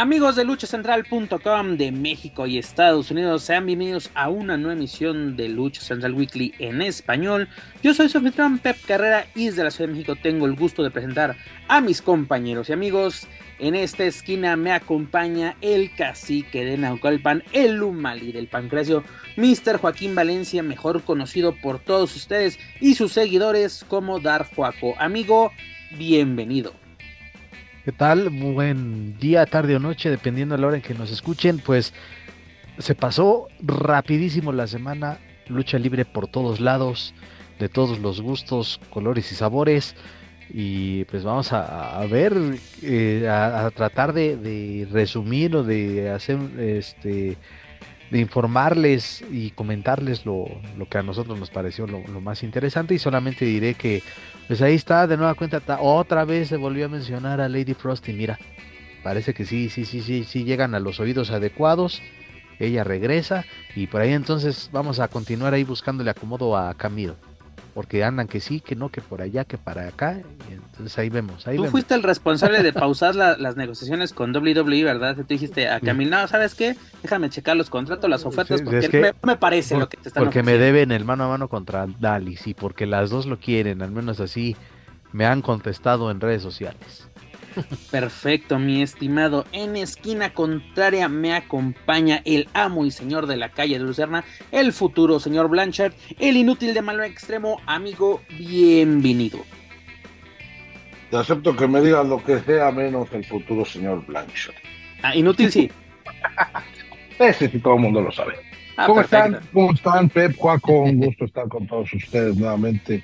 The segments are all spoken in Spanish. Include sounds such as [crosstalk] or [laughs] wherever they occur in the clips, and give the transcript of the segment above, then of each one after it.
Amigos de luchacentral.com de México y Estados Unidos, sean bienvenidos a una nueva emisión de Lucha Central Weekly en español. Yo soy su Pep Carrera y desde la Ciudad de México tengo el gusto de presentar a mis compañeros y amigos. En esta esquina me acompaña el cacique de Naucalpan, el Humali del Pancracio, Mr. Joaquín Valencia, mejor conocido por todos ustedes y sus seguidores como Dar Juaco. Amigo, bienvenido. ¿Qué tal? Buen día, tarde o noche, dependiendo de la hora en que nos escuchen. Pues se pasó rapidísimo la semana, lucha libre por todos lados, de todos los gustos, colores y sabores. Y pues vamos a, ver, eh, a, tratar de, resumir o de hacer este de informarles y comentarles lo, que a nosotros nos pareció lo, más interesante y solamente diré que pues ahí está de nueva cuenta otra vez se volvió a mencionar a Lady Frost y mira parece que sí sí sí sí sí llegan a los oídos adecuados. Ella regresa y por ahí entonces vamos a continuar ahí buscándole acomodo a Camilo porque andan que sí, que no, que por allá, que para acá. Y entonces ahí vemos. Ahí Tú vemos. fuiste el responsable de [laughs] pausar las negociaciones con WWE, ¿verdad? Te dijiste a Camil, no, ¿sabes qué? Déjame checar los contratos, las ofertas, porque me, parece lo que te están Porque me deben el mano a mano contra Dalis y porque las dos lo quieren, al menos así me han contestado en redes sociales. Perfecto, mi estimado. En esquina contraria me acompaña el amo y señor de la calle de Lucerna, el futuro señor Blanchard, el inútil de malo extremo, amigo, bienvenido. Te acepto que me digas lo que sea menos el futuro señor Blanchard. Ah, inútil sí. [laughs] Ese sí todo el mundo lo sabe. Ah, ¿Cómo están? ¿Cómo están, Pep, Cuaco? Un gusto estar con todos ustedes nuevamente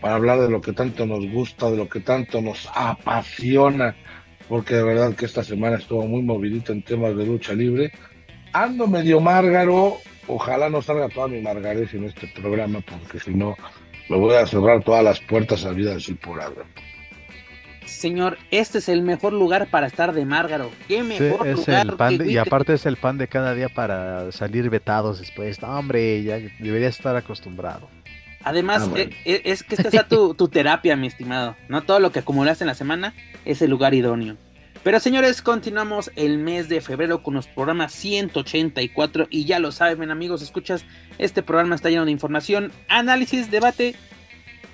para hablar de lo que tanto nos gusta, de lo que tanto nos apasiona, porque de verdad que esta semana estuvo muy movidito en temas de lucha libre. Ando medio márgaro, ojalá no salga toda mi margarez en este programa, porque si no, me voy a cerrar todas las puertas a vida por algo. Señor, este es el mejor lugar para estar de Márgaro. ¿Qué mejor es lugar el pan y aparte es el pan de cada día para salir vetados después. hombre, ya debería estar acostumbrado. Además, ah, e, e, es, que esta sea tu, terapia, mi estimado. No todo lo que acumulaste en la semana es el lugar idóneo. Pero señores, continuamos el mes de febrero con los programas 184 y ya lo saben amigos, escuchas, este programa está lleno de información, análisis, debate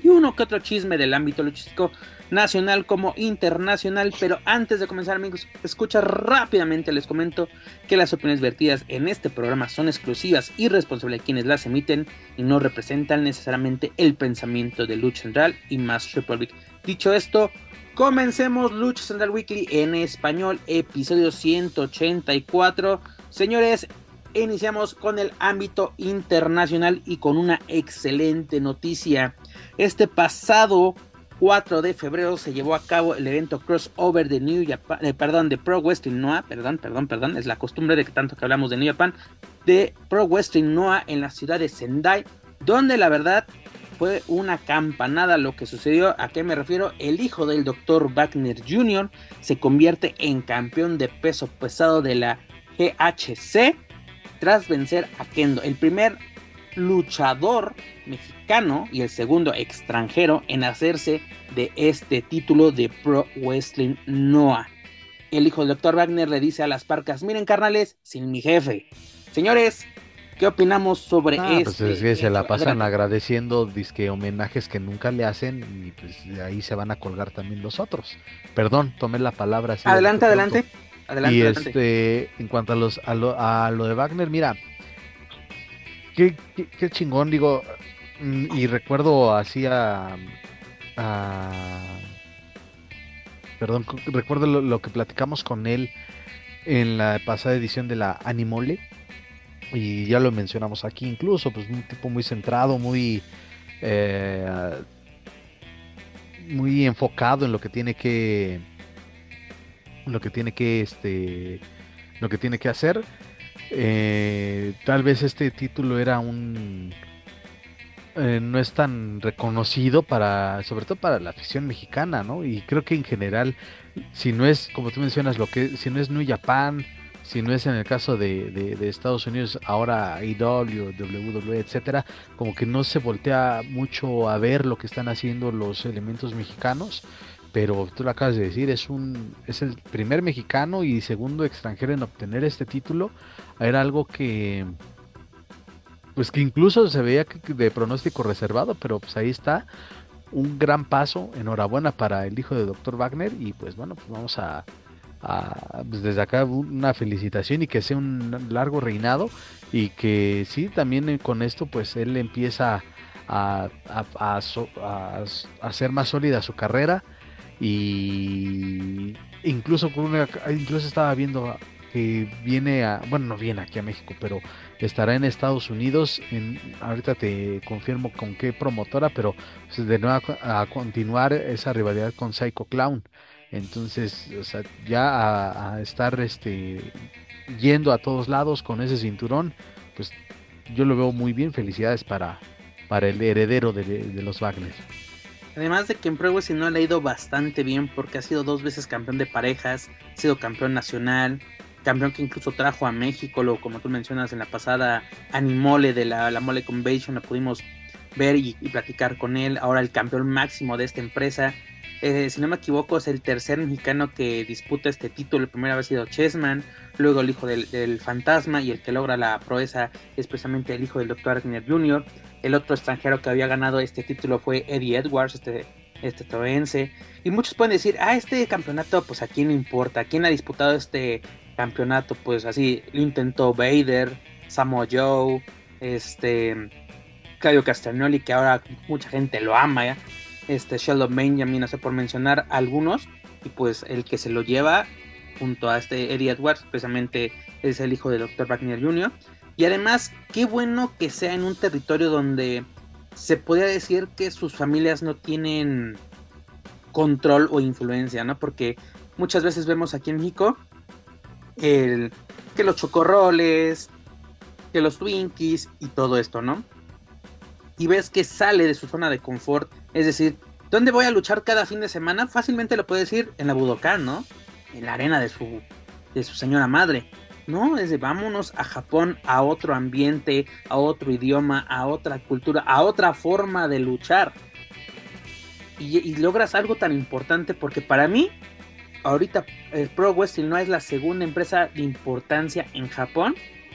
y uno que otro chisme del ámbito luchístico nacional como internacional. Pero antes de comenzar, amigos, escucha rápidamente, les comento que las opiniones vertidas en este programa son exclusivas y responsables de quienes las emiten y no representan necesariamente el pensamiento de Lucha Central y Mass Republic. Dicho esto, comencemos Lucha Central Weekly en español, episodio 184. Señores, iniciamos con el ámbito internacional y con una excelente noticia. Este pasado 4 de febrero se llevó a cabo el evento crossover de New Japan, eh, perdón, de Pro Wrestling Noah, perdón, perdón, perdón, es la costumbre de que tanto que hablamos de New Japan, de Pro Wrestling Noah en la ciudad de Sendai, donde la verdad fue una campanada lo que sucedió. ¿A qué me refiero? El hijo del Dr. Wagner Jr. se convierte en campeón de peso pesado de la GHC tras vencer a Kendo, el primer luchador mexicano y el segundo extranjero en hacerse de este título de Pro Wrestling Noah. El hijo del Dr. Wagner le dice a las parcas, miren carnales, sin mi jefe. Señores, ¿qué opinamos sobre ah, pues este? es que se la pasan agradeciendo disque homenajes que nunca le hacen y pues de ahí se van a colgar también los otros. Perdón, tomé la palabra así. Adelante, adelante. Adelante, y este, en cuanto a los a lo, a lo de Wagner, mira, qué, qué, chingón, digo, mm, y recuerdo así a, perdón, recuerdo lo, que platicamos con él en la pasada edición de la Animole, y ya lo mencionamos aquí incluso, pues un tipo muy centrado, muy... Eh, muy enfocado en lo que tiene que lo que tiene que este lo que tiene que hacer eh, tal vez este título era un eh, no es tan reconocido para, sobre todo para la afición mexicana, ¿no? Y creo que en general, si no es, como tú mencionas, lo que, si no es New Japan, si no es en el caso de, de, Estados Unidos, ahora IW, WWE, etcétera, como que no se voltea mucho a ver lo que están haciendo los elementos mexicanos, pero tú lo acabas de decir, es un es el primer mexicano y segundo extranjero en obtener este título, era algo que pues que incluso se veía de pronóstico reservado, pero pues ahí está un gran paso, enhorabuena para el hijo de Dr. Wagner y pues bueno, pues vamos a pues desde acá una felicitación y que sea un largo reinado y que sí, también con esto pues él empieza a, a, hacer más sólida su carrera y incluso con una, incluso estaba viendo que viene a, bueno no viene aquí a México pero estará en Estados Unidos en, ahorita te confirmo con qué promotora pero pues, de nuevo a continuar esa rivalidad con Psycho Clown entonces, ya a, estar este, yendo a todos lados con ese cinturón, pues yo lo veo muy bien. Felicidades para, para el heredero de, los Wagner. Además de que en Pro no le ha ido bastante bien porque ha sido dos veces campeón de parejas, ha sido campeón nacional, campeón que incluso trajo a México, lo, como tú mencionas en la pasada Animole de la, la Mole Convention, lo pudimos ver y, platicar con él, ahora el campeón máximo de esta empresa, eh, si no me equivoco, es el tercer mexicano que disputa este título. El primero había sido Chessman, luego el hijo del, fantasma y el que logra la proeza es precisamente el hijo del Dr. Wagner Jr. El otro extranjero que había ganado este título fue Eddie Edwards, este, este Y muchos pueden decir, ah, este campeonato, pues a quién le importa, ¿a quién ha disputado este campeonato? Pues así lo intentó Vader, Samoa Joe, este, Claudio Castagnoli, que ahora mucha gente lo ama, ¿ya? Este Sheldon Benjamin, no sé por mencionar algunos, y pues el que se lo lleva junto a este Eddie Edwards, precisamente es el hijo de Dr. Wagner Jr. Y además, qué bueno que sea en un territorio donde se podría decir que sus familias no tienen control o influencia, ¿no? Porque muchas veces vemos aquí en México el, que los chocorroles, que los Twinkies y todo esto, ¿no? Y ves que sale de su zona de confort es decir, ¿dónde voy a luchar cada fin de semana? Fácilmente lo puede decir en la Budokan, ¿no? En la arena de su, de su señora madre. No, es de vámonos a Japón, a otro ambiente, a otro idioma, a otra cultura, a otra forma de luchar. Y, y logras algo tan importante porque para mí, ahorita el Pro Wrestling no es la segunda empresa de importancia en Japón,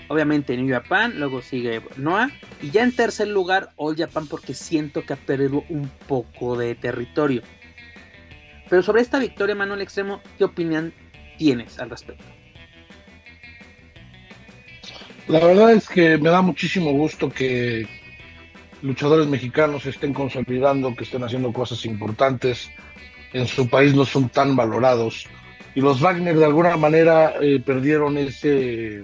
Obviamente New Japan, luego sigue Noah. Y ya en tercer lugar, All Japan, porque siento que ha perdido un poco de territorio. Pero sobre esta victoria, Manuel Extremo, ¿qué opinión tienes al respecto? La verdad es que me da muchísimo gusto que luchadores mexicanos estén consolidando, que estén haciendo cosas importantes. En su país no son tan valorados. Y los Wagner de alguna manera eh, perdieron ese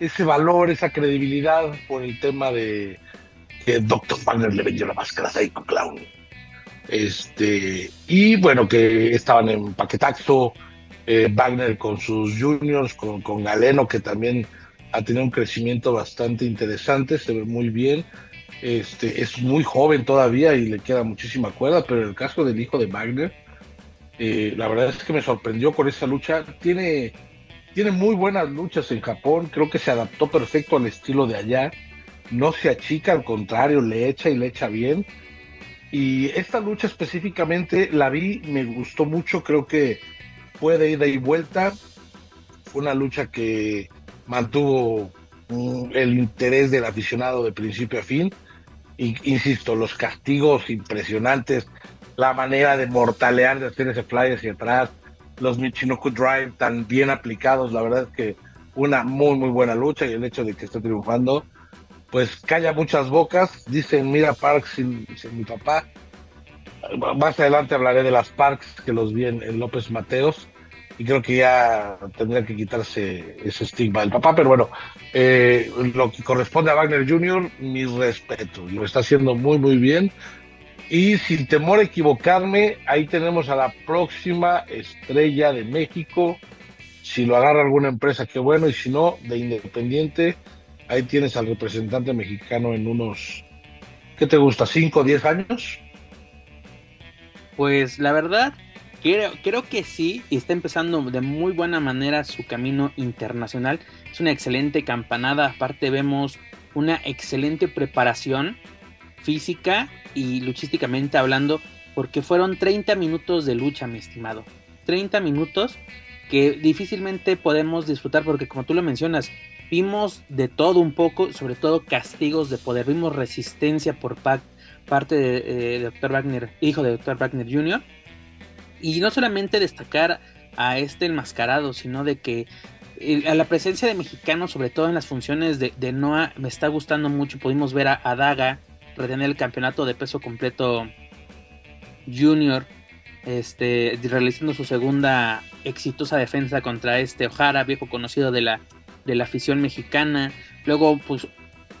ese valor, esa credibilidad por el tema de que Dr. Wagner le vendió la máscara a Psycho Clown. Este, y bueno, que estaban en Paquetaxo, eh, Wagner con sus juniors, con, con, Galeno, que también ha tenido un crecimiento bastante interesante, se ve muy bien. Este, es muy joven todavía y le queda muchísima cuerda, pero el caso del hijo de Wagner, eh, la verdad es que me sorprendió con esa lucha. Tiene tiene muy buenas luchas en Japón, creo que se adaptó perfecto al estilo de allá, no se achica, al contrario, le echa y le echa bien. Y esta lucha específicamente la vi, me gustó mucho, creo que fue de ida y vuelta, fue una lucha que mantuvo mm, el interés del aficionado de principio a fin. Insisto, los castigos impresionantes, la manera de mortalear, de hacer ese fly hacia atrás, los Michinoku Drive tan bien aplicados, la verdad es que una muy muy buena lucha y el hecho de que esté triunfando, pues calla muchas bocas, dicen mira Parks sin, mi papá, más adelante hablaré de las Parks que los vi en, López Mateos y creo que ya tendría que quitarse ese estigma del papá, pero bueno, eh, lo que corresponde a Wagner Jr., mi respeto, lo está haciendo muy muy bien y sin temor a equivocarme, ahí tenemos a la próxima estrella de México. Si lo agarra alguna empresa, qué bueno. Y si no, de Independiente, ahí tienes al representante mexicano en unos ¿Qué te gusta? ¿5 o 10 años? Pues la verdad, creo, creo que sí, y está empezando de muy buena manera su camino internacional. Es una excelente campanada, aparte vemos una excelente preparación física y luchísticamente hablando, porque fueron 30 minutos de lucha, mi estimado. 30 minutos que difícilmente podemos disfrutar porque como tú lo mencionas, vimos de todo un poco, sobre todo castigos de poder, vimos resistencia por parte de, Dr. Wagner, hijo de Dr. Wagner Jr. Y no solamente destacar a este enmascarado, sino de que a la presencia de mexicanos, sobre todo en las funciones de, de Noah, me está gustando mucho. Pudimos ver a, a Daga retener el campeonato de peso completo junior este, realizando su segunda exitosa defensa contra este Ojara, viejo conocido de la, de la afición mexicana. Luego, pues,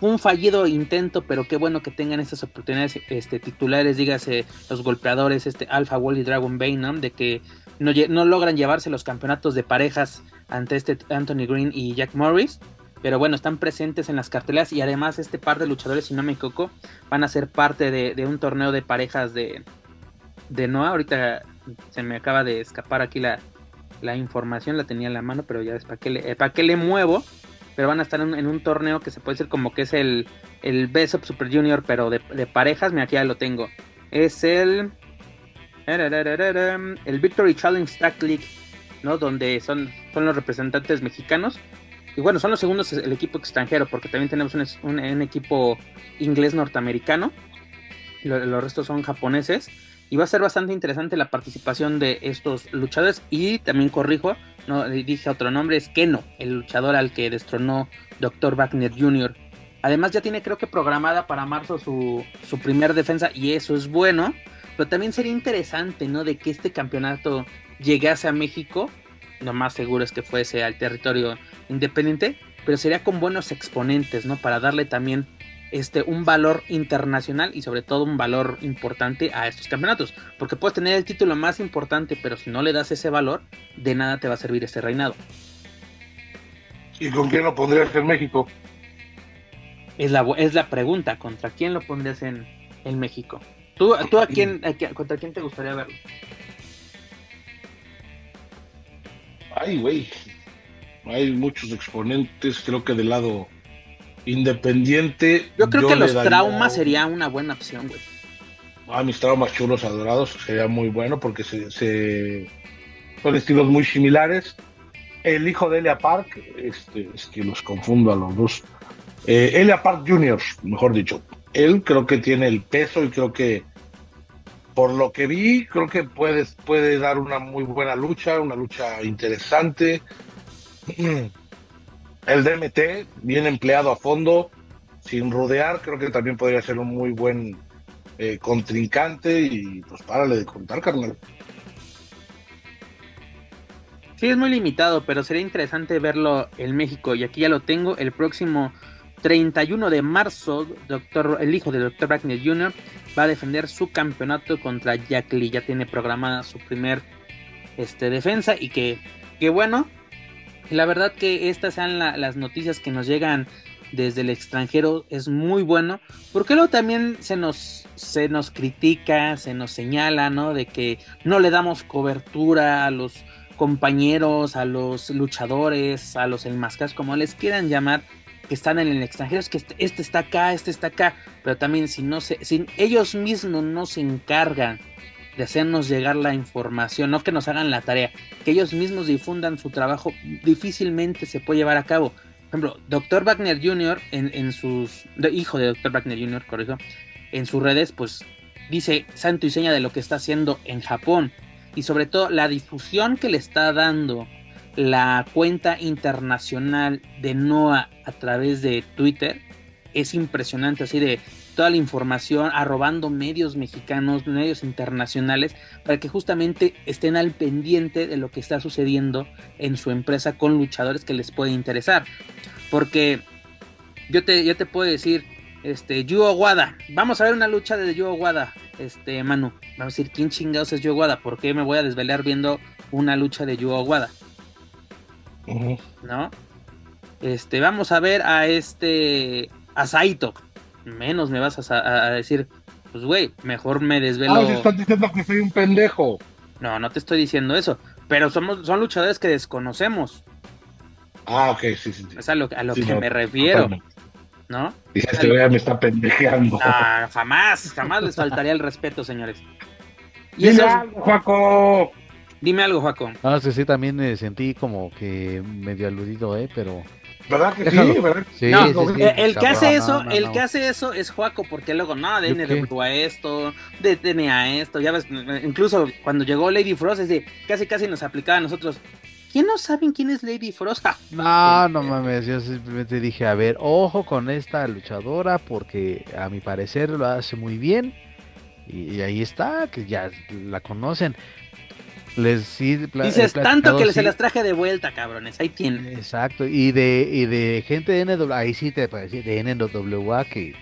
un fallido intento, pero qué bueno que tengan estas oportunidades este, titulares, dígase los golpeadores, este Alpha Wall y Dragon Bane. De que no, no, logran llevarse los campeonatos de parejas ante este Anthony Green y Jack Morris. Pero bueno, están presentes en las cartelas y además este par de luchadores, si no me equivoco, van a ser parte de, de un torneo de parejas de, de Noah. Ahorita se me acaba de escapar aquí la, información, la tenía en la mano, pero ya es para qué le, eh, para qué le muevo. Pero van a estar en, un torneo que se puede decir como que es el, el Best of Super Junior, pero de, parejas. Mira, aquí ya lo tengo. Es el. El Victory Challenge Stack League, ¿no? Donde son, son los representantes mexicanos. Y bueno, son los segundos el equipo extranjero, porque también tenemos un, un, equipo inglés norteamericano. los restos son japoneses. Y va a ser bastante interesante la participación de estos luchadores. Y también corrijo, no dije otro nombre, es Keno, el luchador al que destronó Dr. Wagner Jr. Además ya tiene creo que programada para marzo su, su primer defensa y eso es bueno. Pero también sería interesante, ¿no? De que este campeonato llegase a México. Lo más seguro es que fuese al territorio independiente. Pero sería con buenos exponentes, ¿no? Para darle también este, un valor internacional y sobre todo un valor importante a estos campeonatos. Porque puedes tener el título más importante, pero si no le das ese valor, de nada te va a servir ese reinado. ¿Y con quién lo pondrías en México? Es la, es la pregunta, ¿contra quién lo pondrías en, en México? ¿Tú, tú a quién, contra quién te gustaría verlo? Ay, güey. Hay muchos exponentes, creo que del lado Independiente. Yo creo que los traumas sería una buena opción, güey. Ah, mis traumas chulos adorados sería muy bueno porque se, son estilos muy similares. El hijo de Elia Park, este, es que los confundo a los dos. Eh, Elia Park Jr., mejor dicho. Él creo que tiene el peso y creo que, por lo que vi, creo que puede, puede dar una muy buena lucha, una lucha interesante. [clears throat] El DMT, bien empleado a fondo, sin rodear, creo que también podría ser un muy buen eh, contrincante y pues párale de contar, carnal. Sí, es muy limitado, pero sería interesante verlo en México. Y aquí ya lo tengo. El próximo 31 de marzo, doctor, el hijo de Dr. Bracknell Jr. va a defender su campeonato contra Jack Lee. Ya tiene programada su primer este, defensa. Y que, que bueno, la verdad que estas sean las noticias que nos llegan desde el extranjero es muy bueno, porque luego también se nos, se nos critica, se nos señala, ¿no? De que no le damos cobertura a los compañeros, a los luchadores, a los enmascados, como les quieran llamar, que están en el extranjero, es que este, este está acá, este está acá, pero también si no se, si ellos mismos no se encargan de hacernos llegar la información, no que nos hagan la tarea, que ellos mismos difundan su trabajo, difícilmente se puede llevar a cabo. Por ejemplo, Dr. Wagner Jr. en, sus, hijo de Dr. Wagner Jr., corrijo, en sus redes, pues dice santo y seña de lo que está haciendo en Japón y sobre todo la difusión que le está dando la cuenta internacional de NOAA a través de Twitter es impresionante, así de toda la información, arrobando medios mexicanos, medios internacionales, para que justamente estén al pendiente de lo que está sucediendo en su empresa con luchadores que les puede interesar. Porque yo te, yo te puedo decir, este, Yu Wada, vamos a ver una lucha de Yu Wada, este, Manu, vamos a decir, ¿quién chingados es Yu Wada? ¿Por qué me voy a desvelar viendo una lucha de Yu Wada? ¿No? Este, vamos a ver a este, a Saito menos me vas a, decir, pues güey, mejor me desvelo. Ah, estás diciendo que soy un pendejo. No, no te estoy diciendo eso, pero somos, son luchadores que desconocemos. Ah, ok, sí, sí. Es a lo, a lo que me refiero. ¿No? Dice, este güey me está pendejeando. Ah, jamás, jamás les faltaría el respeto, señores. Y Juaco. Dime algo, Juaco. Ah, sí, sí, también me sentí como que medio aludido, ¿eh? Pero ¿Verdad que sí? ¿verdad? Sí, no, sí, el que hace eso, el que hace eso es Juaco, porque luego, no, de NWA esto, de TNA esto, ya ves, incluso cuando llegó Lady Frost, es de, casi casi nos aplicaba a nosotros. ¿Quién no saben quién es Lady Frost? [laughs] no, no mames, yo simplemente dije, a ver, ojo con esta luchadora, porque a mi parecer lo hace muy bien. Y, y ahí está, que ya la conocen. Les Dices tanto que se las traje de vuelta, cabrones. Ahí tienen. Exacto. Y de, y de gente de NWA, ahí sí te decir, de NWA que,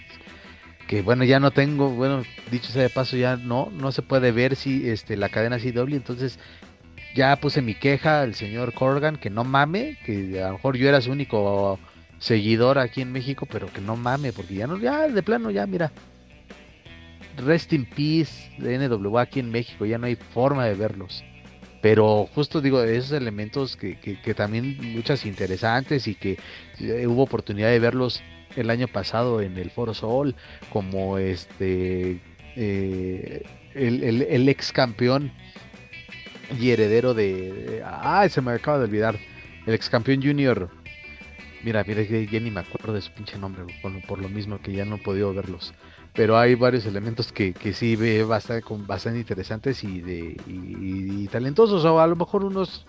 que bueno, ya no tengo, bueno, dicho sea de paso, ya no, no se puede ver si este la cadena CW, entonces ya puse mi queja al señor Corgan, que no mame, que a lo mejor yo era su único seguidor aquí en México, pero que no mame, porque ya no, ya de plano, ya mira, Rest in Peace de NWA aquí en México, ya no hay forma de verlos. Pero justo digo, esos elementos que, que, también muchas interesantes y que eh, hubo oportunidad de verlos el año pasado en el Foro Sol, como este eh, el, ex campeón y heredero de, ah se me acaba de olvidar el ex campeón junior. Mira mira ya ni me acuerdo de su pinche nombre por, por, lo mismo que ya no he podido verlos pero hay varios elementos que, que sí ve bastante, bastante interesantes y, de, y, talentosos, o a lo mejor unos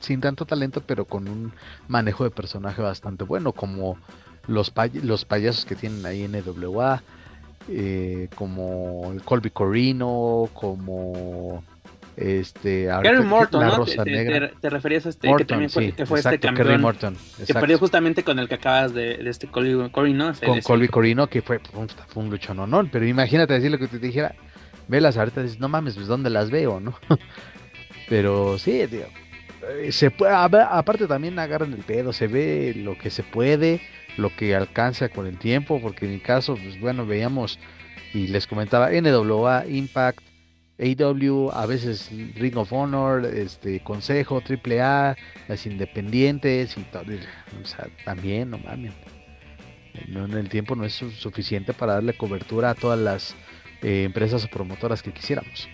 sin tanto talento, pero con un manejo de personaje bastante bueno, como los, los payasos que tienen ahí en EWA, eh, como el Colby Corino, como este Gary Morton, ¿no? Te, referías a este que también fue, que fue este campeón Morton, que perdió justamente con el que acabas de, de este Colby Corino con Colby Corino que fue, fue un luchón no pero imagínate decir lo que te dijera velas ahorita dices no mames pues dónde las veo no [laughs] pero sí tío, eh, se puede aparte también agarran el pedo se ve lo que se puede lo que alcanza con el tiempo porque en mi caso pues bueno veíamos y les comentaba NWA Impact AW, a veces Ring of Honor, este Consejo, AAA, las independientes y todo. O sea, también, no mames. No, el tiempo no es suficiente para darle cobertura a todas las eh, empresas o promotoras que quisiéramos.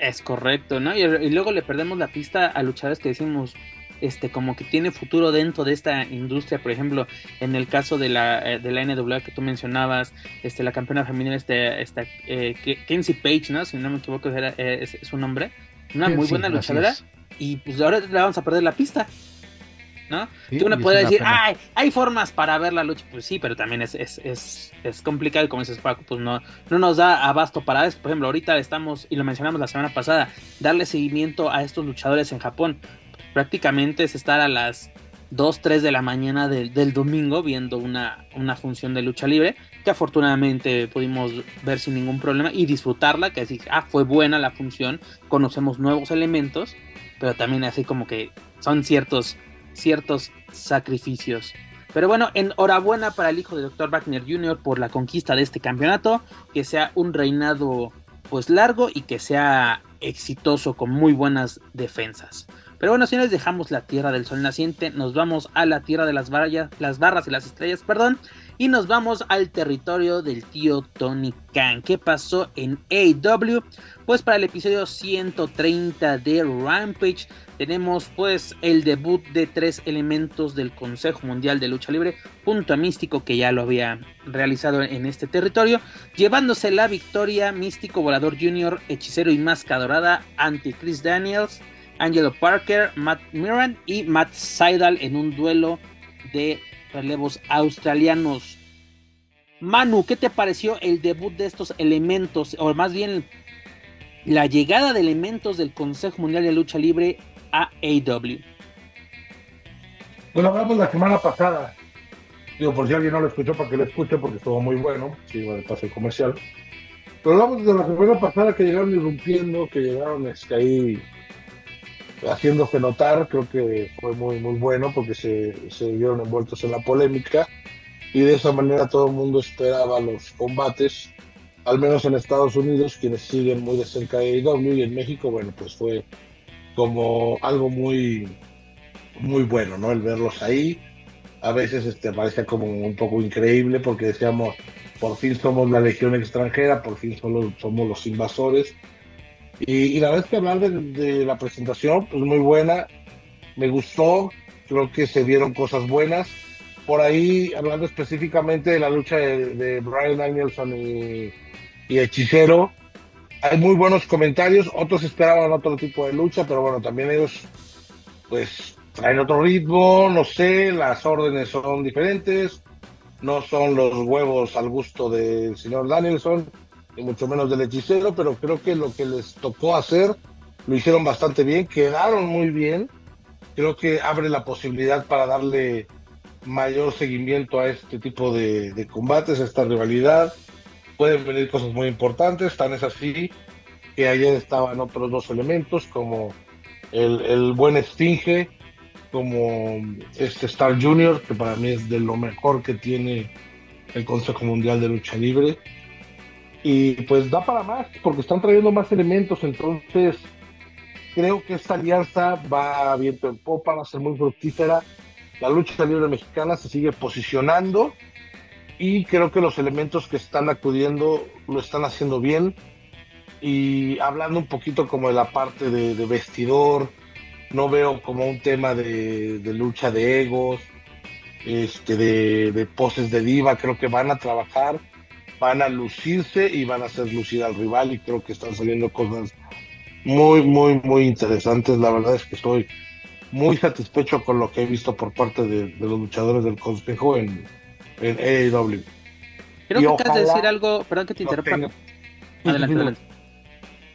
Es correcto, ¿no? y, luego le perdemos la pista a luchadores que decimos, este, como que tiene futuro dentro de esta industria, por ejemplo, en el caso de la, eh, de la NWA que tú mencionabas, este, la campeona femenina, este, esta, eh, Kenzie Page, ¿no? Si no me equivoco, era, eh, es, su nombre, una muy buena luchadora, y pues ahora le vamos a perder la pista. ¿no? que uno puede decir, ay, hay formas para ver la lucha, pues sí, pero también es, es, es, es complicado, como dices Paco, pues no, no nos da abasto para eso. Por ejemplo, ahorita estamos, y lo mencionamos la semana pasada, darle seguimiento a estos luchadores en Japón prácticamente es estar a las 2, 3 de la mañana del, domingo viendo una, una, función de lucha libre que afortunadamente pudimos ver sin ningún problema y disfrutarla, que así, ah, fue buena la función, conocemos nuevos elementos, pero también así como que son ciertos, ciertos sacrificios. Pero bueno, enhorabuena para el hijo de Dr. Wagner Jr. por la conquista de este campeonato, que sea un reinado pues largo y que sea exitoso con muy buenas defensas. Pero bueno, señores, dejamos la tierra del sol naciente, nos vamos a la tierra de las, las barras y las estrellas, perdón, y nos vamos al territorio del tío Tony Khan. ¿Qué pasó en AW? Pues para el episodio 130 de Rampage tenemos pues el debut de tres elementos del Consejo Mundial de Lucha Libre, junto a Místico que ya lo había realizado en este territorio, llevándose la victoria Místico Volador Jr., Hechicero y Máscara Dorada ante Chris Daniels. Angelo Parker, Matt Miran y Matt Seidel en un duelo de relevos australianos. Manu, ¿qué te pareció el debut de estos elementos, o más bien la llegada de elementos del Consejo Mundial de Lucha Libre a AW? Bueno, hablamos la semana pasada. Digo, por si alguien no lo escuchó, para que lo escuche, porque estuvo muy bueno. Sí, bueno, pase comercial. Pero hablamos de la semana pasada que llegaron irrumpiendo, que llegaron este, ahí haciéndose notar, creo que fue muy, muy bueno porque se, se vieron envueltos en la polémica. y de esa manera todo el mundo esperaba los combates, al menos en Estados Unidos, quienes siguen muy de cerca de AEW y en México, bueno, pues fue como algo muy, muy bueno, ¿no? El verlos ahí. A veces este, parecía como un poco increíble porque decíamos, por fin somos la legión extranjera, por fin solo somos los invasores. Y, la verdad es que hablar de, la presentación, pues muy buena, me gustó, creo que se vieron cosas buenas. Por ahí, hablando específicamente de la lucha de, Brian Danielson y, y Hechicero, hay muy buenos comentarios, otros esperaban otro tipo de lucha, pero bueno, también ellos pues traen otro ritmo, no sé, las órdenes son diferentes, no son los huevos al gusto del señor Danielson, mucho menos del hechicero, pero creo que lo que les tocó hacer lo hicieron bastante bien, quedaron muy bien, creo que abre la posibilidad para darle mayor seguimiento a este tipo de, de combates, a esta rivalidad pueden venir cosas muy importantes, tan es así que ayer estaban otros dos elementos como el, buen Esfinge, como este Star Junior, que para mí es de lo mejor que tiene el Consejo Mundial de Lucha Libre. Y pues da para más, porque están trayendo más elementos, entonces creo que esta alianza va viento en popa, va a ser muy fructífera. La lucha libre mexicana se sigue posicionando y creo que los elementos que están acudiendo lo están haciendo bien. Y hablando un poquito como de la parte de, vestidor, no veo como un tema de, lucha de egos, este, de, poses de diva, creo que van a trabajar, van a lucirse y van a hacer lucir al rival y creo que están saliendo cosas muy, muy, muy interesantes. La verdad es que estoy muy satisfecho con lo que he visto por parte de, de los luchadores del Consejo en, en AEW. Creo que acabas de decir algo, perdón que te interrumpa. Adelante, adelante.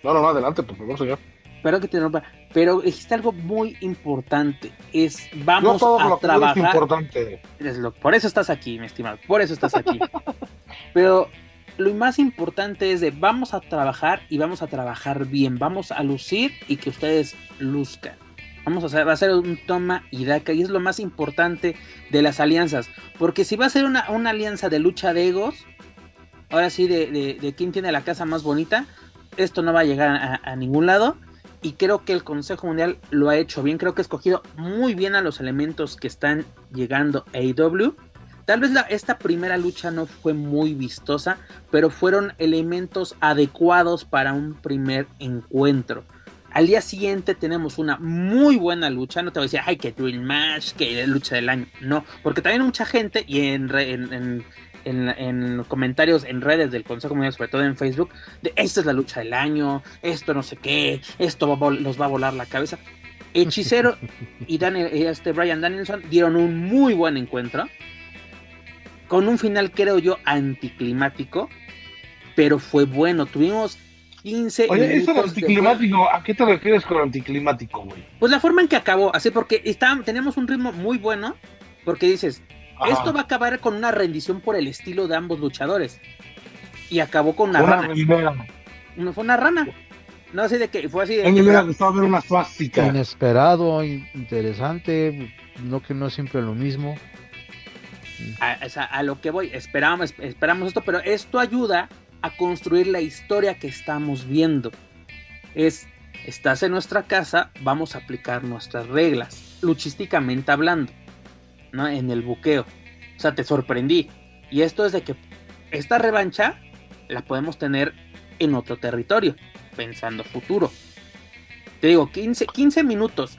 No, no, no, adelante, por favor, señor. Perdón que te interrumpa, pero dijiste algo muy importante, es vamos a trabajar. Es importante. por eso estás aquí, mi estimado, por eso estás aquí. [laughs] pero lo más importante es de vamos a trabajar y vamos a trabajar bien, vamos a lucir y que ustedes luzcan. Vamos a hacer, un toma y daca y es lo más importante de las alianzas. Porque si va a ser una, alianza de lucha de egos, ahora sí, de, de, quién tiene la casa más bonita, esto no va a llegar a, ningún lado. Y creo que el Consejo Mundial lo ha hecho bien. Creo que ha escogido muy bien a los elementos que están llegando a AEW. Tal vez esta primera lucha no fue muy vistosa, pero fueron elementos adecuados para un primer encuentro. Al día siguiente tenemos una muy buena lucha. No te voy a decir, ay, que Dream Match, que lucha del año. No, porque también mucha gente y en, en, comentarios en redes del Consejo Mundial, sobre todo en Facebook, de esta es la lucha del año, esto no sé qué, esto nos va a volar la cabeza. Hechicero [laughs] y Daniel, este Brian Danielson dieron un muy buen encuentro. Con un final, creo yo, anticlimático. Pero fue bueno. Tuvimos 15 Oye, eso anticlimático, ¿a qué te refieres con anticlimático, güey? Pues la forma en que acabó, así porque está, tenemos un ritmo muy bueno, porque dices, esto va a acabar con una rendición por el estilo de ambos luchadores. Y acabó con una, rana. No fue una rana. No así de que fue así de. A mí me gustado ver una suástica. Inesperado, interesante, no que no siempre lo mismo. A, lo que voy, esperamos, esperamos esto, pero esto ayuda a construir la historia que estamos viendo. Es, estás en nuestra casa, vamos a aplicar nuestras reglas, luchísticamente hablando, ¿no? En el buqueo. O sea, te sorprendí. Y esto es de que esta revancha la podemos tener en otro territorio, pensando futuro. Te digo, 15, 15 minutos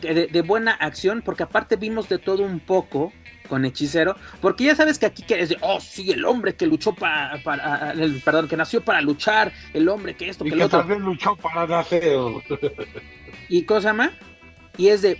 de, buena acción, porque aparte vimos de todo un poco con Hechicero, porque ya sabes que aquí que es de, oh, sí, el hombre que luchó para, para el, perdón, que nació para luchar, el hombre que esto, y que, que también luchó para nacer. [laughs] y cosa más, y es de,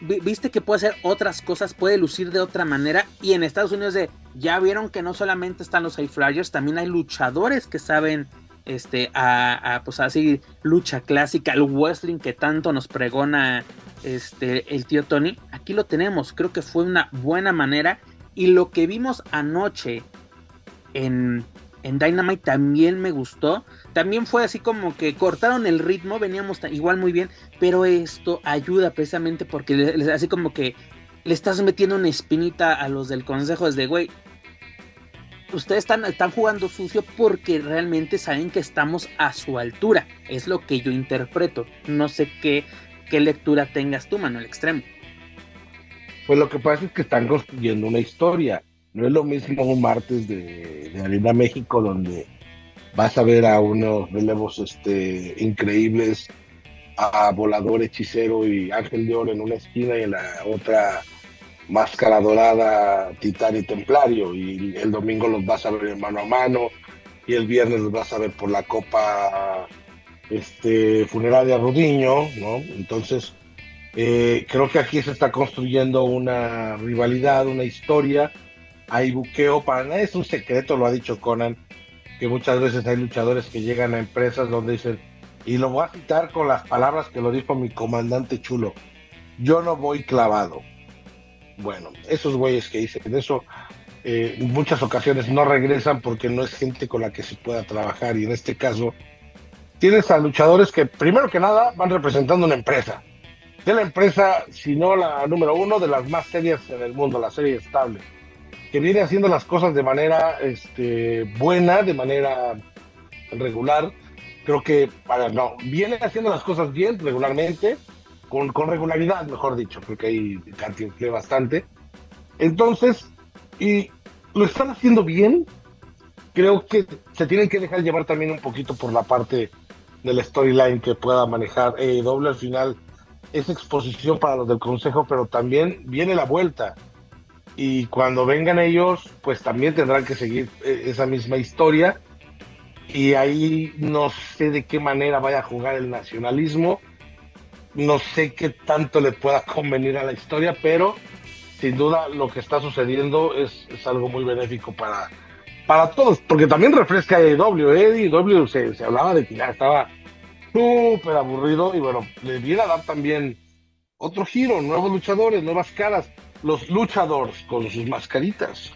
viste que puede hacer otras cosas, puede lucir de otra manera, y en Estados Unidos de, ya vieron que no solamente están los high flyers, también hay luchadores que saben este a, pues así lucha clásica, el wrestling que tanto nos pregona este, el tío Tony, aquí lo tenemos, creo que fue una buena manera. Y lo que vimos anoche en, en Dynamite también me gustó, también fue así como que cortaron el ritmo, veníamos igual muy bien, pero esto ayuda precisamente porque así como que le estás metiendo una espinita a los del consejo desde, güey, ustedes están, están jugando sucio porque realmente saben que estamos a su altura. Es lo que yo interpreto. No sé qué, qué lectura tengas tú, Manuel Extremo. Pues lo que pasa es que están construyendo una historia. No es lo mismo un martes de, de Arena México donde vas a ver a unos relevos este, increíbles, a Volador, Hechicero y Ángel de Oro en una esquina y en la otra Máscara Dorada, Titán y Templario. Y el domingo los vas a ver mano a mano y el viernes los vas a ver por la Copa este, Funeraria Rudiño, ¿no? Entonces, eh, creo que aquí se está construyendo una rivalidad, una historia. Hay buqueo, para nada es un secreto, lo ha dicho Conan, que muchas veces hay luchadores que llegan a empresas donde dicen, y lo voy a citar con las palabras que lo dijo mi comandante chulo, yo no voy clavado. Bueno, esos güeyes que dicen eso, eh, en muchas ocasiones no regresan porque no es gente con la que se pueda trabajar y en este caso tienes a luchadores que primero que nada van representando una empresa. De la empresa, si no la número uno, de las más serias en el mundo, la serie estable que viene haciendo las cosas de manera este, buena, de manera regular. Creo que, para, no, viene haciendo las cosas bien, regularmente, con, regularidad, mejor dicho, porque ahí cantinflé bastante. Entonces, y lo están haciendo bien. Creo que se tienen que dejar llevar también un poquito por la parte del storyline que pueda manejar eh, doble al final es exposición para los del consejo, pero también viene la vuelta y cuando vengan ellos, pues también tendrán que seguir eh, esa misma historia. Y ahí no sé de qué manera vaya a jugar el nacionalismo, no sé qué tanto le pueda convenir a la historia, pero sin duda lo que está sucediendo es, algo muy benéfico para, para todos, porque también refresca a AEW, ¿eh? AEW se, se hablaba de que estaba súper aburrido y bueno, le viene a dar también otro giro, nuevos luchadores, nuevas caras los luchadores con sus mascaritas.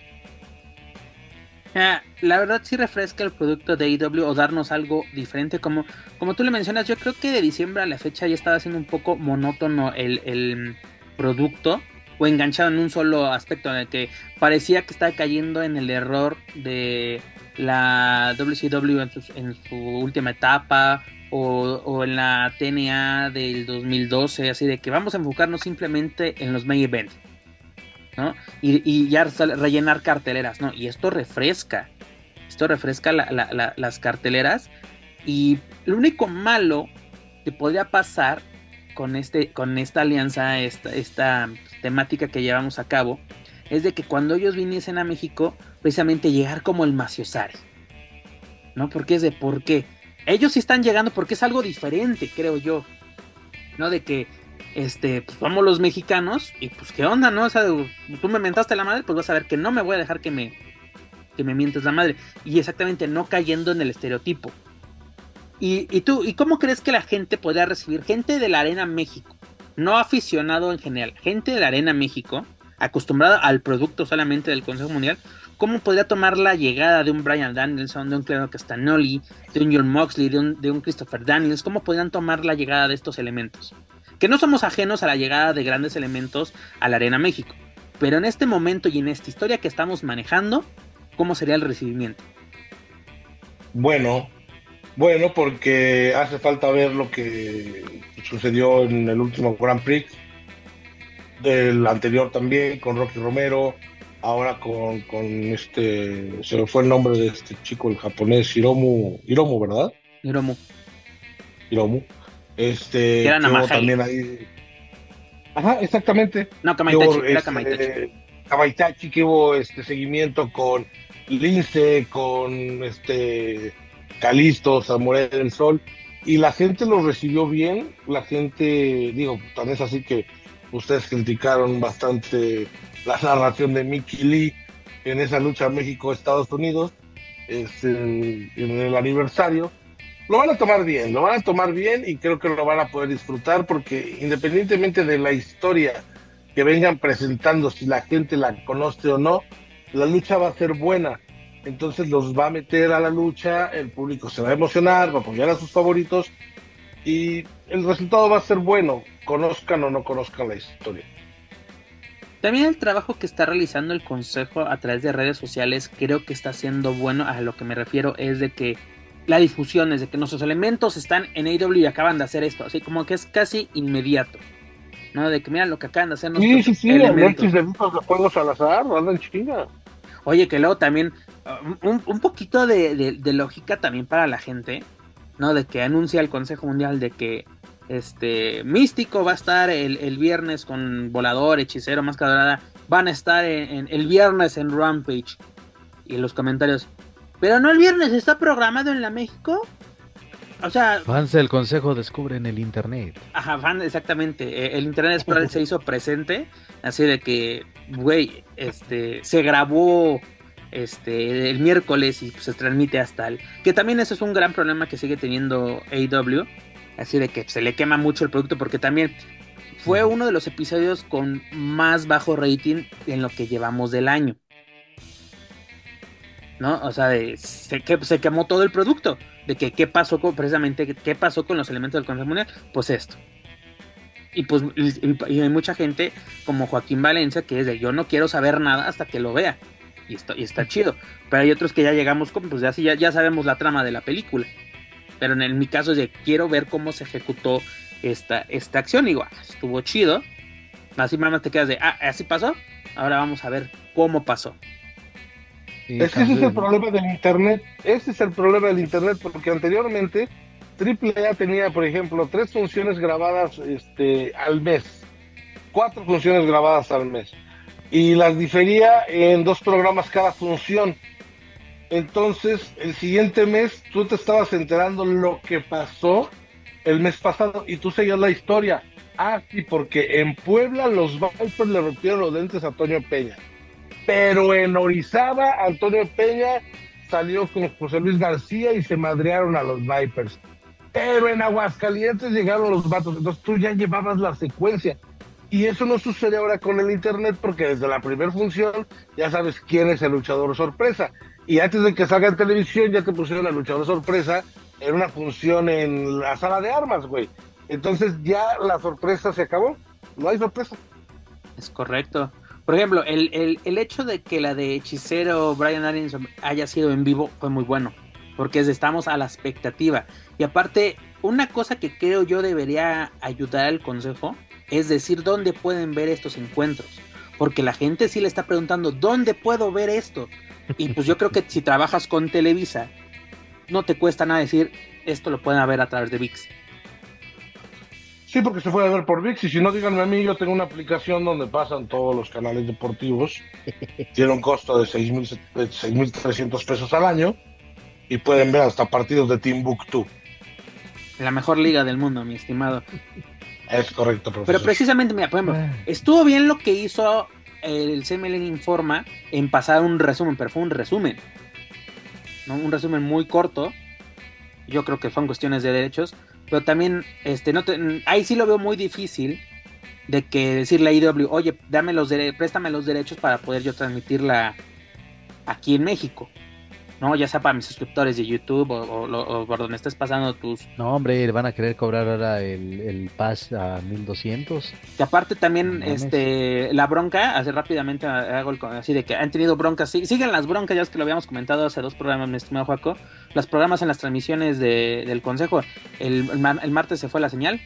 Ah, la verdad sí refresca el producto de AEW o darnos algo diferente. Como, como tú le mencionas, yo creo que de diciembre a la fecha ya estaba siendo un poco monótono el, producto o enganchado en un solo aspecto en el que parecía que estaba cayendo en el error de la WCW en su, en su última etapa o, o, en la TNA del 2012, así de que vamos a enfocarnos simplemente en los main events. Y, ya rellenar carteleras, ¿no? Y esto refresca, esto refresca las carteleras y lo único malo que podría pasar con, este, con esta alianza, esta, esta temática que llevamos a cabo, es de que cuando ellos viniesen a México, precisamente llegar como el Maciosare, ¿no? Porque es de por qué. Ellos sí están llegando porque es algo diferente, creo yo, ¿no? De que este, pues somos los mexicanos y pues qué onda, ¿no? O sea, tú me mentaste la madre, pues vas a ver que no me voy a dejar que me, que me mientes la madre. Y exactamente no cayendo en el estereotipo. Y, tú, ¿y cómo crees que la gente podría recibir? Gente de la Arena México, no aficionado en general, gente de la Arena México, acostumbrada al producto solamente del Consejo Mundial, ¿cómo podría tomar la llegada de un Brian Danielson, de un Claudio Castagnoli, de un John Moxley, de un Christopher Daniels? ¿Cómo podrían tomar la llegada de estos elementos? Que no somos ajenos a la llegada de grandes elementos a la Arena México. Pero en este momento y en esta historia que estamos manejando, ¿cómo sería el recibimiento? Bueno, bueno, porque hace falta ver lo que sucedió en el último Grand Prix, del anterior también, con Rocky Romero, ahora con, con este, se me fue el nombre de este chico, el japonés, Hiromu, Hiromu, ¿verdad? Hiromu. Hiromu. Este, que también ahí. Ajá, exactamente. No, Kamaitachi, era este, Kamaitachi. que hubo este seguimiento con Lince, con este Calisto, Samurai del Sol, y la gente lo recibió bien, la gente, digo, tan es así que ustedes criticaron bastante la narración de Mickey Lee en esa lucha México-Estados Unidos, este, en el aniversario, lo van a tomar bien, lo van a tomar bien y creo que lo van a poder disfrutar porque independientemente de la historia que vengan presentando, si la gente la conoce o no, la lucha va a ser buena. Entonces los va a meter a la lucha, el público se va a emocionar, va a apoyar a sus favoritos y el resultado va a ser bueno, conozcan o no conozcan la historia. También el trabajo que está realizando el consejo a través de redes sociales creo que está siendo bueno. A lo que me refiero es de que la difusión es de que nuestros elementos están en AW y acaban de hacer esto, así como que es casi inmediato. ¿no? De que mira lo que acaban de hacer nuestros sí, sí, sí, elementos. de juegos al azar, andan chinga. Oye, que luego también um, un, poquito de, lógica también para la gente, ¿no? De que anuncia el Consejo Mundial de que este Místico va a estar el, viernes con Volador, Hechicero, Máscara Dorada, van a estar en, el viernes en Rampage. Y en los comentarios, pero no el viernes, está programado en la México. O sea. Fans del consejo descubren el internet. Ajá, fan, exactamente. Eh, el internet se hizo presente. Así de que, güey, este, se grabó este, el miércoles y se transmite hasta el. Que también eso es un gran problema que sigue teniendo AW. Así de que se le quema mucho el producto porque también fue uno de los episodios con más bajo rating en lo que llevamos del año. ¿No? O sea, se, se quemó todo el producto. De que qué pasó con, precisamente, qué pasó con los elementos del Consejo Mundial. Pues esto. Y pues y, hay mucha gente como Joaquín Valencia que es de yo no quiero saber nada hasta que lo vea. Y, esto, y está chido. Pero hay otros que ya llegamos con, pues ya, ya, sabemos la trama de la película. Pero en, mi caso es de quiero ver cómo se ejecutó esta, esta acción. Y igual, ah, estuvo chido. Así más te quedas de, ah, así pasó. Ahora vamos a ver cómo pasó es que ese es el problema del Internet. Ese es el problema del Internet, porque anteriormente AAA tenía, por ejemplo, tres funciones grabadas este, al mes, cuatro funciones grabadas al mes, y las difería en dos programas cada función. Entonces, el siguiente mes tú te estabas enterando lo que pasó el mes pasado y tú seguías la historia. Ah, sí, porque en Puebla los Vipers le rompieron los dentes a Antonio Peña pero en Orizaba, Antonio Peña salió con José Luis García y se madrearon a los Vipers. Pero en Aguascalientes llegaron los vatos, entonces tú ya llevabas la secuencia. Y eso no sucede ahora con el Internet porque desde la primera función ya sabes quién es el luchador sorpresa. Y antes de que salga en televisión ya te pusieron el luchador sorpresa en una función en la sala de armas, güey. Entonces ya la sorpresa se acabó. No hay sorpresa. Es correcto. Por ejemplo, el, hecho de que la de Hechicero Brian Adams haya sido en vivo fue muy bueno, porque estamos a la expectativa. Y aparte, una cosa que creo yo debería ayudar al consejo es decir dónde pueden ver estos encuentros. Porque la gente sí le está preguntando, ¿dónde puedo ver esto? Y pues yo creo que si trabajas con Televisa, no te cuesta nada decir, esto lo pueden ver a través de VIX. Sí, porque se puede ver por VIX. Y si no, díganme a mí, yo tengo una aplicación donde pasan todos los canales deportivos. [laughs] Tiene un costo de 6.300 pesos al año. Y pueden ver hasta partidos de Timbuktu. La mejor liga del mundo, mi estimado. Es correcto, profesor. Pero precisamente, mira, por ejemplo, ah. estuvo bien lo que hizo el CMLN Informa en pasar un resumen, pero fue un resumen. ¿no? Un resumen muy corto. Yo creo que son cuestiones de derechos pero también, este, no ahí sí lo veo muy difícil de que decirle a IW, oye, dame los préstame los derechos para poder yo transmitirla aquí en México. ¿No? Ya sea para mis suscriptores de YouTube o, por donde estés pasando tus... No, hombre, van a querer cobrar ahora el, el pass a 1200. Que aparte también, este, la bronca, hace rápidamente hago el, así de que han tenido broncas, siguen las broncas, ya es que lo habíamos comentado hace dos programas, mi estimado Juaco, los programas en las transmisiones del consejo, el, el, martes se fue la señal.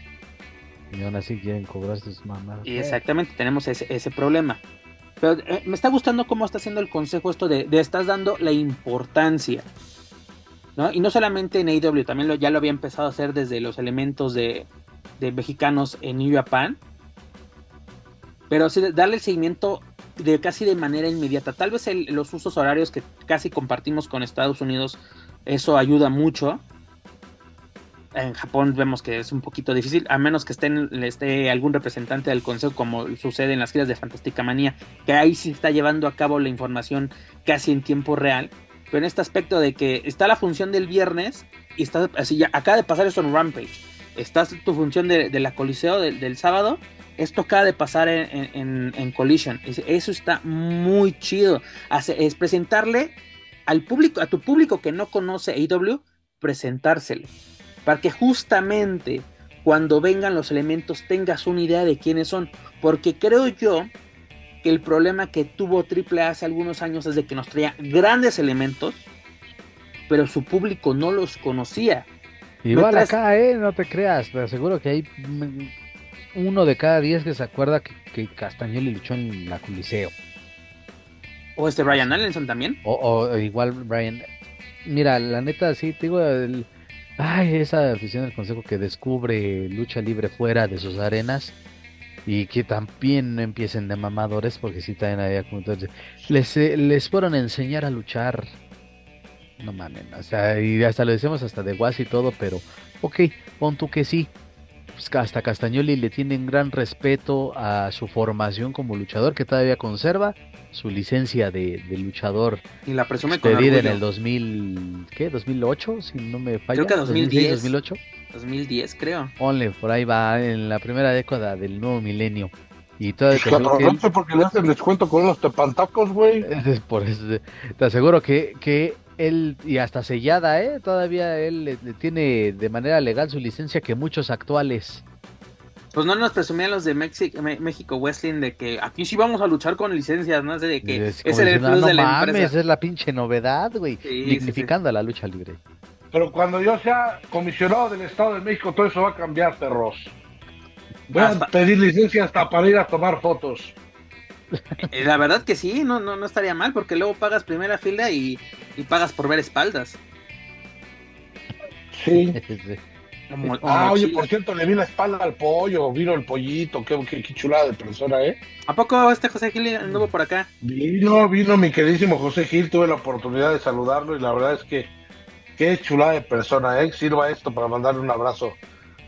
Y aún así quieren cobrar sus mamás. Y exactamente, tenemos ese, ese problema. Pero eh, me está gustando cómo está haciendo el consejo esto de, estás dando la importancia. ¿no? Y no solamente en AEW, también ya lo había empezado a hacer desde los elementos de, mexicanos en New Japan. Pero sí, darle el seguimiento de casi de manera inmediata. Tal vez los usos horarios que casi compartimos con Estados Unidos, eso ayuda mucho en Japón vemos que es un poquito difícil, a menos que estén, esté algún representante del consejo, como sucede en las giras de Fantástica Manía, que ahí sí está llevando a cabo la información casi en tiempo real. Pero en este aspecto de que está la función del viernes y está así, ya acaba de pasar eso en Rampage. Está tu función de, la Coliseo del, sábado. Esto acaba de pasar en, Collision. Eso está muy chido. es presentarle al público, a tu público que no conoce AEW, presentárselo para que justamente cuando vengan los elementos tengas una idea de quiénes son. Porque creo yo que el problema que tuvo Triple hace algunos años es de que nos traía grandes elementos, pero su público no los conocía. Igual acá, ¿eh? No te creas, te aseguro que hay uno de cada diez que se acuerda que, que Castañoli luchó en la Coliseo. ¿O este Brian Allenson también? O, igual Brian. Mira, la neta, sí, te digo, ay, esa afición del consejo que descubre lucha libre fuera de sus arenas y que también no empiecen de mamadores porque si también había como les, eh, les fueron a enseñar a luchar no mames, o sea, y hasta lo decimos hasta de guas y todo, pero ok, pon tú que sí. Pues hasta Castañoli le tienen gran respeto a su formación como luchador que todavía conserva su licencia de, luchador. Y la presume con en el 2000, ¿qué? 2008, si no me falla. Creo que 2010. 2008. 2010, creo. Onle, por ahí va, en la primera década del nuevo milenio. Y todo te que porque le hacen descuento con unos tepantacos, güey. [laughs] Por eso, te aseguro que, que él, y hasta sellada, ¿eh? Todavía él tiene de manera legal su licencia que muchos actuales. Pues no nos presumían los de México Wrestling de que aquí sí vamos a luchar con licencias, ¿no? de que es, el plus de la es la pinche novedad, güey. dignificando a la lucha libre. Pero cuando yo sea comisionado del Estado de México, todo eso va a cambiar, perros. Voy a pedir licencia hasta para ir a tomar fotos. Eh, la verdad que sí, no, no, no estaría mal, porque luego pagas primera fila y, pagas por ver espaldas. Sí. [laughs] ah, oye, por cierto, le vi la espalda al pollo, vino el pollito, qué, qué, chulada de persona, ¿eh? ¿A poco este José Gil anduvo por acá? Vino, vino mi queridísimo José Gil, tuve la oportunidad de saludarlo y la verdad es que qué chulada de persona, ¿eh? Sirva esto para mandarle un abrazo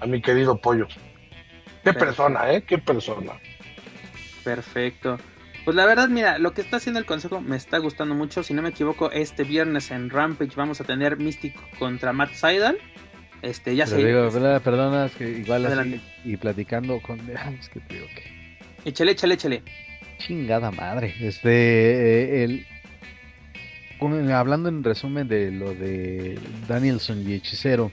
a mi querido pollo. Qué persona, ¿eh? Qué persona. Perfecto. Pues la verdad, mira, lo que está haciendo el consejo me está gustando mucho. Si no me equivoco, este viernes en Rampage vamos a tener Mystic contra Matt Seidel. Este, ya sé. Digo, perdona, que igual así, y platicando con. [laughs] Es que te digo que. Échale, échale, échale. Chingada madre. Este, el. Hablando en resumen de lo de Danielson y Hechicero.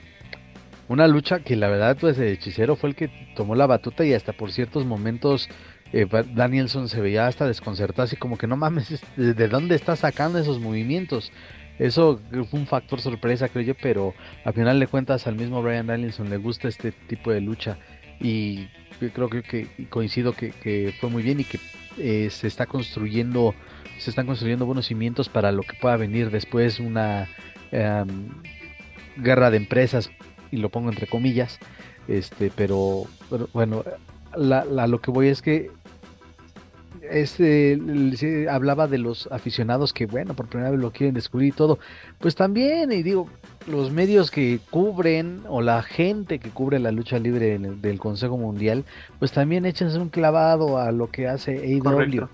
Una lucha que la verdad, pues, el Hechicero fue el que tomó la batuta y hasta por ciertos momentos eh, Danielson se veía hasta desconcertado, así como que no mames, ¿de dónde está sacando esos movimientos? Eso fue un factor sorpresa, creo yo, pero al final de cuentas al mismo Brian Danielson le gusta este tipo de lucha y creo que, coincido que, fue muy bien y que eh, se está construyendo, se están construyendo buenos cimientos para lo que pueda venir después una em, guerra de empresas y lo pongo entre comillas, este, pero, bueno, la, lo que voy es que este, hablaba de los aficionados que, bueno, por primera vez lo quieren descubrir y todo. Pues también, y digo, los medios que cubren o la gente que cubre la lucha libre del Consejo Mundial, pues también échense un clavado a lo que hace AEW.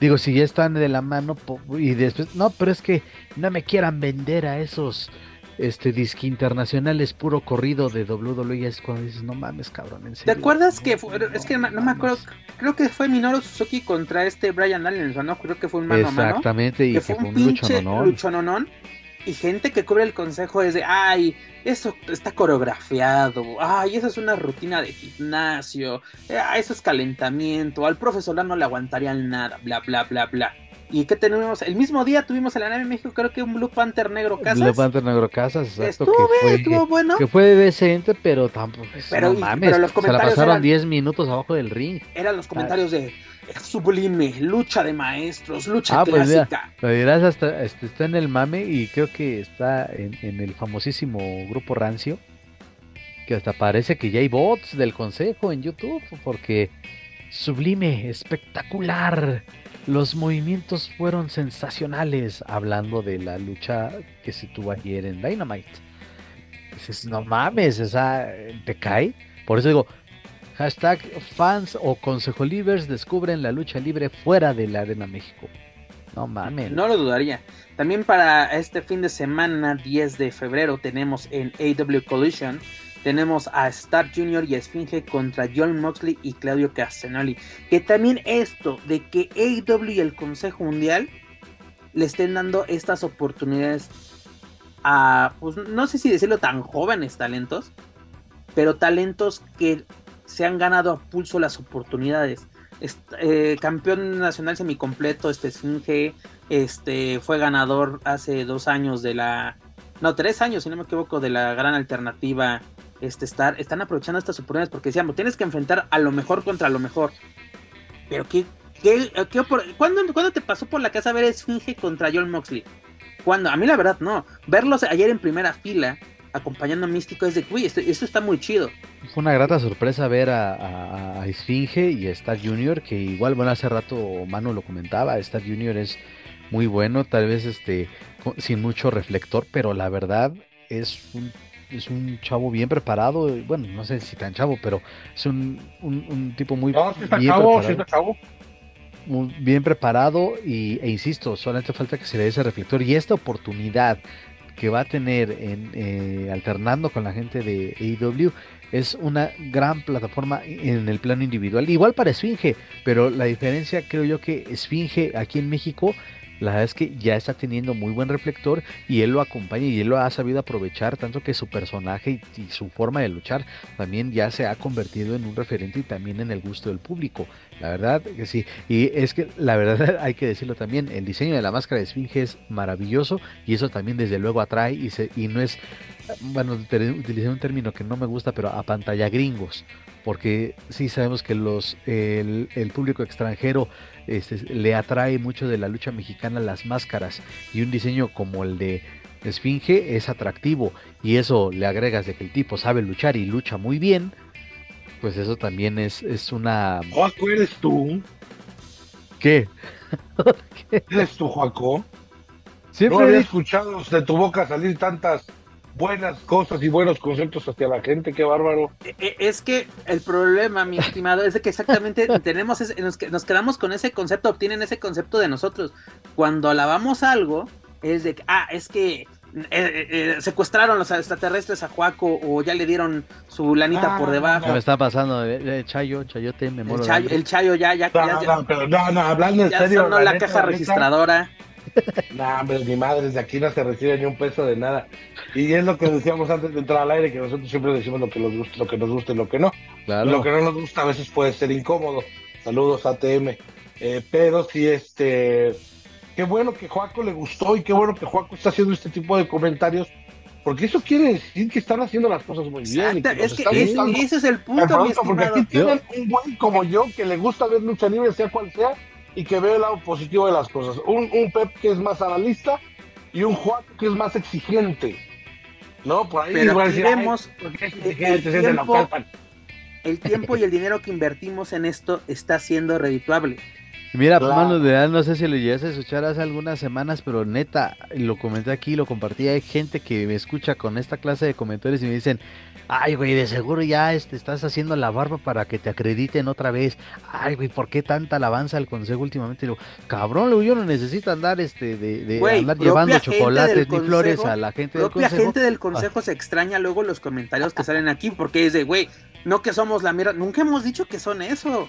Digo, si ya están de la mano y después, no, pero es que no me quieran vender a esos este disque internacional es puro corrido de WWE es cuando dices no mames cabrón ¿en ¿te acuerdas que fue, es que no me acuerdo creo que fue Minoru Suzuki contra este Brian Allen no creo que fue un mano a mano. Exactamente y que fue un, pinche luchononón y gente que cubre el consejo es de ay eso está coreografiado. Ay eso es una rutina de gimnasio. Eh, eso es calentamiento. Al profesor no le aguantarían nada. Bla bla bla bla ¿Y qué tenemos? El mismo día tuvimos en la nave México, creo que un Blue Panther Negro Casas. Blue Panther Negro Casas, exacto. Estuvo, que fue, estuvo bueno. Que fue decente, pero tampoco. Pero, no mames, pero los comentarios se la pasaron 10 minutos abajo del ring. Eran los comentarios de sublime, lucha de maestros, lucha ah, pues clásica. Pues dirás, hasta, este, está en el mame y creo que está en, en el famosísimo grupo Rancio. Que hasta parece que ya hay bots del consejo en YouTube, porque sublime, espectacular los movimientos fueron sensacionales, hablando de la lucha que se tuvo ayer en Dynamite. Dices, no mames, esa te cae. Por eso digo, hashtag fans o consejo libres descubren la lucha libre fuera de la Arena México. No mames. No lo dudaría. También para este fin de semana, 10 de febrero, tenemos en AW Collision tenemos a Star Junior y Esfinge contra John Moxley y Claudio Castagnoli. Que también esto de que AEW y el Consejo Mundial le estén dando estas oportunidades a, pues no sé si decirlo tan jóvenes talentos, pero talentos que se han ganado a pulso las oportunidades. Eh, campeón nacional semicompleto, este Esfinge, este fue ganador hace dos años de la, no, tres años, si no me equivoco, de la gran alternativa. Este, estar, están aprovechando estas oportunidades porque decíamos, tienes que enfrentar a lo mejor contra lo mejor. Pero ¿qué, qué, qué ¿cuándo, ¿cuándo, te pasó por la casa ver Esfinge contra John Moxley? Cuando, a mí la verdad no. Verlos ayer en primera fila, acompañando a Místico, es de, uy, esto, está muy chido. Fue una grata sorpresa ver a, a, Esfinge y a Star Junior, que igual, bueno, hace rato Manu lo comentaba, Star Junior es muy bueno, tal vez este sin mucho reflector, pero la verdad es un es un chavo bien preparado, bueno, no sé si tan chavo, pero es un, un, tipo muy bien preparado. Muy bien preparado y, e insisto, solamente falta que se le dé ese reflector y esta oportunidad que va a tener en, eh, alternando con la gente de AEW es una gran plataforma en el plano individual. Igual para Esfinge, pero la diferencia creo yo que Esfinge aquí en México la verdad es que ya está teniendo muy buen reflector y él lo acompaña y él lo ha sabido aprovechar, tanto que su personaje y, su forma de luchar también ya se ha convertido en un referente y también en el gusto del público. La verdad que sí, y es que la verdad [laughs] hay que decirlo también, el diseño de la máscara de Esfinge es maravilloso y eso también desde luego atrae y, no es, bueno, utilicé un término que no me gusta, pero a pantalla gringos, porque sí sabemos que los, el, el público extranjero este, le atrae mucho de la lucha mexicana las máscaras y un diseño como el de Esfinge es atractivo y eso le agregas de que el tipo sabe luchar y lucha muy bien, pues eso también es, es una... Joaco, ¿eres tú? ¿Qué? ¿Eres tú, Joaco? Siempre no había escuchado de tu boca salir tantas buenas cosas y buenos conceptos hacia la gente, qué bárbaro. E, e, es que el problema, mi estimado, es de que exactamente [laughs] tenemos nos, nos, quedamos con ese concepto, obtienen ese concepto de nosotros. Cuando alabamos algo, es de que, ah, es que eh, eh, eh, secuestraron los extraterrestres a Juaco o ya le dieron su lanita por ah, debajo. Me está pasando, el Chayo, Chayote, me El Chayo, el Chayo ya, ya, no, ya, no, pero no, no, hablando en ya serio. Sonó la, caja registradora. No, hombre, mi madre, desde aquí no se recibe ni un peso de nada. Y es lo que decíamos antes de entrar al aire, que nosotros siempre decimos lo que nos gusta, lo que nos gusta y lo que no. Lo que no nos gusta a veces puede ser incómodo. Saludos ATM. Eh, pero sí, este, qué bueno que Joaco le gustó y qué bueno que Joaco está haciendo este tipo de comentarios, porque eso quiere decir que están haciendo las cosas muy bien. es que ese, es el punto, Porque aquí tienen un buen como yo que le gusta ver lucha libre, sea cual sea, y que ve el lado positivo de las cosas. Un, un Pep que es más analista y un Juan que es más exigente. ¿No? Por ahí Pero vemos el, tiempo, y el dinero que invertimos en esto está siendo redituable. Mira, claro. de no sé si lo llegaste a escuchar hace algunas semanas, pero neta, lo comenté aquí, lo compartí. Hay gente que me escucha con esta clase de comentarios y me dicen: Ay, güey, de seguro ya este, estás haciendo la barba para que te acrediten otra vez. Ay, güey, ¿por qué tanta alabanza al consejo últimamente? Digo, cabrón, yo no necesito andar este, de, de andar llevando chocolates ni flores a la gente del consejo. gente del consejo se extraña luego los comentarios que salen aquí porque es de, güey, no que somos la mierda. Nunca hemos dicho que son eso.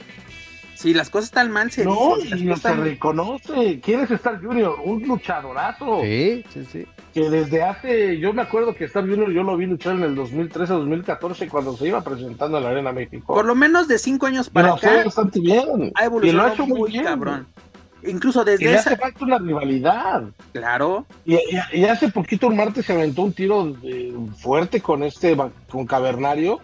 Si las cosas están mal, se No, y no se reconoce. ¿Quieres estar Junior? Un luchadorazo. Sí, sí, sí. Que desde hace, yo me acuerdo que Star Junior yo lo vi luchar en el 2013-2014 cuando se iba presentando en la Arena México. Por lo menos de cinco años para acá. bastante bien. Ha evolucionado y lo ha hecho muy bien. cabrón. Incluso desde y esa... hace falta una rivalidad. Claro. Y, y, hace poquito un martes se aventó un tiro fuerte con este, con Cavernario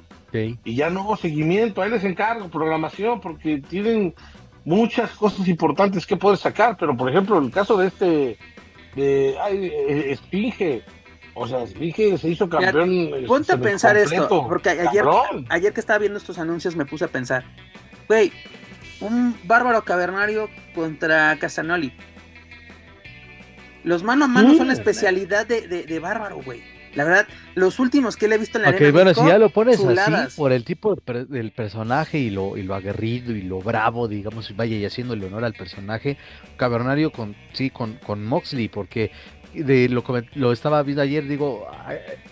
y ya no hubo seguimiento, ahí les encargo programación porque tienen muchas cosas importantes que poder sacar, pero por ejemplo, el caso de este de ay, eh, Esfinge, o sea, Esfinge se hizo campeón. Este, ponte a pensar esto, porque ayer, ayer que estaba viendo estos anuncios me puse a pensar, güey, un bárbaro cavernario contra Casanoli. Los mano a mano son la especialidad de, de, de bárbaro, güey. La verdad, los últimos que le he visto en la okay, bueno, si ya lo pones así, por el tipo del personaje y lo, y lo aguerrido y lo bravo, digamos, vaya y haciéndole honor al personaje, Cavernario con, sí, con, con Moxley, porque de lo, lo estaba viendo ayer, digo,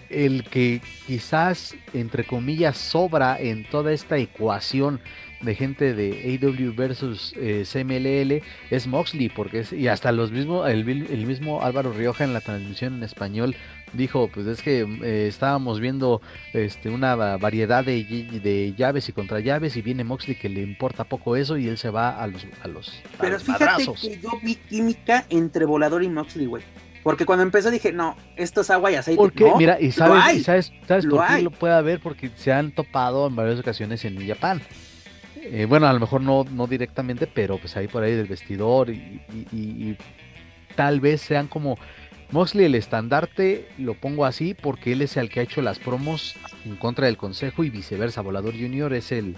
el que quizás, entre comillas, sobra en toda esta ecuación de gente de AW versus eh, CMLL es Moxley, porque es, y hasta los mismos, el, el, mismo Álvaro Rioja en la transmisión en español dijo, pues es que eh, estábamos viendo este, una variedad de, de, llaves y contra llaves y viene Moxley que le importa poco eso y él se va a los... A los Pero fíjate que yo vi química entre Volador y Moxley, güey. Porque cuando empezó dije, no, esto es agua y aceite. Porque, mira, y sabes, sabes, sabes por qué lo puede haber, porque se han topado en varias ocasiones en Japón. Eh, bueno, a lo mejor no, no directamente, pero pues ahí por ahí del vestidor y, tal vez sean como Moxley el estandarte lo pongo así porque él es el que ha hecho las promos en contra del consejo y viceversa. Volador Junior es el,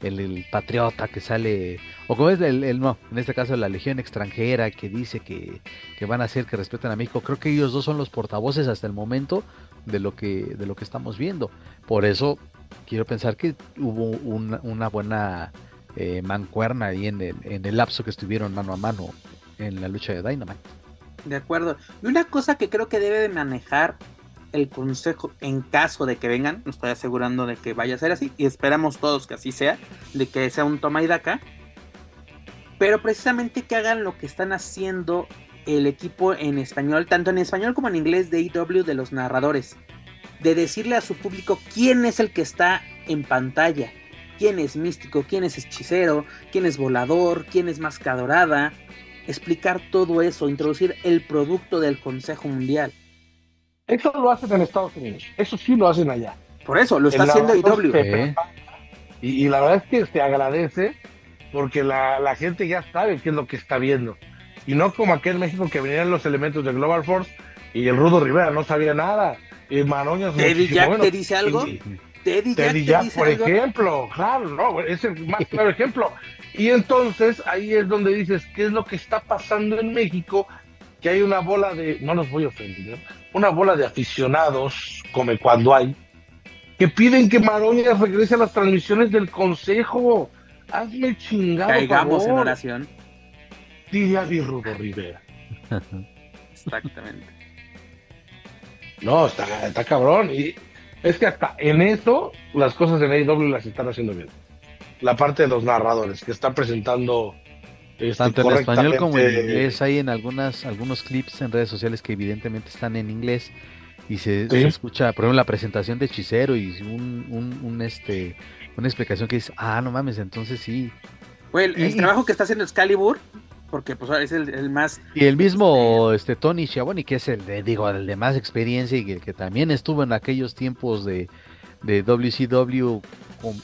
el, patriota que sale, o como es el, no, en este caso la legión extranjera que dice que, van a hacer que respetan a México. Creo que ellos dos son los portavoces hasta el momento de lo que, de lo que estamos viendo. Por eso quiero pensar que hubo una, buena eh, mancuerna ahí en el, lapso que estuvieron mano a mano en la lucha de Dynamite. De acuerdo. Y una cosa que creo que debe de manejar el consejo en caso de que vengan, no estoy asegurando de que vaya a ser así, y esperamos todos que así sea, de que sea un toma y daca, pero precisamente que hagan lo que están haciendo el equipo en español, tanto en español como en inglés de IW de los narradores, de decirle a su público quién es el que está en pantalla, quién es místico, quién es hechicero, quién es volador, quién es masca dorada, explicar todo eso, introducir el producto del Consejo Mundial. Eso lo hacen en Estados Unidos. Eso sí lo hacen allá. Por eso, lo está haciendo IW. Y, la verdad es que se agradece porque la, gente ya sabe qué es lo que está viendo. Y no como aquel México que venían los elementos de Global Force y el Rudo Rivera no sabía nada. Y Maroñas ¿Teddy Jack te dice algo? Teddy, Jack, por ejemplo, claro, no, es el más claro ejemplo. Y entonces ahí es donde dices, ¿qué es lo que está pasando en México? Que hay una bola de, no los voy a ofender, una bola de aficionados, como cuando hay, que piden que Maroña regrese a las transmisiones del Consejo. Hazme chingado. Caigamos en oración. Diría Di Rudo Rivera. [laughs] Exactamente. No, está, está cabrón. Y es que hasta en eso las cosas en AEW las están haciendo bien. La parte de los narradores que están presentando este, Tanto en español como en inglés hay en algunas algunos clips en redes sociales que evidentemente están en inglés y se, escucha, por ejemplo, la presentación de Hechicero y un, este una explicación que dice, ah, no mames, entonces sí. el, trabajo que está haciendo Excalibur, porque pues es el, más... Y el mismo este, este Tony Schiavone, que es el de, digo, el de más experiencia y que, que también estuvo en aquellos tiempos de, de WCW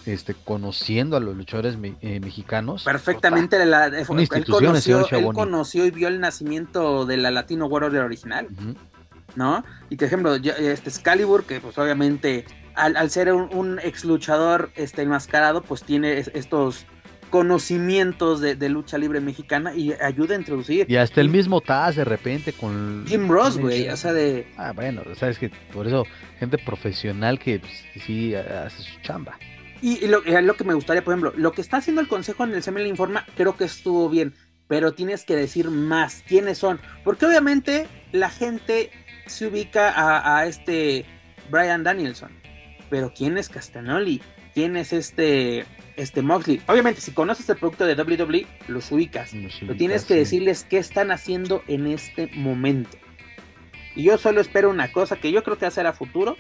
este, conociendo a los luchadores eh, mexicanos. Perfectamente, la, él, conoció, él, conoció, y vio el nacimiento de la Latino Warrior original, ¿no? Y por ejemplo, este Excalibur, que pues obviamente al, ser un, ex luchador este, enmascarado, pues tiene estos conocimientos de, lucha libre mexicana y ayuda a introducir. Y hasta el mismo Taz de repente con... Jim Ross, güey, o sea, de... Ah, bueno, o sea, es que por eso gente profesional que pues, sí hace su chamba. Y, lo, lo, que me gustaría, por ejemplo, lo que está haciendo el consejo en el CML Informa, creo que estuvo bien, pero tienes que decir más quiénes son, porque obviamente la gente se ubica a, este Brian Danielson, pero quién es Castanoli, quién es este este Moxley. Obviamente, si conoces el producto de WWE, los ubicas, pero tienes que decirles qué están haciendo en este momento. Y yo solo espero una cosa que yo creo que va a ser a futuro,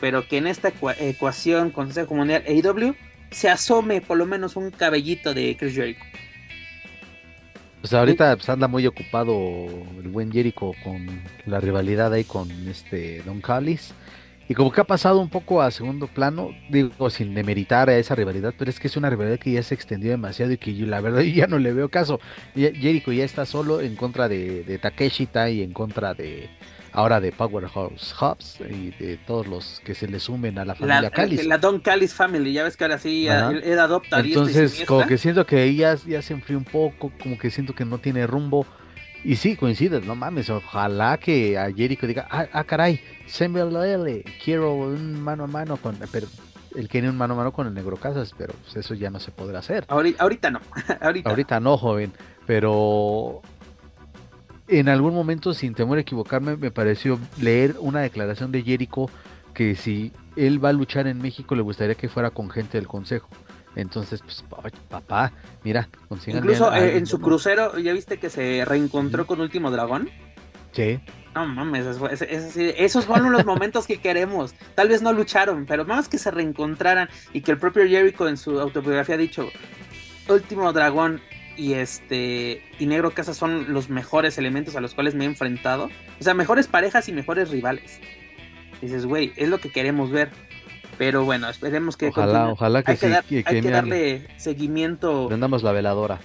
pero que en esta ecuación Consejo Mundial AEW se asome por lo menos un cabellito de Chris Jericho. Pues ahorita pues, anda muy ocupado el buen Jericho con la rivalidad ahí con este Don Callis. Y como que ha pasado un poco a segundo plano, digo, sin demeritar a esa rivalidad, pero es que es una rivalidad que ya se extendió demasiado y que yo, la verdad [laughs] ya no le veo caso. Jericho ya está solo en contra de, de Takeshita y en contra de, ahora de Powerhouse Hubs y de todos los que se le sumen a la familia la, Callis. La Don Callis Family, ya ves que ahora sí él, adopta. Entonces, como que siento que ella ya se enfrió un poco, como que siento que no tiene rumbo. Y sí, coincide, no mames, ojalá que a Jericho diga, ah, ah caray, L, quiero un mano a mano con... Pero él quiere un mano a mano con el Negro Casas, pero pues eso ya no se podrá hacer. Ahorita, ahorita no, [laughs] ahorita. ahorita no, joven, pero en algún momento, sin temor a equivocarme, me pareció leer una declaración de Jericho que si él va a luchar en México le gustaría que fuera con gente del consejo. Entonces, pues, papá, mira, Incluso eh, en su crucero, ¿ya viste que se reencontró con Último Dragón? Sí. No mames, esos fueron los momentos que queremos. Tal vez no lucharon, pero más que se reencontraran y que el propio Jericho en su autobiografía ha dicho, Último Dragón y este y Negro Casa son los mejores elementos a los cuales me he enfrentado. O sea, mejores parejas y mejores rivales. dices, güey, es lo que queremos ver. Pero bueno, esperemos que. Ojalá, ojalá que hay sí. Que, hay que, darle seguimiento. Prendamos la veladora.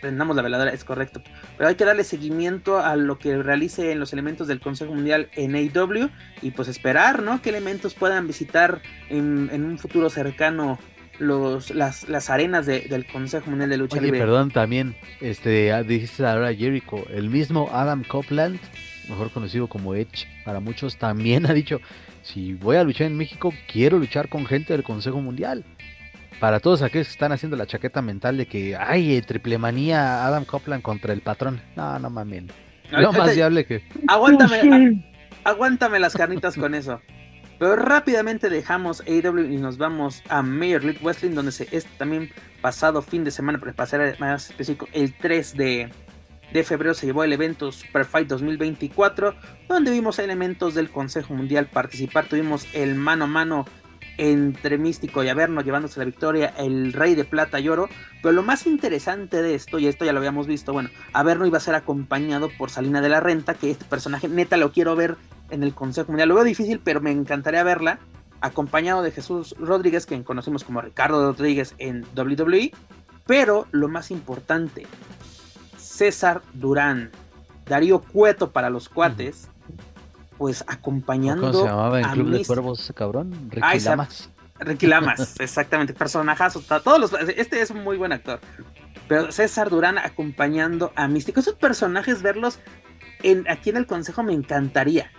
Prendamos la veladora, es correcto. Pero hay que darle seguimiento a lo que realice en los elementos del Consejo Mundial en AEW y pues esperar, ¿no? Que elementos puedan visitar en, en un futuro cercano los, las, las arenas del Consejo Mundial de Lucha Oye, perdón, también, este, dijiste ahora Jericho, el mismo Adam Copeland, mejor conocido como Edge para muchos, también [laughs] ha dicho, si voy a luchar en México, quiero luchar con gente del Consejo Mundial. Para todos aquellos que están haciendo la chaqueta mental de que, ay, eh, triple manía Adam Copeland contra el patrón. No, no mames. Lo más viable que... Aguántame, aguántame las carnitas con eso. Pero rápidamente dejamos AEW y nos vamos a Major League Wrestling, donde se es también pasado fin de semana, para pasar más específico, el 3 de, de febrero se llevó el evento Super Fight 2024, donde vimos elementos del Consejo Mundial participar. Tuvimos el mano a mano entre Místico y Averno llevándose la victoria el Rey de Plata y Oro. Pero lo más interesante de esto, y esto ya lo habíamos visto, bueno, Averno iba a ser acompañado por Salina de la Renta, que este personaje neta lo quiero ver en el Consejo Mundial. Lo veo difícil, pero me encantaría verla acompañado de Jesús Rodríguez, quien conocemos como Ricardo Rodríguez en WWE. Pero lo más importante, César Durán, Darío Cueto para los cuates, pues acompañando. ¿Cómo se llamaba en Club de Cuervos ese cabrón? Ricky Lamas. Ricky Lamas, [laughs] exactamente, personajazo. Todos los, este es un muy buen actor. Pero César Durán acompañando a Místico. Esos personajes, verlos en, aquí en el Consejo me encantaría.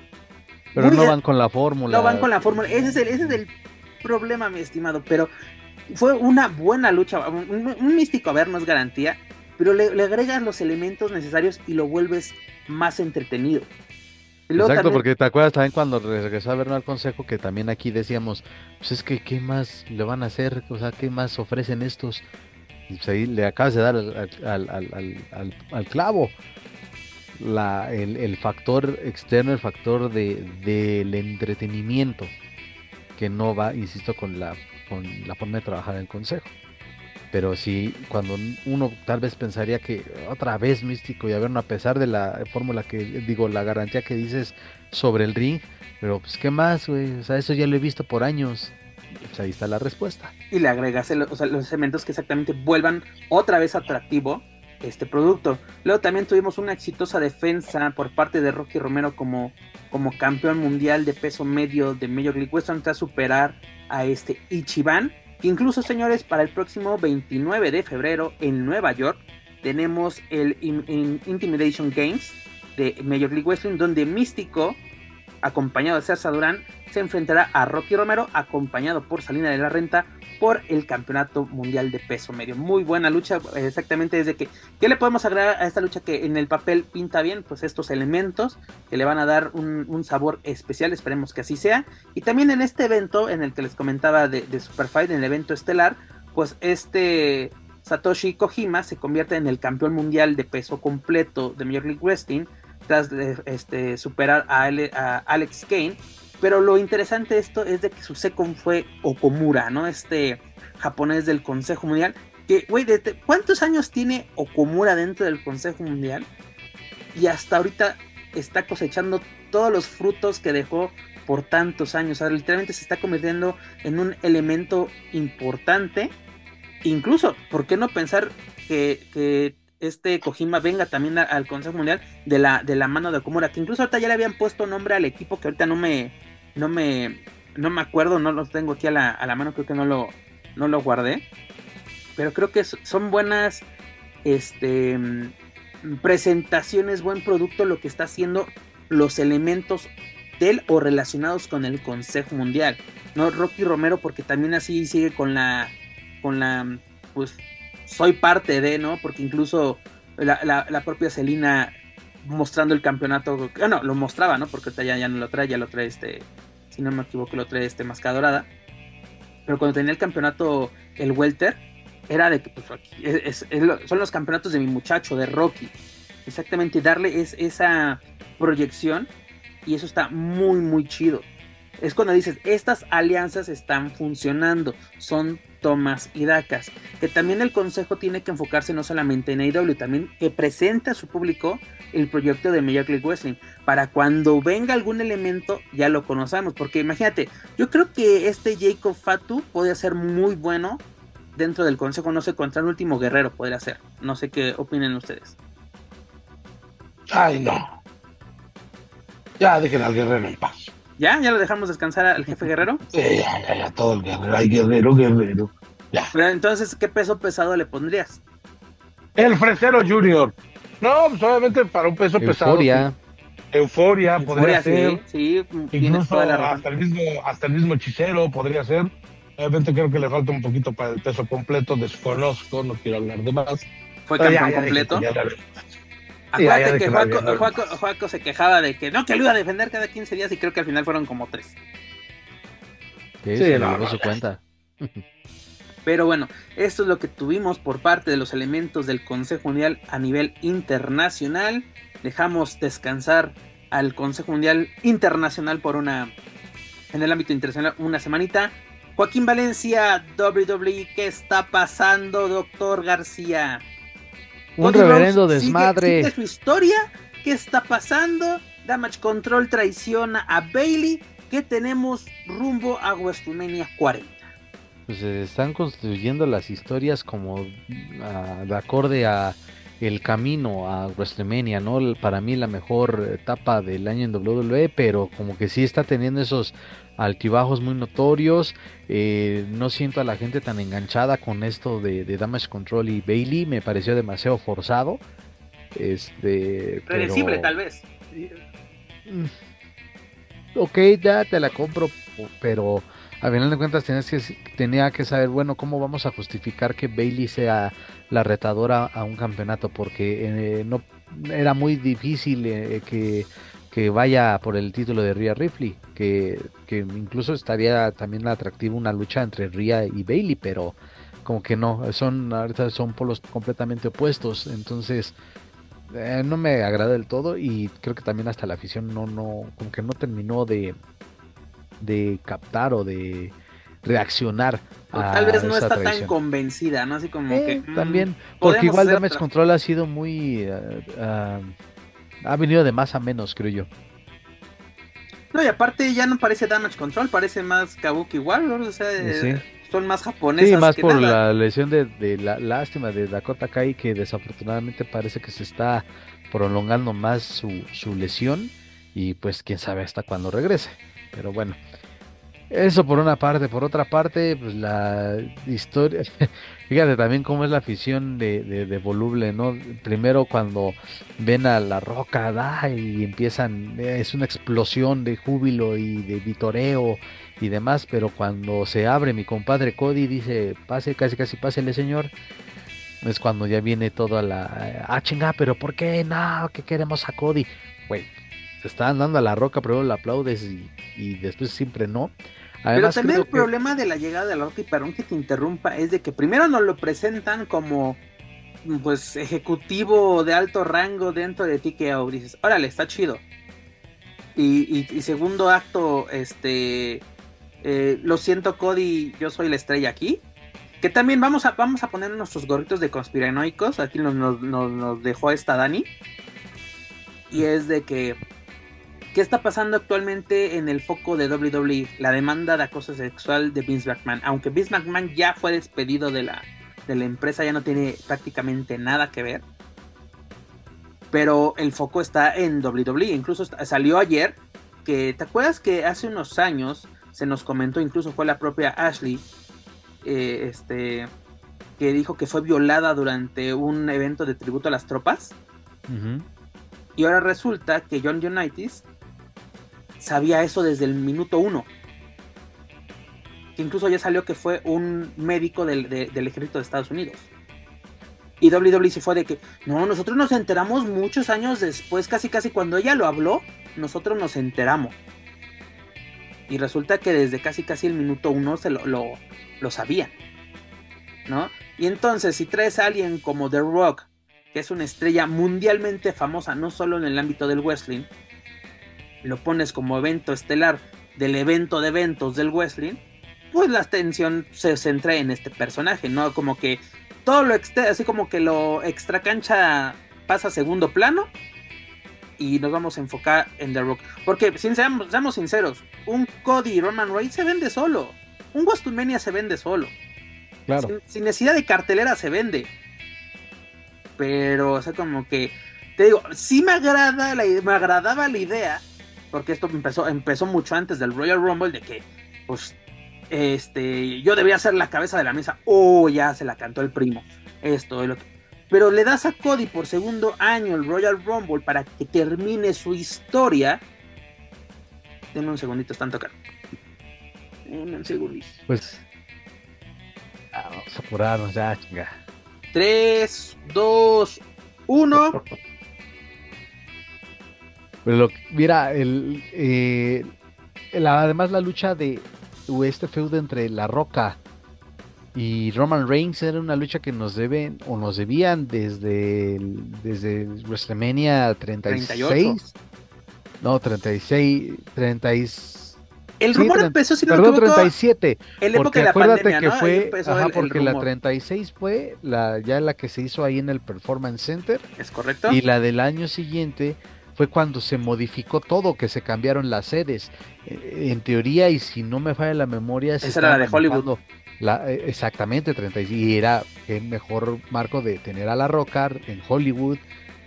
Pero no van con la fórmula. No van con la fórmula. Ese es, el, ese es el problema, mi estimado. Pero fue una buena lucha. Un, místico, a ver, no es garantía. Pero le, agregas los elementos necesarios y lo vuelves más entretenido. Exacto, porque te acuerdas también cuando regresó a vernos al consejo que también aquí decíamos, pues es que qué más le van a hacer, o sea, qué más ofrecen estos. Y pues ahí le acabas de dar al, al, al clavo la, el, factor externo, el factor de, del entretenimiento, que no va, insisto, con la, con la forma de trabajar en el consejo. Pero sí, cuando uno tal vez pensaría que otra vez místico y a ver, a pesar de la fórmula que digo, la garantía que dices sobre el ring, pero pues qué más, güey, o sea, eso ya lo he visto por años. Pues ahí está la respuesta. Y le agregas los elementos que exactamente vuelvan otra vez atractivo este producto. Luego también tuvimos una exitosa defensa por parte de Rocky Romero como, como campeón mundial de peso medio de Major League Western tras superar a este Ichiban. Incluso, señores, para el próximo 29 de febrero en Nueva York tenemos el Intimidation Games de Major League Wrestling donde Místico, acompañado de César Durán, se enfrentará a Rocky Romero, acompañado por Salina de la Renta, por el Campeonato Mundial de Peso Medio. Muy buena lucha, exactamente desde que, ¿qué le podemos agregar a esta lucha que en el papel pinta bien? Pues estos elementos que le van a dar un, sabor especial, esperemos que así sea. Y también en este evento, en el que les comentaba de, de Super Fight, en el evento estelar, pues este Satoshi Kojima se convierte en el campeón mundial de peso completo de Major League Wrestling tras de, este, superar a Alex Kane pero lo interesante de esto es de que su second fue Okomura, ¿no? Este japonés del Consejo Mundial. Que, güey, ¿cuántos años tiene Okomura dentro del Consejo Mundial? Y hasta ahorita está cosechando todos los frutos que dejó por tantos años. O sea, literalmente se está convirtiendo en un elemento importante. Incluso, ¿por qué no pensar que, este Kojima venga también al Consejo Mundial de la, de la mano de Okomura? Que incluso ahorita ya le habían puesto nombre al equipo que ahorita no me, no me, no me acuerdo, no los tengo aquí a la, a la mano, creo que no lo, no lo guardé. Pero creo que son buenas este, presentaciones, buen producto lo que está haciendo los elementos del o relacionados con el Consejo Mundial. No Rocky Romero porque también así sigue con la con la pues soy parte de, ¿no? Porque incluso la, la, propia Celina mostrando el campeonato, bueno, lo mostraba, ¿no? Porque ahorita ya, ya no lo trae, ya lo trae este si no me equivoco, lo trae este Masca Dorada. Pero cuando tenía el campeonato, el Welter, era de que pues, son los campeonatos de mi muchacho, de Rocky. Exactamente, darle es, esa proyección y eso está muy, muy chido. Es cuando dices, estas alianzas están funcionando, son tomas y dacas. Que también el consejo tiene que enfocarse no solamente en AEW, también que presente a su público el proyecto de Major League Wrestling. Para cuando venga algún elemento, ya lo conocemos. Porque imagínate, yo creo que este Jacob Fatu podría ser muy bueno dentro del consejo. No sé, contra el último guerrero podría ser. No sé qué opinen ustedes. Ay, no. Ya dejen al guerrero en paz. ¿Ya? ¿Ya lo dejamos descansar al jefe guerrero? Sí, ya, ya, ya, todo el guerrero. Ay, guerrero, guerrero. Ya. Pero entonces, ¿qué peso pesado le pondrías? El fresero junior. No, pues obviamente para un peso pesado. Euforia. Euforia, podría ser. Sí, Incluso hasta, el mismo, hasta el mismo hechicero podría ser. Obviamente creo que le falta un poquito para el peso completo. Desconozco, no quiero hablar de más. ¿Fue campeón completo? Acuérdate que Juaco, se quejaba de que no, que lo iba a defender cada 15 días y creo que al final fueron como 3. Sí, sí no, su cuenta. Pero bueno, esto es lo que tuvimos por parte de los elementos del Consejo Mundial a nivel internacional. Dejamos descansar al Consejo Mundial Internacional por una, en el ámbito internacional, una semanita. Joaquín Valencia, WWE, ¿qué está pasando, doctor García? Un reverendo desmadre. Sigue, su historia, ¿qué está pasando? Damage Control traiciona a Bailey. ¿Qué tenemos rumbo a WrestleMania 40? Pues se están construyendo las historias como de acorde a el camino a WrestleMania, ¿no? Para mí la mejor etapa del año en WWE, pero como que sí está teniendo esos altibajos muy notorios. Eh, no siento a la gente tan enganchada con esto de, Damage Control y Bailey. Me pareció demasiado forzado. Este. Predecible, tal vez. Mm, ok, ya te la compro, pero a final de cuentas que, tenía que saber, bueno, cómo vamos a justificar que Bailey sea la retadora a un campeonato, porque eh, no era muy difícil eh, que que vaya por el título de Rhea Ripley, que, incluso estaría también atractivo una lucha entre Rhea y Bailey, pero como que no, son son polos completamente opuestos, entonces eh, no me agrada del todo y creo que también hasta la afición no no como que no terminó de de captar o de reaccionar tal vez no está tan convencida, ¿no? Así como eh, que. Mm, también, porque igual Damage Control ha sido muy. Uh, ha venido de más a menos, creo yo. No, y aparte ya no parece Damage Control, parece más Kabuki igual, O sea, son más japonesas. Sí, más por la lesión de, la lástima de Dakota Kai, que desafortunadamente parece que se está prolongando más su, su lesión. Y pues quién sabe hasta cuándo regrese. Pero bueno, eso por una parte, por otra parte, pues la historia, fíjate también cómo es la afición de, de, Voluble, ¿no? Primero cuando ven a la roca, da, y empiezan, es una explosión de júbilo y de vitoreo y demás, pero cuando se abre mi compadre Cody dice, pase, casi casi pásele señor, es cuando ya viene toda la, ah chinga, pero ¿por qué? No, que queremos a Cody, güey, se están dando a la roca, primero la aplaudes y, y después siempre no. Pero también el problema de la llegada de la Roca y perdón que te interrumpa es de que primero nos lo presentan como pues ejecutivo de alto rango dentro de TKO. Dices, órale, está chido. Y, segundo acto, este, eh, lo siento Cody, yo soy la estrella aquí. Que también vamos a, vamos a poner nuestros gorritos de conspiranoicos. Aquí nos, nos dejó esta Dani. Y es de que ¿Qué está pasando actualmente en el foco de WWE? La demanda de acoso sexual de Vince McMahon. Aunque Vince McMahon ya fue despedido de la, de la empresa, ya no tiene prácticamente nada que ver. Pero el foco está en WWE. Incluso salió ayer que, ¿te acuerdas que hace unos años se nos comentó, incluso fue la propia Ashley, eh, este, que dijo que fue violada durante un evento de tributo a las tropas? Y ahora resulta que John Unitas sabía eso desde el minuto uno. Incluso ya salió que fue un médico del, ejército de Estados Unidos. Y WWE se fue de que, no, nosotros nos enteramos muchos años después, casi casi cuando ella lo habló, nosotros nos enteramos. Y resulta que desde casi casi el minuto uno se lo, lo, sabían. ¿no? Y entonces, si traes a alguien como The Rock, que es una estrella mundialmente famosa, no solo en el ámbito del wrestling, lo pones como evento estelar del evento de eventos del wrestling, pues la atención se centra en este personaje, ¿no? Como que todo lo extra, así como que lo extra cancha pasa a segundo plano y nos vamos a enfocar en The Rock. Porque, seamos, seamos sinceros, un Cody Roman Reigns se vende solo. Un WrestleMania se vende solo. Claro. Sin, necesidad de cartelera se vende. Pero, o sea, como que, te digo, sí me, agrada la, me agradaba la idea, porque esto empezó, empezó mucho antes del Royal Rumble, de que, pues, este, yo debía ser la cabeza de la mesa. Oh, ya se la cantó el primo. Esto, lo pero le das a Cody por segundo año el Royal Rumble para que termine su historia. Denme un segundito, están tocando. Denme un segundito. Pues. Vamos a apurarnos ya, chinga. 3, 2, 1. Mira, el, eh, además la lucha de este feudo entre La Roca y Roman Reigns era una lucha que nos deben o nos debían desde, desde WrestleMania 36. No, 36, 36. El rumor empezó, si no perdón, 37. En porque de la acuérdate pandemia, que ¿no? fue, ajá, porque la 36 fue la ya la que se hizo ahí en el Performance Center. Es correcto. Y la del año siguiente fue cuando se modificó todo, que se cambiaron las sedes. Eh, en teoría, y si no me falla la memoria, esa era la de Hollywood. Eh, exactamente, 36. Y era el mejor marco de tener a La Roca en Hollywood,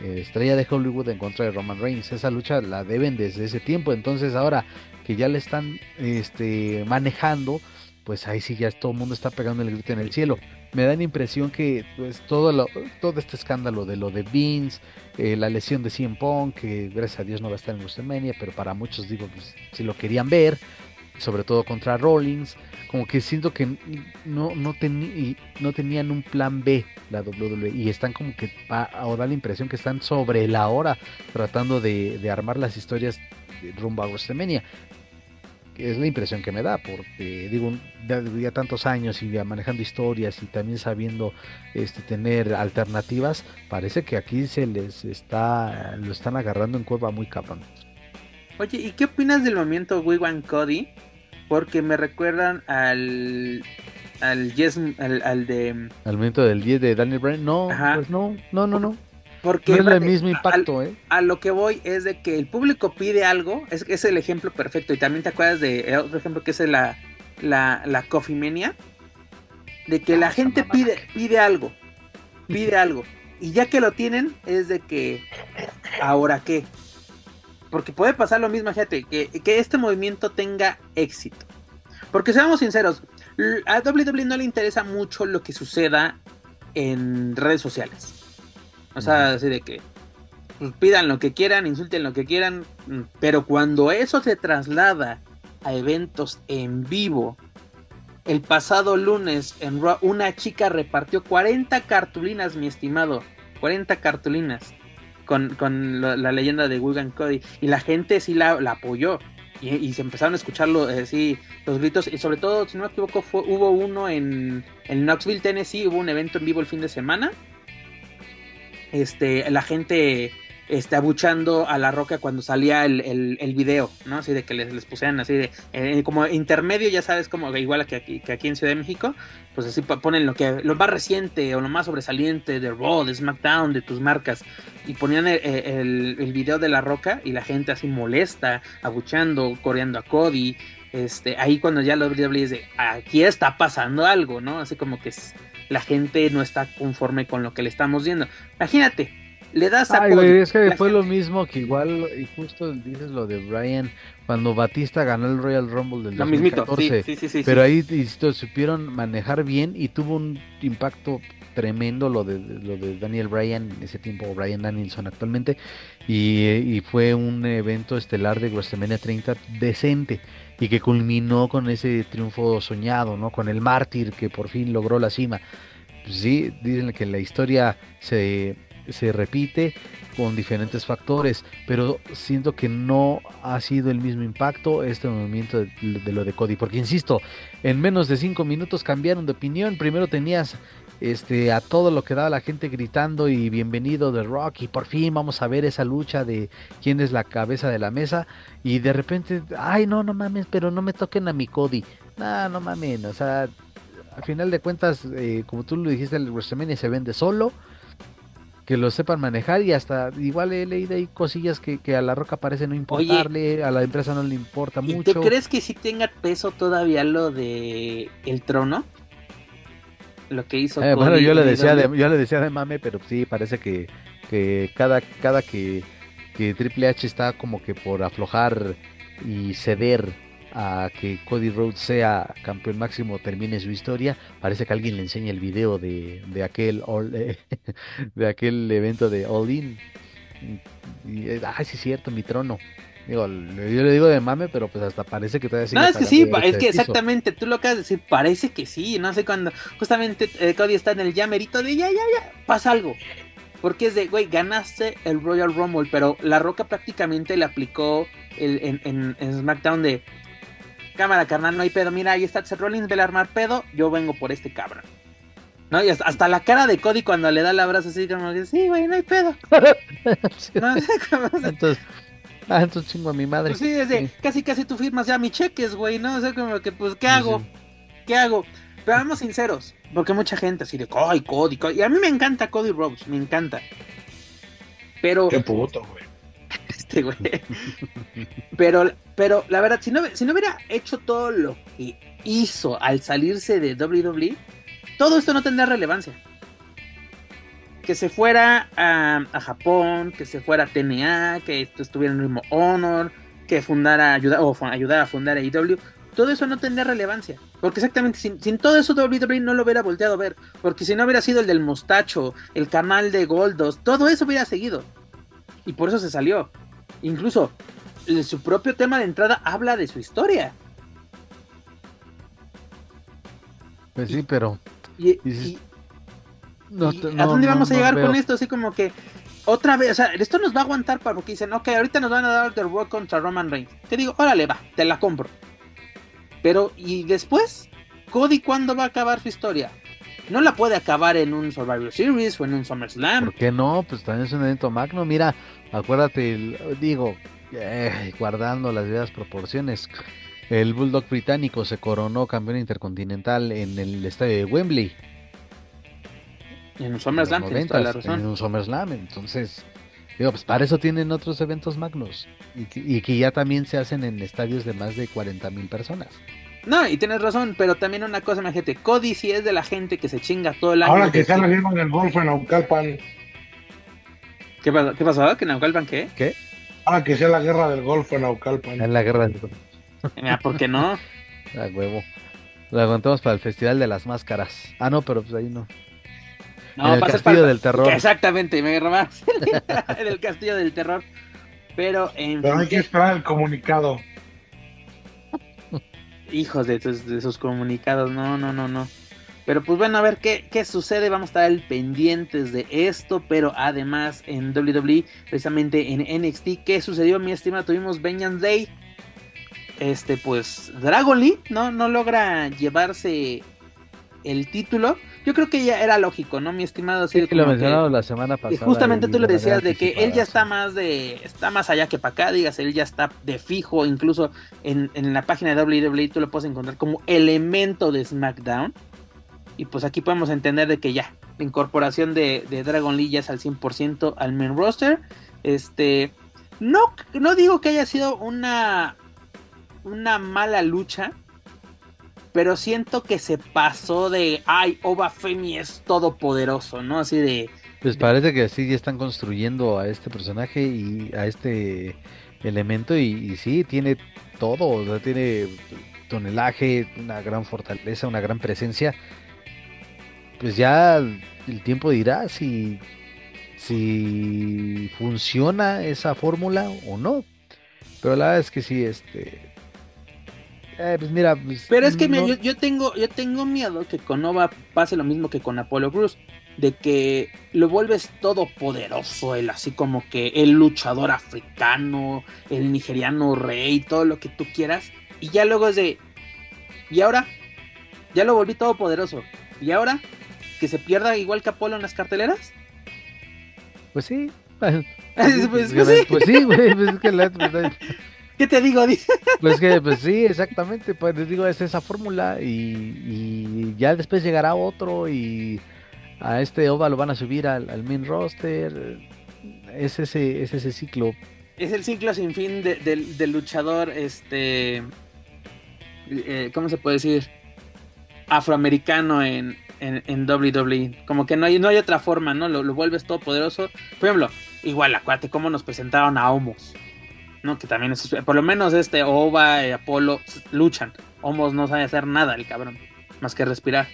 eh, estrella de Hollywood en contra de Roman Reigns. Esa lucha la deben desde ese tiempo. Entonces ahora que ya le están este, manejando, pues ahí sí ya todo el mundo está pegando el grito en el cielo. Me da la impresión que pues, todo, todo este escándalo de lo de Vince, eh, la lesión de CM Punk, que gracias a Dios no va a estar en WrestleMania, pero para muchos digo, pues si lo querían ver, sobre todo contra Rollins, como que siento que no, no, no tenían un plan B la WWE y están como que o da la impresión que están sobre la hora tratando de, armar las historias rumbo a WrestleMania. Es la impresión que me da, porque digo, ya, tantos años y ya manejando historias y también sabiendo este, tener alternativas, parece que aquí se les está, lo están agarrando en curva muy cabrón. Oye, ¿y qué opinas del movimiento Wiwan Cody? Porque me recuerdan al al yes al, al de al momento del 10 de Daniel Bryan no pues no no no no porque no es el mismo impacto a, ¿eh? a lo que voy es de que el público pide algo es, es el ejemplo perfecto y también te acuerdas de otro ejemplo que es la la, la Coffee Mania de que la ah, gente pide pide algo pide algo y ya que lo tienen es de que ahora qué porque puede pasar lo mismo, fíjate, que, que este movimiento tenga éxito. Porque seamos sinceros, a WWE no le interesa mucho lo que suceda en redes sociales. O sea, así de que pues, pidan lo que quieran, insulten lo que quieran, pero cuando eso se traslada a eventos en vivo, el pasado lunes en una chica repartió 40 cartulinas, mi estimado, 40 cartulinas con, la, leyenda de Wigan Cody. Y la gente sí la, apoyó. Y, se empezaron a escuchar eh, los gritos. Y sobre todo, si no me equivoco, fue, hubo uno en, en Knoxville, Tennessee. Hubo un evento en vivo el fin de semana. Este, la gente este, abuchando a la roca cuando salía el, el, video, ¿no? Así de que les, les pusieran así de, eh, como intermedio, ya sabes, como igual que aquí, que aquí en Ciudad de México, pues así ponen lo que, lo más reciente o lo más sobresaliente de Raw, de SmackDown, de tus marcas, y ponían el, el, video de la roca y la gente así molesta, abuchando, coreando a Cody, este, ahí cuando ya lo es de, aquí está pasando algo, ¿no? Así como que la gente no está conforme con lo que le estamos viendo. Imagínate, le das a es que fue lo mismo que igual, y justo dices lo de Brian, cuando Batista ganó el Royal Rumble del 2014. pero ahí supieron manejar bien y tuvo un impacto tremendo lo de lo de Daniel Bryan en ese tiempo Brian Danielson actualmente y, fue un evento estelar de WrestleMania 30 decente y que culminó con ese triunfo soñado no con el mártir que por fin logró la cima. Pues sí dicen que la historia se se repite con diferentes factores, pero siento que no ha sido el mismo impacto este movimiento de, lo de Cody, porque insisto, en menos de cinco minutos cambiaron de opinión, primero tenías este a todo lo que daba la gente gritando y bienvenido de Rock y por fin vamos a ver esa lucha de quién es la cabeza de la mesa y de repente, ay no, no mames, pero no me toquen a mi Cody, no, no mames, o sea, al final de cuentas, eh, como tú lo dijiste, el WrestleMania se vende solo que lo sepan manejar y hasta igual he leído ahí cosillas que, a la roca parece no importarle, a la empresa no le importa ¿y mucho. ¿Tú crees que sí tenga peso todavía lo de el trono? Lo que hizo. Eh, bueno, yo le decía de, yo le decía de mame, pero sí parece que, que cada cada que, que Triple H está como que por aflojar y ceder a que Cody Rhodes sea campeón máximo, termine su historia. Parece que alguien le enseña el video de, de aquel [laughs] de aquel evento de All In. Y, ay, sí es cierto, mi trono. Digo, yo le digo de mame, pero pues hasta parece que todavía sigue. No, es que sí, es que exactamente, tú lo acabas de decir, parece que sí, no sé cuándo, justamente eh, Cody está en el llamerito de ya, ya, ya, pasa algo. Porque es de, güey, ganaste el Royal Rumble, pero La Roca prácticamente le aplicó el, en, en SmackDown de, cámara carnal, no hay pedo. Mira, ahí está Seth Rollins, ve armar pedo, yo vengo por este cabrón. ¿No? Y hasta, la cara de Cody cuando le da el abrazo así como que, sí, güey, no hay pedo. [laughs] ¿No? entonces, ah, entonces chingo a mi madre. Pues sí, desde, casi casi tú firmas ya mis cheques, güey, ¿no? O sea, como que, pues, ¿qué hago? ¿Qué hago? Pero vamos sinceros, porque mucha gente así de, ay, Cody, Cody. Y a mí me encanta Cody Rhodes, me encanta. Pero... Qué puto, güey. [laughs] Este güey. Pero, pero la verdad, si no, si no hubiera hecho todo lo que hizo al salirse de WWE, todo esto no tendría relevancia. Que se fuera a, Japón, que se fuera a TNA, que estuviera en Ritmo Honor, que fundara, ayudar, o ayudara a fundar AEW, todo eso no tendría relevancia. Porque exactamente, sin, sin, todo eso WWE no lo hubiera volteado a ver. Porque si no hubiera sido el del mostacho, el canal de Goldos, todo eso hubiera seguido. Y por eso se salió. Incluso su propio tema de entrada habla de su historia. Pues sí, pero. ¿A dónde vamos a llegar con esto? Así como que otra vez, o sea, esto nos va a aguantar para porque dicen, ok, ahorita nos van a dar The World contra Roman Reigns. Te digo, órale, va, te la compro. Pero, ¿y después? ¿Cody cuándo va a acabar su historia? No la puede acabar en un Survivor Series o en un SummerSlam. ¿Por qué no? Pues también es un evento magno. Mira, acuérdate, digo, eh, guardando las debidas proporciones. El Bulldog británico se coronó campeón intercontinental en el estadio de Wembley. En un SummerSlam, En un SummerSlam, entonces, digo, pues para eso tienen otros eventos magnos. Y que, y que ya también se hacen en estadios de más de 40 mil personas. No, y tienes razón, pero también una cosa, gente, Cody sí es de la gente que se chinga todo el año. Ahora que se la en el golfo en Naucalpan. ¿Qué pasó? ¿Qué pasó? ¿Que Naucalpan qué? ¿Qué? Ah, que sea la guerra del golfo en Naucalpan. En la guerra del golfo. Mira, ¿por qué no? [laughs] A huevo. Lo aguantamos para el Festival de las Máscaras. Ah, no, pero pues ahí no. No, en el Castillo del Terror. Exactamente, me más [laughs] en el Castillo del Terror. Pero en Pero hay que esperar el comunicado hijos de, sus comunicados, no, no, no, no. Pero pues bueno, a ver qué, qué sucede. Vamos a estar al pendientes de esto. Pero además en WWE, precisamente en NXT, ¿qué sucedió, mi estimado? Tuvimos Benjamin Day. Este, pues Dragon Lee, ¿no? No logra llevarse el título. Yo creo que ya era lógico, ¿no, mi estimado? Sí, que lo mencionado la semana pasada. Justamente tú le decías de que él ya está más de, está más allá que para acá, digas, él ya está de fijo, incluso en, la página de WWE tú lo puedes encontrar como elemento de SmackDown. Y pues aquí podemos entender de que ya, la incorporación de, de Dragon Lee ya es al 100% al main roster. Este, no, no digo que haya sido una, una mala lucha pero siento que se pasó de, ay, Oba Femi es todopoderoso, ¿no? Así de... Pues parece que sí, ya están construyendo a este personaje y a este elemento y, sí, tiene todo, o sea, tiene tonelaje, una gran fortaleza, una gran presencia. Pues ya el tiempo dirá si, si funciona esa fórmula o no. Pero la verdad es que sí, este Eh, pues mira, pues, pero es que yo, tengo, yo tengo miedo que con Nova pase lo mismo que con Apollo Cruz, de que lo vuelves todo poderoso, el así como que el luchador africano, el nigeriano rey, todo lo que tú quieras, y ya luego es de, ¿y ahora? Ya lo volví todo poderoso, ¿y ahora? ¿Que se pierda igual que Apolo en las carteleras? Pues sí. [laughs] [laughs] pues, pues, sí. Pues sí, pues es que la, ¿Qué te digo? [laughs] pues que, pues sí, exactamente, pues les digo, es esa fórmula y, ya después llegará otro y a este OVA lo van a subir al, main roster. Es ese, es ese ciclo. Es el ciclo sin fin del luchador, este, eh, ¿cómo se puede decir? Afroamericano en, en, WWE. Como que no hay, no hay otra forma, ¿no? Lo, lo vuelves todo poderoso. Por ejemplo, igual, acuérdate cómo nos presentaron a Homos. ¿No? Que también es, por lo menos este Ova y Apolo luchan. Homos no sabe hacer nada el cabrón, más que respirar.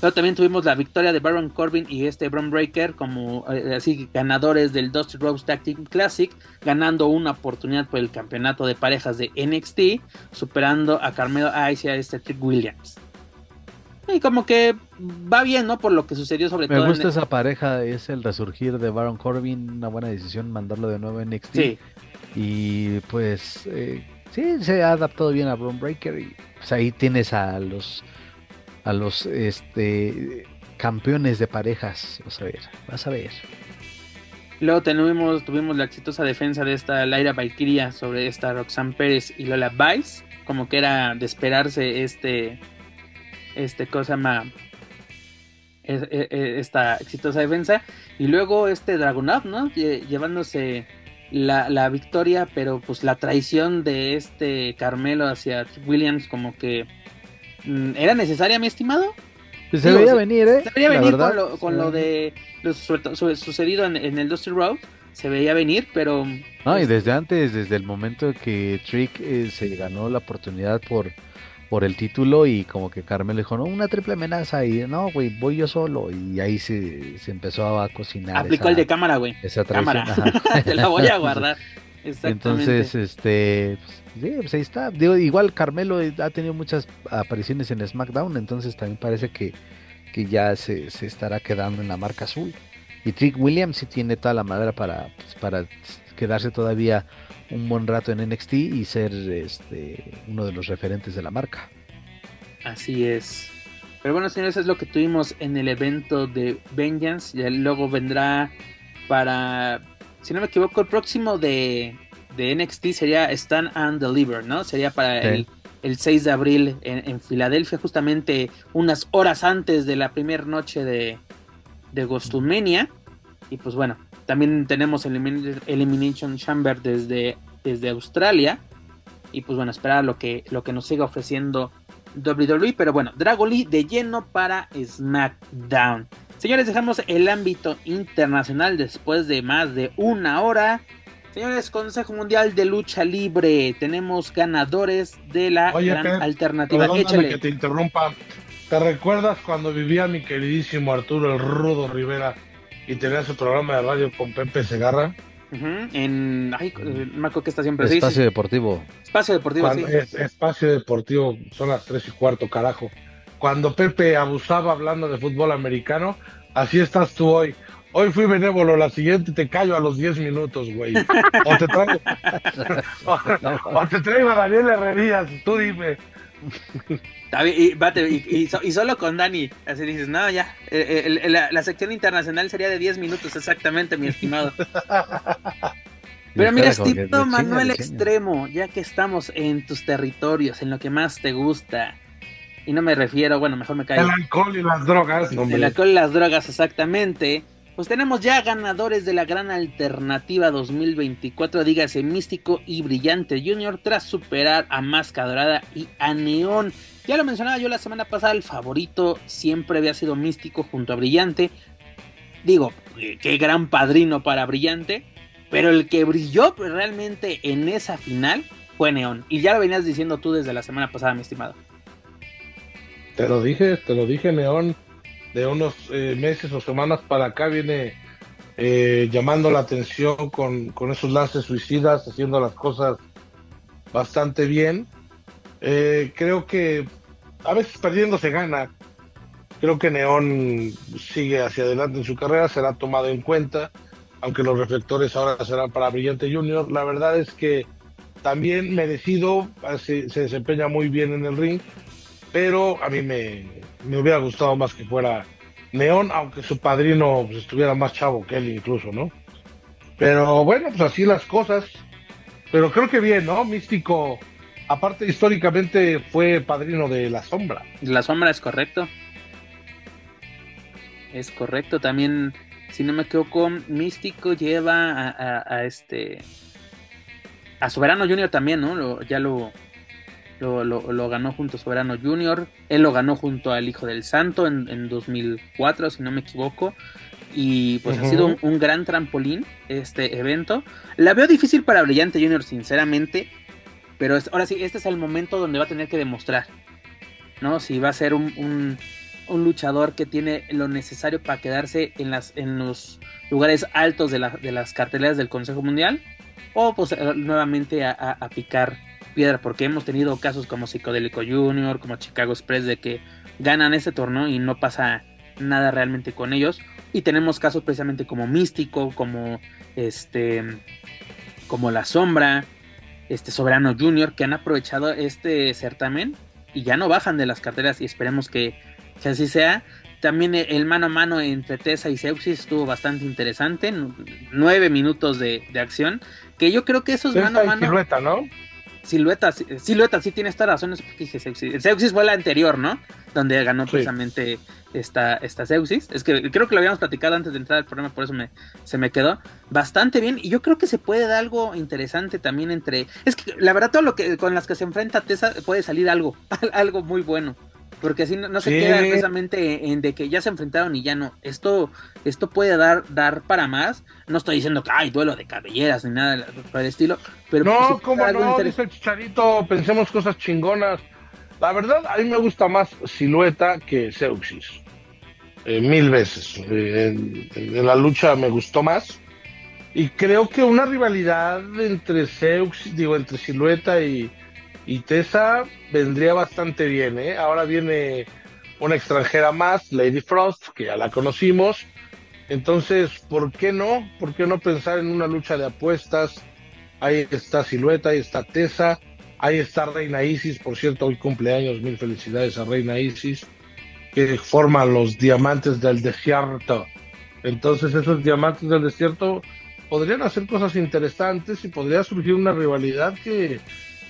Pero también tuvimos la victoria de Baron Corbin y este Bron Breaker como eh, así ganadores del Dusty Rose Tactic Classic, ganando una oportunidad por el campeonato de parejas de NXT, superando a Carmelo Ice y a este Trick Williams. Y como que va bien, ¿no? Por lo que sucedió sobre todo. Me gusta esa pareja, es el resurgir de Baron Corbin, una buena decisión mandarlo de nuevo en NXT. Sí. Y pues eh, sí, se ha adaptado bien a Breaker y pues ahí tienes a los a los este campeones de parejas, vas a ver, vas a ver. Luego tuvimos, tuvimos la exitosa defensa de esta Laira Valkyria sobre esta Roxanne Pérez y Lola Vice, como que era de esperarse este este cosa llama e, e, esta exitosa defensa y luego este Dragunov, ¿no? Llevándose la, victoria, pero pues la traición de este Carmelo hacia Williams como que mm, era necesaria, mi estimado. Pues se veía venir, ¿eh? Se veía venir con, lo, de lo sucedido en, el Dusty Road. Se veía venir, pero. No, y desde antes, desde el momento que Trick eh, se ganó la oportunidad por, por el título y como que Carmel dijo, no, una triple amenaza y no, güey, voy yo solo y ahí se, se empezó a cocinar. Aplicó el de cámara, güey. Esa cámara. [laughs] Te la voy a guardar. [laughs] Entonces, este, pues, sí, pues ahí está. Digo, igual Carmelo ha tenido muchas apariciones en SmackDown, entonces también parece que, que ya se, se estará quedando en la marca azul. Y Trick Williams sí tiene toda la madera para, pues, para quedarse todavía un buen rato en NXT y ser este uno de los referentes de la marca. Así es. Pero bueno, señores, es lo que tuvimos en el evento de Vengeance. Y luego vendrá para, si no me equivoco, el próximo de, de NXT sería Stand and Deliver, ¿no? Sería para el, el, 6 de abril en, en, Filadelfia, justamente unas horas antes de la primera noche de, de Gostumenia. Y pues bueno, también tenemos Elimination Chamber desde, desde Australia. Y pues bueno, esperar lo que, lo que nos siga ofreciendo WWE. Pero bueno, Dragoli de lleno para SmackDown. Señores, dejamos el ámbito internacional después de más de una hora. Señores, Consejo Mundial de Lucha Libre. Tenemos ganadores de la gran alternativa. Échale. que te interrumpa. ¿Te recuerdas cuando vivía mi queridísimo Arturo el Rudo Rivera y tenía su programa de radio con Pepe Segarra. En. Ay, me acuerdo que estación Espacio Deportivo. Espacio Deportivo, sí. espacio Deportivo, son las tres y cuarto, carajo. Cuando Pepe abusaba hablando de fútbol americano, así estás tú hoy. Hoy fui benévolo, la siguiente te callo a los 10 minutos, güey. O te traigo, [laughs] [laughs] o, te traigo a Daniel Herrerías, tú dime. Y, y, solo con Dani, así dices, no, ya, la, sección internacional sería de 10 minutos exactamente, mi estimado. [laughs] Pero mira, estimado Manuel Extremo, ya que estamos en tus territorios, en lo que más te gusta, y no me refiero, bueno, mejor me callo. El alcohol y las drogas. El alcohol y las drogas, exactamente. Pues tenemos ya ganadores de la gran alternativa 2024, dígase Místico y Brillante Junior, tras superar a Máscara Dorada y a Neón. Ya lo mencionaba yo la semana pasada, el favorito siempre había sido Místico junto a Brillante. Digo, qué gran padrino para Brillante, pero el que brilló realmente en esa final fue Neón. Y ya lo venías diciendo tú desde la semana pasada, mi estimado. Te lo dije, te lo dije, Neón de unos eh, meses o semanas para acá viene eh, llamando la atención con, esos lances suicidas, haciendo las cosas bastante bien. Eh, creo que a veces perdiendo se gana. Creo que Neón sigue hacia adelante en su carrera, será tomado en cuenta, aunque los reflectores ahora serán para Brillante Junior. La verdad es que también merecido, se, se desempeña muy bien en el ring, pero a mí me, me hubiera gustado más que fuera Neón, aunque su padrino pues, estuviera más chavo que él incluso, ¿no? Pero bueno, pues así las cosas. Pero creo que bien, ¿no? Místico, aparte históricamente fue padrino de La Sombra. La Sombra es correcto. Es correcto, también, si no me equivoco, Místico lleva a, este... A Soberano Junior también, ¿no? ya lo, lo, ganó junto a Soberano Junior. Él lo ganó junto al Hijo del Santo en, en 2004, si no me equivoco. Y pues ha sido un, gran trampolín este evento. La veo difícil para Brillante Junior, sinceramente. Pero ahora sí, este es el momento donde va a tener que demostrar. ¿No? Si va a ser un, un, luchador que tiene lo necesario para quedarse en, las, en los lugares altos de, de las carteleras del Consejo Mundial. O pues nuevamente a, a picar piedra, porque hemos tenido casos como Psicodélico Junior, como Chicago Express, de que ganan ese torneo y no pasa nada realmente con ellos. Y tenemos casos precisamente como Místico, como este, como La Sombra, este Soberano Junior, que han aprovechado este certamen y ya no bajan de las carteras y esperemos que, así sea. También el mano a mano entre Tessa y Seuxis estuvo bastante interesante. Nueve minutos de, acción. Que yo creo que esos mano a mano. ¿no? Silueta, Silueta, sí tiene esta razón. Dije Seuxis. fue la anterior, ¿no? Donde ganó precisamente esta, esta. Es que creo que lo habíamos platicado antes de entrar al programa, por eso me, se me quedó bastante bien. Y yo creo que se puede dar algo interesante también entre. Es que la verdad, todo lo que con las que se enfrenta Tessa puede salir algo, [laughs] algo muy bueno. Porque así no, se queda precisamente en de que ya se enfrentaron y ya no. Esto, esto puede dar, dar para más. No estoy diciendo que hay duelo de cabelleras ni nada por el estilo. Pero no, pues, como no, dice el chicharito, pensemos cosas chingonas. La verdad, a mí me gusta más Silueta que Seuxis. Eh, mil veces. Eh, en, la lucha me gustó más. Y creo que una rivalidad entre Seuxis, digo, entre Silueta y, y Tessa vendría bastante bien, ¿eh? Ahora viene una extranjera más, Lady Frost, que ya la conocimos. Entonces, ¿por qué no? ¿Por qué no pensar en una lucha de apuestas? Ahí está Silueta, ahí está Tessa, ahí está Reina Isis, por cierto, hoy cumpleaños, mil felicidades a Reina Isis, que forma los diamantes del desierto. Entonces, esos diamantes del desierto podrían hacer cosas interesantes y podría surgir una rivalidad que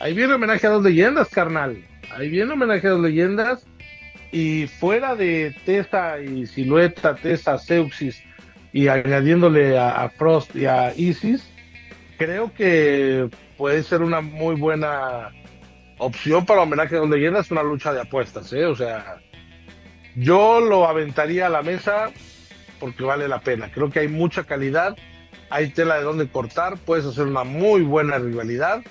Ahí viene homenaje a dos leyendas, carnal. Ahí viene homenaje a dos leyendas. Y fuera de Tessa y Silueta, Tessa, Seuxis y añadiéndole a, Frost y a Isis, creo que puede ser una muy buena opción para homenaje a dos leyendas, una lucha de apuestas, ¿eh? O sea, yo lo aventaría a la mesa porque vale la pena. Creo que hay mucha calidad, hay tela de donde cortar, puedes hacer una muy buena rivalidad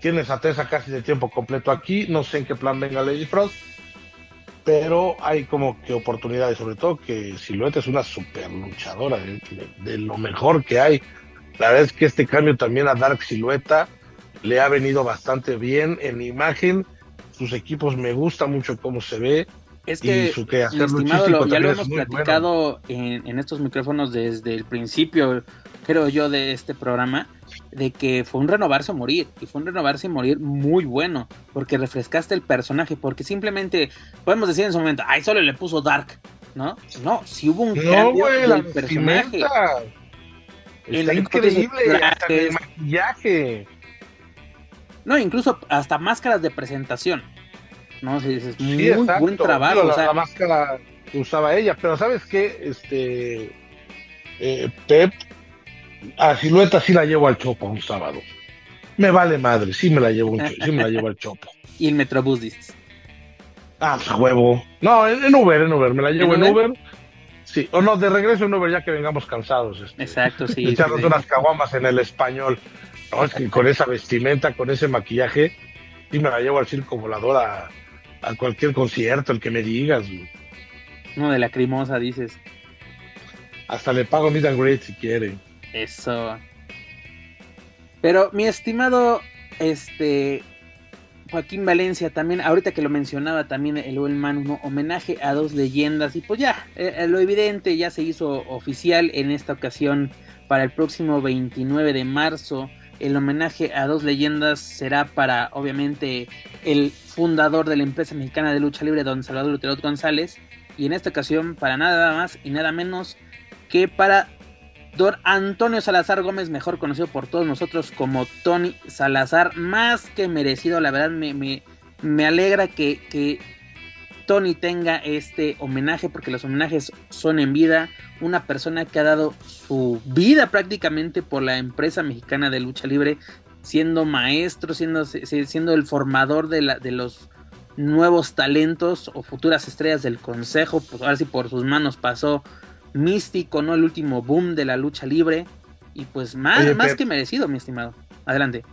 Tienes a Tessa casi de tiempo completo aquí. No sé en qué plan venga Lady Frost. Pero hay como que oportunidades, sobre todo que Silueta es una super luchadora de, lo mejor que hay. La verdad es que este cambio también a Dark Silueta le ha venido bastante bien en imagen. Sus equipos me gusta mucho cómo se ve. Es que, su estimado, ya lo hemos platicado en, en, estos micrófonos desde el principio, creo yo, de este programa de que fue un renovarse o morir, y fue un renovarse y morir muy bueno, porque refrescaste el personaje, porque simplemente podemos decir en su momento, ay, solo le puso Dark, ¿no? No, si hubo un cambio del personaje. Está increíble, el maquillaje. No, incluso hasta máscaras de presentación. No, si dices, muy buen trabajo. la, máscara usaba ella, pero ¿sabes qué? Este eh, Pep a Silueta sí la llevo al Chopo un sábado. Me vale madre, sí me la llevo, sí me la llevo al Chopo. [laughs] ¿Y el Metrobús dices? Ah, pues huevo. No, en, Uber, en Uber, me la llevo en, Uber? Sí, o no, de regreso en Uber ya que vengamos cansados. Este, Exacto, sí. Echarnos unas caguamas en el español. No, es que con esa vestimenta, con ese maquillaje, sí me la llevo al circo volador a, a cualquier concierto, el que me digas. No, de la crimosa, dices. Hasta le pago meet and great si quiere. Eso. Pero mi estimado, este, Joaquín Valencia también, ahorita que lo mencionaba también el man, un homenaje a dos leyendas y pues ya, eh, eh, lo evidente ya se hizo oficial en esta ocasión para el próximo 29 de marzo. El homenaje a dos leyendas será para obviamente el fundador de la empresa mexicana de lucha libre, don Salvador Lutero González, y en esta ocasión para nada más y nada menos que para Don Antonio Salazar Gómez, mejor conocido por todos nosotros como Tony Salazar, más que merecido, la verdad me, me, alegra que, que, Tony tenga este homenaje, porque los homenajes son en vida, una persona que ha dado su vida prácticamente por la empresa mexicana de lucha libre, siendo maestro, siendo, siendo el formador de, la, de los nuevos talentos o futuras estrellas del consejo, pues ahora sí por sus manos pasó místico, ¿no? El último boom de la lucha libre. Y pues más, más que merecido, mi estimado. Adelante.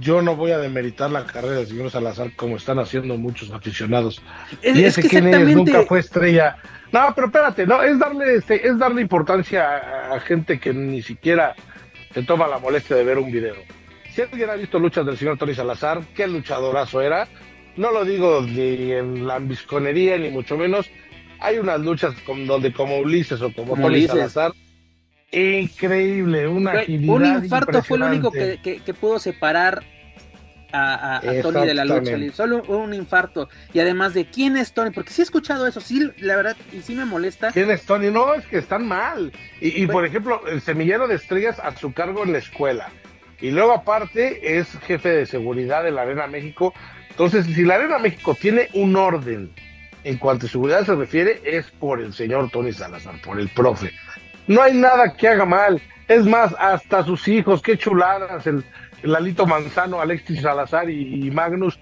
Yo no voy a demeritar la carrera del señor Salazar como están haciendo muchos aficionados. y ese que nunca fue estrella. No, pero espérate, no, es darle, este, es darle importancia a, gente que ni siquiera se toma la molestia de ver un video. Si alguien ha visto luchas del señor Tony Salazar, qué luchadorazo era. No lo digo ni en la ambisconería, ni mucho menos, hay unas luchas con, donde como Ulises o como, Tony Salazar, increíble, una agilidad Un infarto fue lo único que, que, pudo separar a, Tony de la lucha Solo un infarto. Y además de quién es Tony, porque sí he escuchado eso, sí, la verdad, y sí me molesta. ¿Quién es Tony? No, es que están mal. Y, y por ejemplo, el semillero de estrellas a su cargo en la escuela. Y luego aparte es jefe de seguridad de la Arena México. Entonces, si la Arena México tiene un orden en cuanto a seguridad se refiere, es por el señor Tony Salazar, por el profe. No hay nada que haga mal. Es más, hasta sus hijos, qué chuladas, el, el Alito Manzano, Alexis Salazar y, Magnus.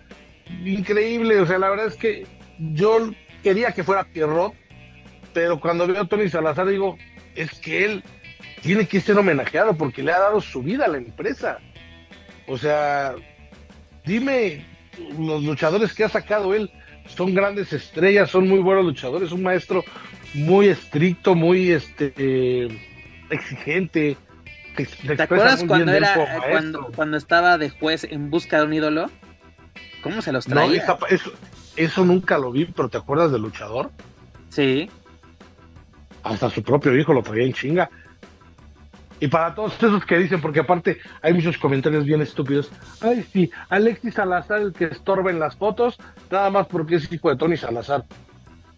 Increíble, o sea, la verdad es que yo quería que fuera Pierrot, pero cuando veo a Tony Salazar digo, es que él tiene que ser homenajeado porque le ha dado su vida a la empresa. O sea, dime los luchadores que ha sacado él son grandes estrellas, son muy buenos luchadores, un maestro muy estricto, muy este exigente. ¿Te acuerdas cuando era cuando, cuando, estaba de juez en busca de un ídolo? ¿Cómo se los traía? eso, eso nunca lo vi, pero ¿te acuerdas del luchador? Sí. Hasta su propio hijo lo traía en chinga. Y para todos esos que dicen, porque aparte hay muchos comentarios bien estúpidos. Ay, sí, Alexis Salazar, el que estorba en las fotos, nada más porque es hijo de Tony Salazar.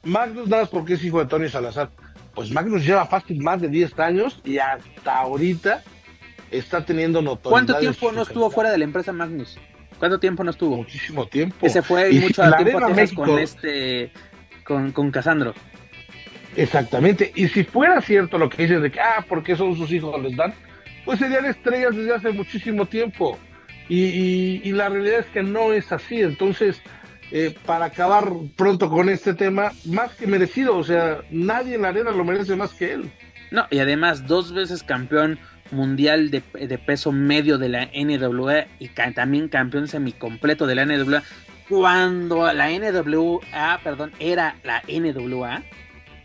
Magnus, nada más porque es hijo de Tony Salazar. Pues Magnus lleva fácil más de 10 años y hasta ahorita está teniendo notoriedad. ¿Cuánto tiempo no estuvo fuera de la empresa Magnus? ¿Cuánto tiempo no estuvo? Muchísimo tiempo. Que se fue mucho tiempo con este, con, con Casandro. Exactamente. Y si fuera cierto lo que dicen de que, ah, porque son sus hijos les dan, pues serían estrellas desde hace muchísimo tiempo. Y, la realidad es que no es así. Entonces, eh, para acabar pronto con este tema, más que merecido. O sea, nadie en la arena lo merece más que él. No, y además, dos veces campeón mundial de, de peso medio de la NWA y también campeón semicompleto de la NWA. Cuando la NWA, perdón, era la NWA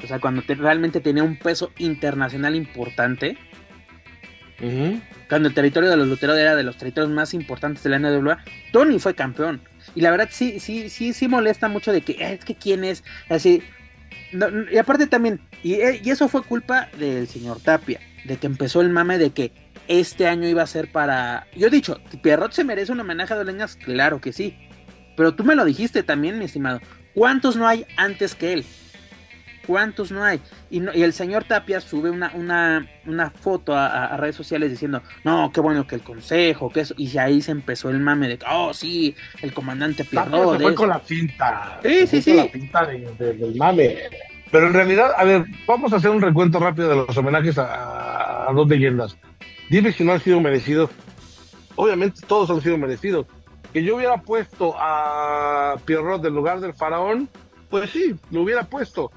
o sea, cuando realmente tenía un peso internacional importante. Cuando el territorio de los luteros era de los territorios más importantes de la NWA, Tony fue campeón. Y la verdad sí, sí, sí, sí molesta mucho de que eh, es que quién es, así. y aparte también, eh, y, eso fue culpa del señor Tapia, de que empezó el mame de que este año iba a ser para. Yo he dicho, Pierrot se merece un homenaje a Doleñas, claro que sí. Pero tú me lo dijiste también, mi estimado. ¿Cuántos no hay antes que él? ¿Cuántos no hay? Y, el señor Tapia sube una, una, una foto a, redes sociales diciendo, no, qué bueno que el consejo, que eso. Y ahí se empezó el mame de, oh, sí, el comandante Pierrot. Se fue con la cinta. Sí, sí, sí. la cinta del mame. Pero en realidad, a ver, vamos a hacer un recuento rápido de los homenajes a, dos leyendas. Dime si no han sido merecidos. Obviamente todos han sido merecidos. Que yo hubiera puesto a Pierrot del lugar del faraón, pues sí, lo hubiera puesto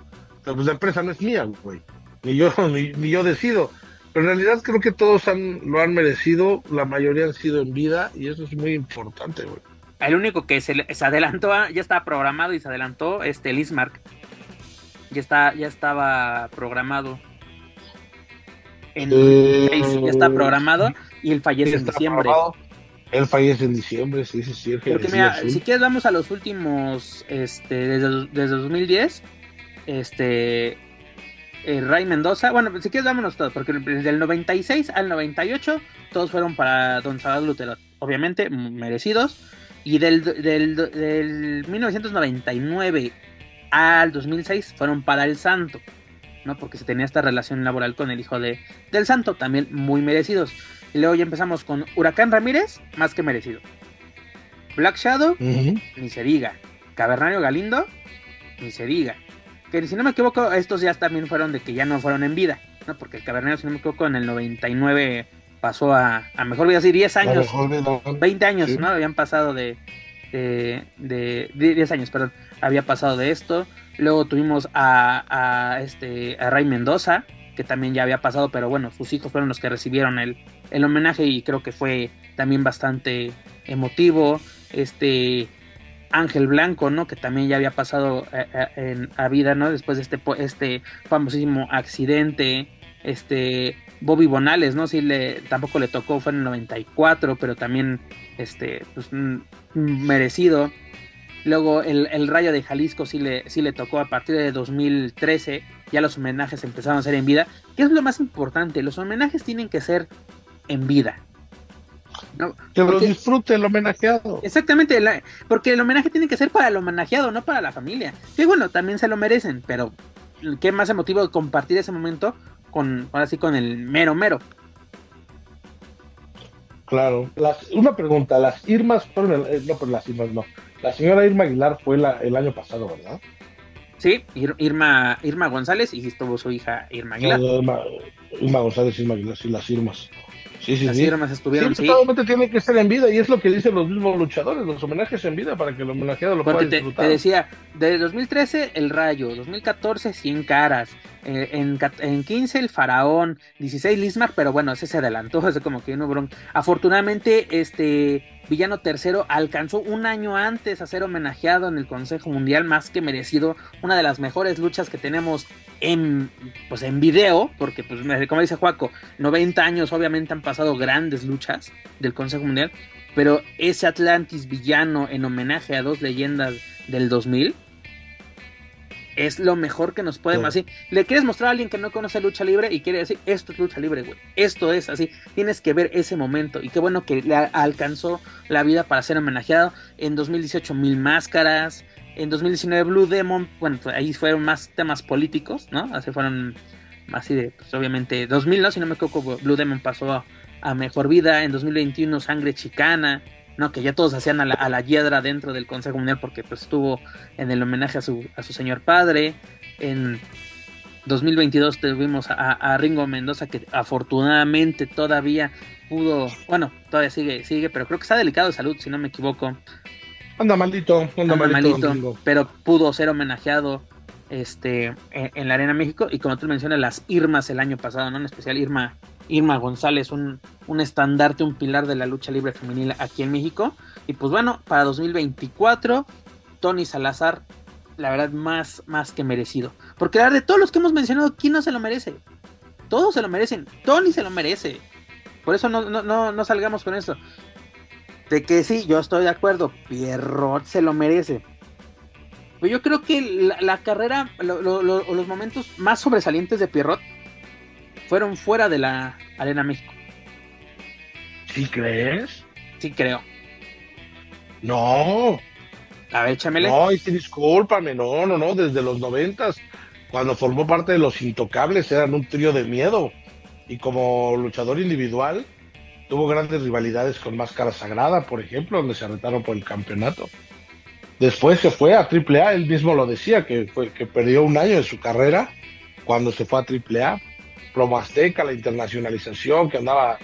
pues la empresa no es mía, güey. Ni yo, [laughs] ni, yo decido. Pero en realidad creo que todos han, lo han merecido, la mayoría han sido en vida y eso es muy importante, güey. El único que se, se adelantó, ya estaba programado y se adelantó, este Lismark. Ya, está, ya estaba programado. En, ya está programado y él fallece en diciembre. Él fallece en diciembre, sí, sí, sí. Porque mira, si quieres vamos a los últimos, este, desde, desde 2010, este, eh, Ray Mendoza, bueno, si quieres vámonos todos, porque desde el 96 al 98 todos fueron para Don Salvador Lutero, obviamente merecidos, y del, del, del 1999 al 2006 fueron para el Santo, ¿no? Porque se tenía esta relación laboral con el hijo de, del Santo, también muy merecidos. Y luego ya empezamos con Huracán Ramírez, más que merecido. Black Shadow, ni se diga. Cavernario Galindo, ni se diga. Que si no me equivoco, estos ya también fueron de que ya no fueron en vida, ¿no? Porque el Cavernario, si no me equivoco, en el 99 pasó a, a mejor voy a decir 10 años, 20 años, ¿no? Habían pasado de, de, de, 10 años, perdón, había pasado de esto. Luego tuvimos a, a, este, a Ray Mendoza, que también ya había pasado, pero bueno, sus hijos fueron los que recibieron el, el homenaje y creo que fue también bastante emotivo. Este Ángel Blanco, ¿no? Que también ya había pasado eh, eh, en, a vida, ¿no? Después de este, este famosísimo accidente. Este Bobby Bonales, ¿no? Sí, le, tampoco le tocó, fue en el 94, pero también, este, pues, merecido. Luego el, el, Rayo de Jalisco sí le, sí le tocó a partir de 2013, ya los homenajes empezaron a ser en vida. ¿Qué es lo más importante? Los homenajes tienen que ser en vida. Que lo disfrute el homenajeado. Exactamente, porque el homenaje tiene que ser para el homenajeado, no para la familia. Que bueno, también se lo merecen, pero qué más emotivo de compartir ese momento con, ahora sí, con el mero mero. Claro. una pregunta, las Irmas fueron, eh, no, pues las Irmas no. La señora Irma Aguilar fue el año pasado, ¿verdad? Sí, Irma, Irma González y estuvo su hija Irma Aguilar. Irma, González, Irma Aguilar, sí, las Irmas. Sí, sí, Las sí. Irmas estuvieron, sí. tiene que estar en vida y es lo que dicen los mismos luchadores, los homenajes en vida para que el homenajeado lo pueda disfrutar. Te decía, de 2013 El Rayo, 2014 Cien Caras, eh, en, en 15 El Faraón, 16 Lismar, pero bueno, ese se adelantó, [laughs] ese como que no bron. Afortunadamente, este Villano Tercero alcanzó un año antes a ser homenajeado en el Consejo Mundial, más que merecido, una de las mejores luchas que tenemos en, pues en video, porque pues como dice Juaco, 90 años obviamente han pasado grandes luchas del Consejo Mundial, pero ese Atlantis villano en homenaje a dos leyendas del 2000 es lo mejor que nos pueden así. Le quieres mostrar a alguien que no conoce lucha libre y quiere decir, esto es lucha libre, güey. Esto es así. Tienes que ver ese momento. Y qué bueno que le alcanzó la vida para ser homenajeado. En 2018, Mil Máscaras. En 2019, Blue Demon. Bueno, pues ahí fueron más temas políticos, ¿no? Así fueron así de, pues obviamente, 2000, ¿no? Si no me equivoco, Blue Demon pasó a Mejor Vida. En 2021, Sangre Chicana. ¿No? Que ya todos hacían a la, a hiedra dentro del Consejo Mundial porque pues estuvo en el homenaje a su, a su señor padre. En 2022 tuvimos a, Ringo Mendoza que afortunadamente todavía pudo, bueno, todavía sigue, sigue, pero creo que está delicado de salud, si no me equivoco. Anda maldito, anda, maldito, pero pudo ser homenajeado este en, la Arena México y como tú mencionas las Irmas el año pasado, ¿no? En especial Irma Irma González, un, un estandarte, un pilar de la lucha libre femenil aquí en México. Y pues bueno, para 2024, Tony Salazar, la verdad, más, más que merecido. Porque la verdad, de todos los que hemos mencionado, ¿quién no se lo merece? Todos se lo merecen. Tony se lo merece. Por eso no, no, no, salgamos con eso. De que sí, yo estoy de acuerdo. Pierrot se lo merece. Pero yo creo que la, carrera, los momentos más sobresalientes de Pierrot fueron fuera de la Arena México. ¿Sí crees? Sí creo. No. A ver, échamele. No, y discúlpame, no, no, no, desde los noventas, cuando formó parte de los Intocables, eran un trío de miedo. Y como luchador individual, tuvo grandes rivalidades con Máscara Sagrada, por ejemplo, donde se retaron por el campeonato. Después se fue a AAA, él mismo lo decía, que, fue, que perdió un año de su carrera cuando se fue a AAA Promo Azteca, la internacionalización que andaba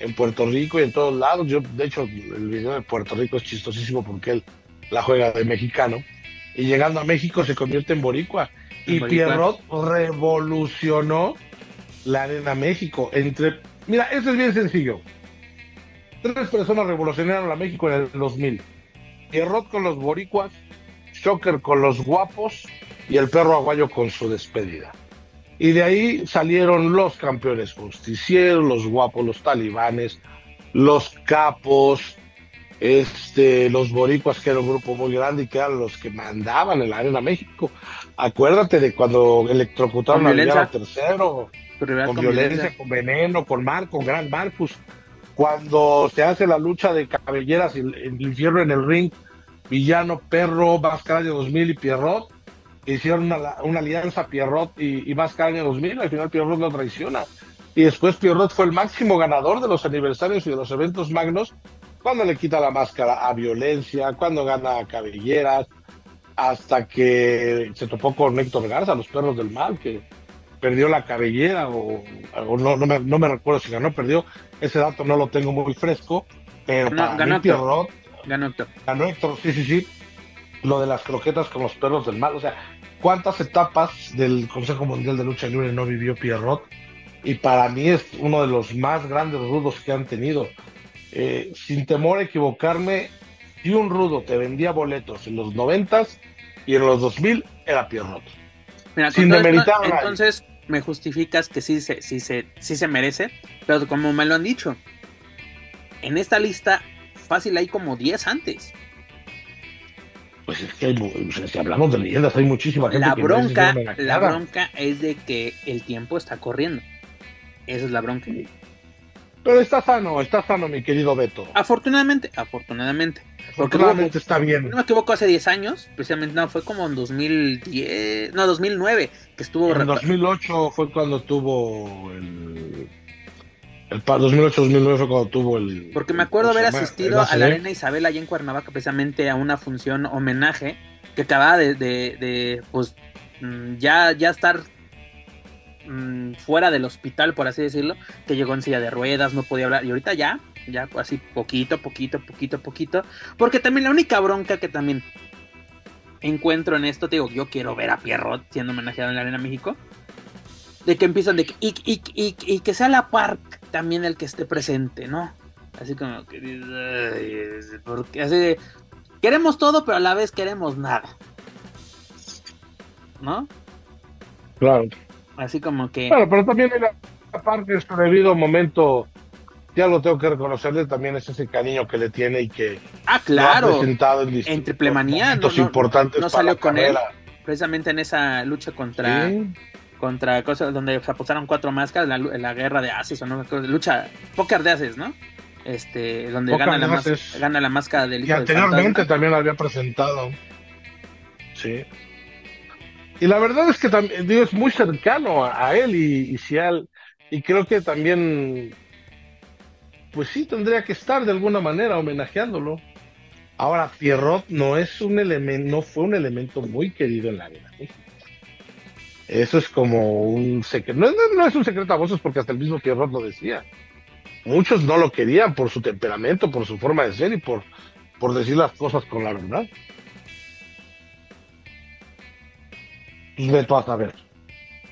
en Puerto Rico y en todos lados. Yo, de hecho, el video de Puerto Rico es chistosísimo porque él la juega de mexicano. Y llegando a México se convierte en boricua. y Pierrot revolucionó la arena México. Entre, mira, esto es bien sencillo. Tres personas revolucionaron la México en el 2000. Pierrot con los boricuas, Shocker con los guapos y el perro aguayo con su despedida. Y de ahí salieron los campeones justicieros, los guapos, los talibanes, los capos, este, los boricuas, que era un grupo muy grande y que eran los que mandaban en la Arena México. Acuérdate de cuando electrocutaron a Villano Tercero, con, violencia, con veneno, con Mar, con Gran Marcus. Cuando se hace la lucha de cabelleras, el, el infierno en el ring, Villano, Perro, Máscara de 2000 y Pierrot, hicieron una, alianza Pierrot y, y Máscara de 2000, al final Pierrot lo traiciona. Y después Pierrot fue el máximo ganador de los aniversarios y de los eventos magnos cuando le quita la máscara a violencia, cuando gana a cabelleras, hasta que se topó con Héctor Garza, los perros del mal, que perdió la cabellera o, no, no, me, no, me, recuerdo si ganó perdió, ese dato no lo tengo muy fresco, pero ganó, para Pierrot, ganó Héctor. Ganó Héctor, sí, sí, sí, lo de las croquetas con los perros del mal, o sea, cuántas etapas del Consejo Mundial de Lucha Libre no vivió Pierrot, y para mí es uno de los más grandes rudos que han tenido. Eh, sin temor a equivocarme, si un rudo te vendía boletos en los noventas y en los 2000 era Pierrot. Mira, sin demeritar entonces me justificas que sí se, sí, se, sí se merece, pero como me lo han dicho, en esta lista fácil hay como 10 antes. Pues es que si hablamos de leyendas hay muchísima gente. La bronca, la bronca es de que el tiempo está corriendo. Esa es la bronca. Pero está sano, está sano, mi querido Beto. Afortunadamente, afortunadamente. Afortunadamente está bien. No me equivoco, hace 10 años, precisamente, no, fue como en 2010, no, 2009, que estuvo... En 2008 fue cuando tuvo el... El 2008-2009 fue cuando tuvo el... Porque me acuerdo haber asistido a la Arena Isabel allá en Cuernavaca, precisamente a una función homenaje que acababa de, de, de pues, mm, ya, ya estar Mm, fuera del hospital, por así decirlo, que llegó en silla de ruedas, no podía hablar, y ahorita ya, ya así poquito, poquito, poquito, poquito, porque también la única bronca que también encuentro en esto, te digo, yo quiero ver a Pierrot siendo homenajeado en la Arena México, de que empiezan de que, y, y, que sea la Park también el que esté presente, ¿no? Así como que, porque así, queremos todo, pero a la vez queremos nada, ¿no? Claro. Así como que. Bueno, pero también en la parte de su debido momento, ya lo tengo que reconocerle, también es ese cariño que le tiene y que. Ah, claro. Ha presentado en. No, importantes no salió con él. Precisamente en esa lucha contra. Contra cosas donde se apostaron cuatro máscaras, la, la guerra de Ases o no, lucha, póker de Ases, ¿no? Este, donde gana la, gana la, máscara del Y anteriormente también lo había presentado. Sí. Y la verdad es que también es muy cercano a, él y, y, y creo que también, pues sí, tendría que estar de alguna manera homenajeándolo. Ahora, Pierrot no es un elemento, no fue un elemento muy querido en la vida. Eso es como un secreto. No, no, es un secreto a voces porque hasta el mismo Pierrot lo decía. Muchos no lo querían por su temperamento, por su forma de ser y por, por decir las cosas con la verdad. Veto a saber.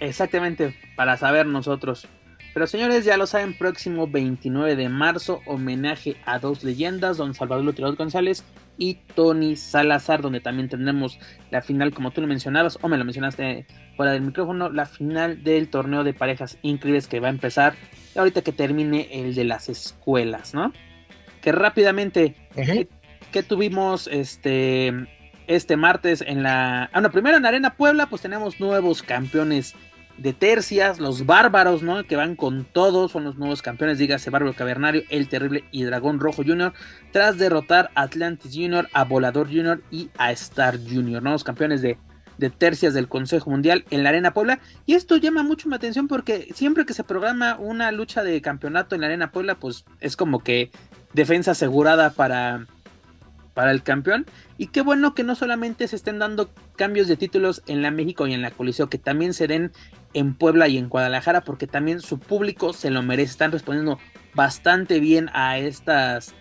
Exactamente, para saber nosotros. Pero señores, ya lo saben, próximo 29 de marzo, homenaje a dos leyendas, don Salvador Luterot González y Tony Salazar, donde también tendremos la final, como tú lo mencionabas, o me lo mencionaste fuera del micrófono, la final del torneo de parejas increíbles que va a empezar ahorita que termine el de las escuelas, ¿no? Que rápidamente, que tuvimos este este martes en la... Ah, no, primero en Arena Puebla, pues tenemos nuevos campeones de tercias, los bárbaros, ¿no? Que van con todos, son los nuevos campeones, dígase Bárbaro Cavernario, El Terrible y Dragón Rojo Jr., tras derrotar a Atlantis Jr., a Volador Jr. y a Star Jr., nuevos campeones de, de tercias del Consejo Mundial en la Arena Puebla. Y esto llama mucho mi atención porque siempre que se programa una lucha de campeonato en la Arena Puebla, pues es como que defensa asegurada para para el campeón. Y qué bueno que no solamente se estén dando cambios de títulos en la México y en la Coliseo, que también se den en Puebla y en Guadalajara, porque también su público se lo merece. Están respondiendo bastante bien a estas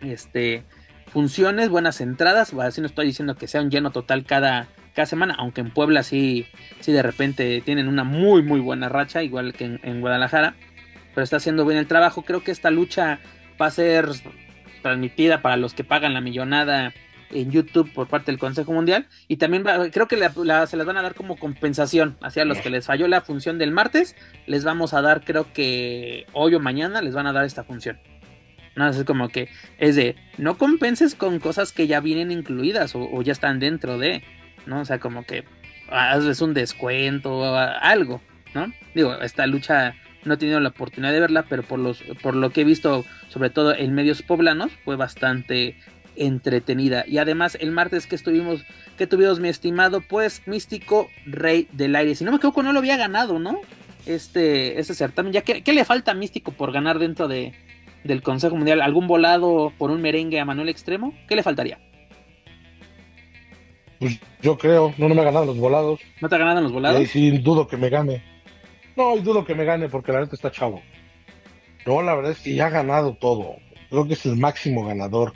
este, funciones, buenas entradas. Así no estoy diciendo que sea un lleno total cada, cada semana, aunque en Puebla sí, sí de repente tienen una muy, muy buena racha, igual que en, en Guadalajara. Pero está haciendo bien el trabajo. Creo que esta lucha va a ser transmitida para los que pagan la millonada en YouTube por parte del Consejo Mundial y también creo que se las van a dar como compensación hacia los que les falló la función del martes les vamos a dar creo que hoy o mañana les van a dar esta función No, es como que es de, no compenses con cosas que ya vienen incluidas o, ya están dentro de, ¿no? O sea, como que hazles un descuento o algo, ¿no? Digo, esta lucha no he tenido la oportunidad de verla, pero por, los, por lo que he visto, sobre todo en medios poblanos, fue bastante entretenida. Y además, el martes que estuvimos, que tuvimos mi estimado, pues, místico Rey del Aire. Si no me equivoco, no lo había ganado, ¿no? Este, este certamen. Ya que, ¿qué le falta a Místico por ganar dentro de, del Consejo Mundial? ¿Algún volado por un merengue a Manuel Extremo? ¿Qué le faltaría? Pues yo creo, no, no me ha ganado los volados. ¿No te ha ganado los volados? Y sí, dudo que me gane. No, y dudo que me gane porque la neta está chavo. No, la verdad es que ya ha ganado todo. Creo que es el máximo ganador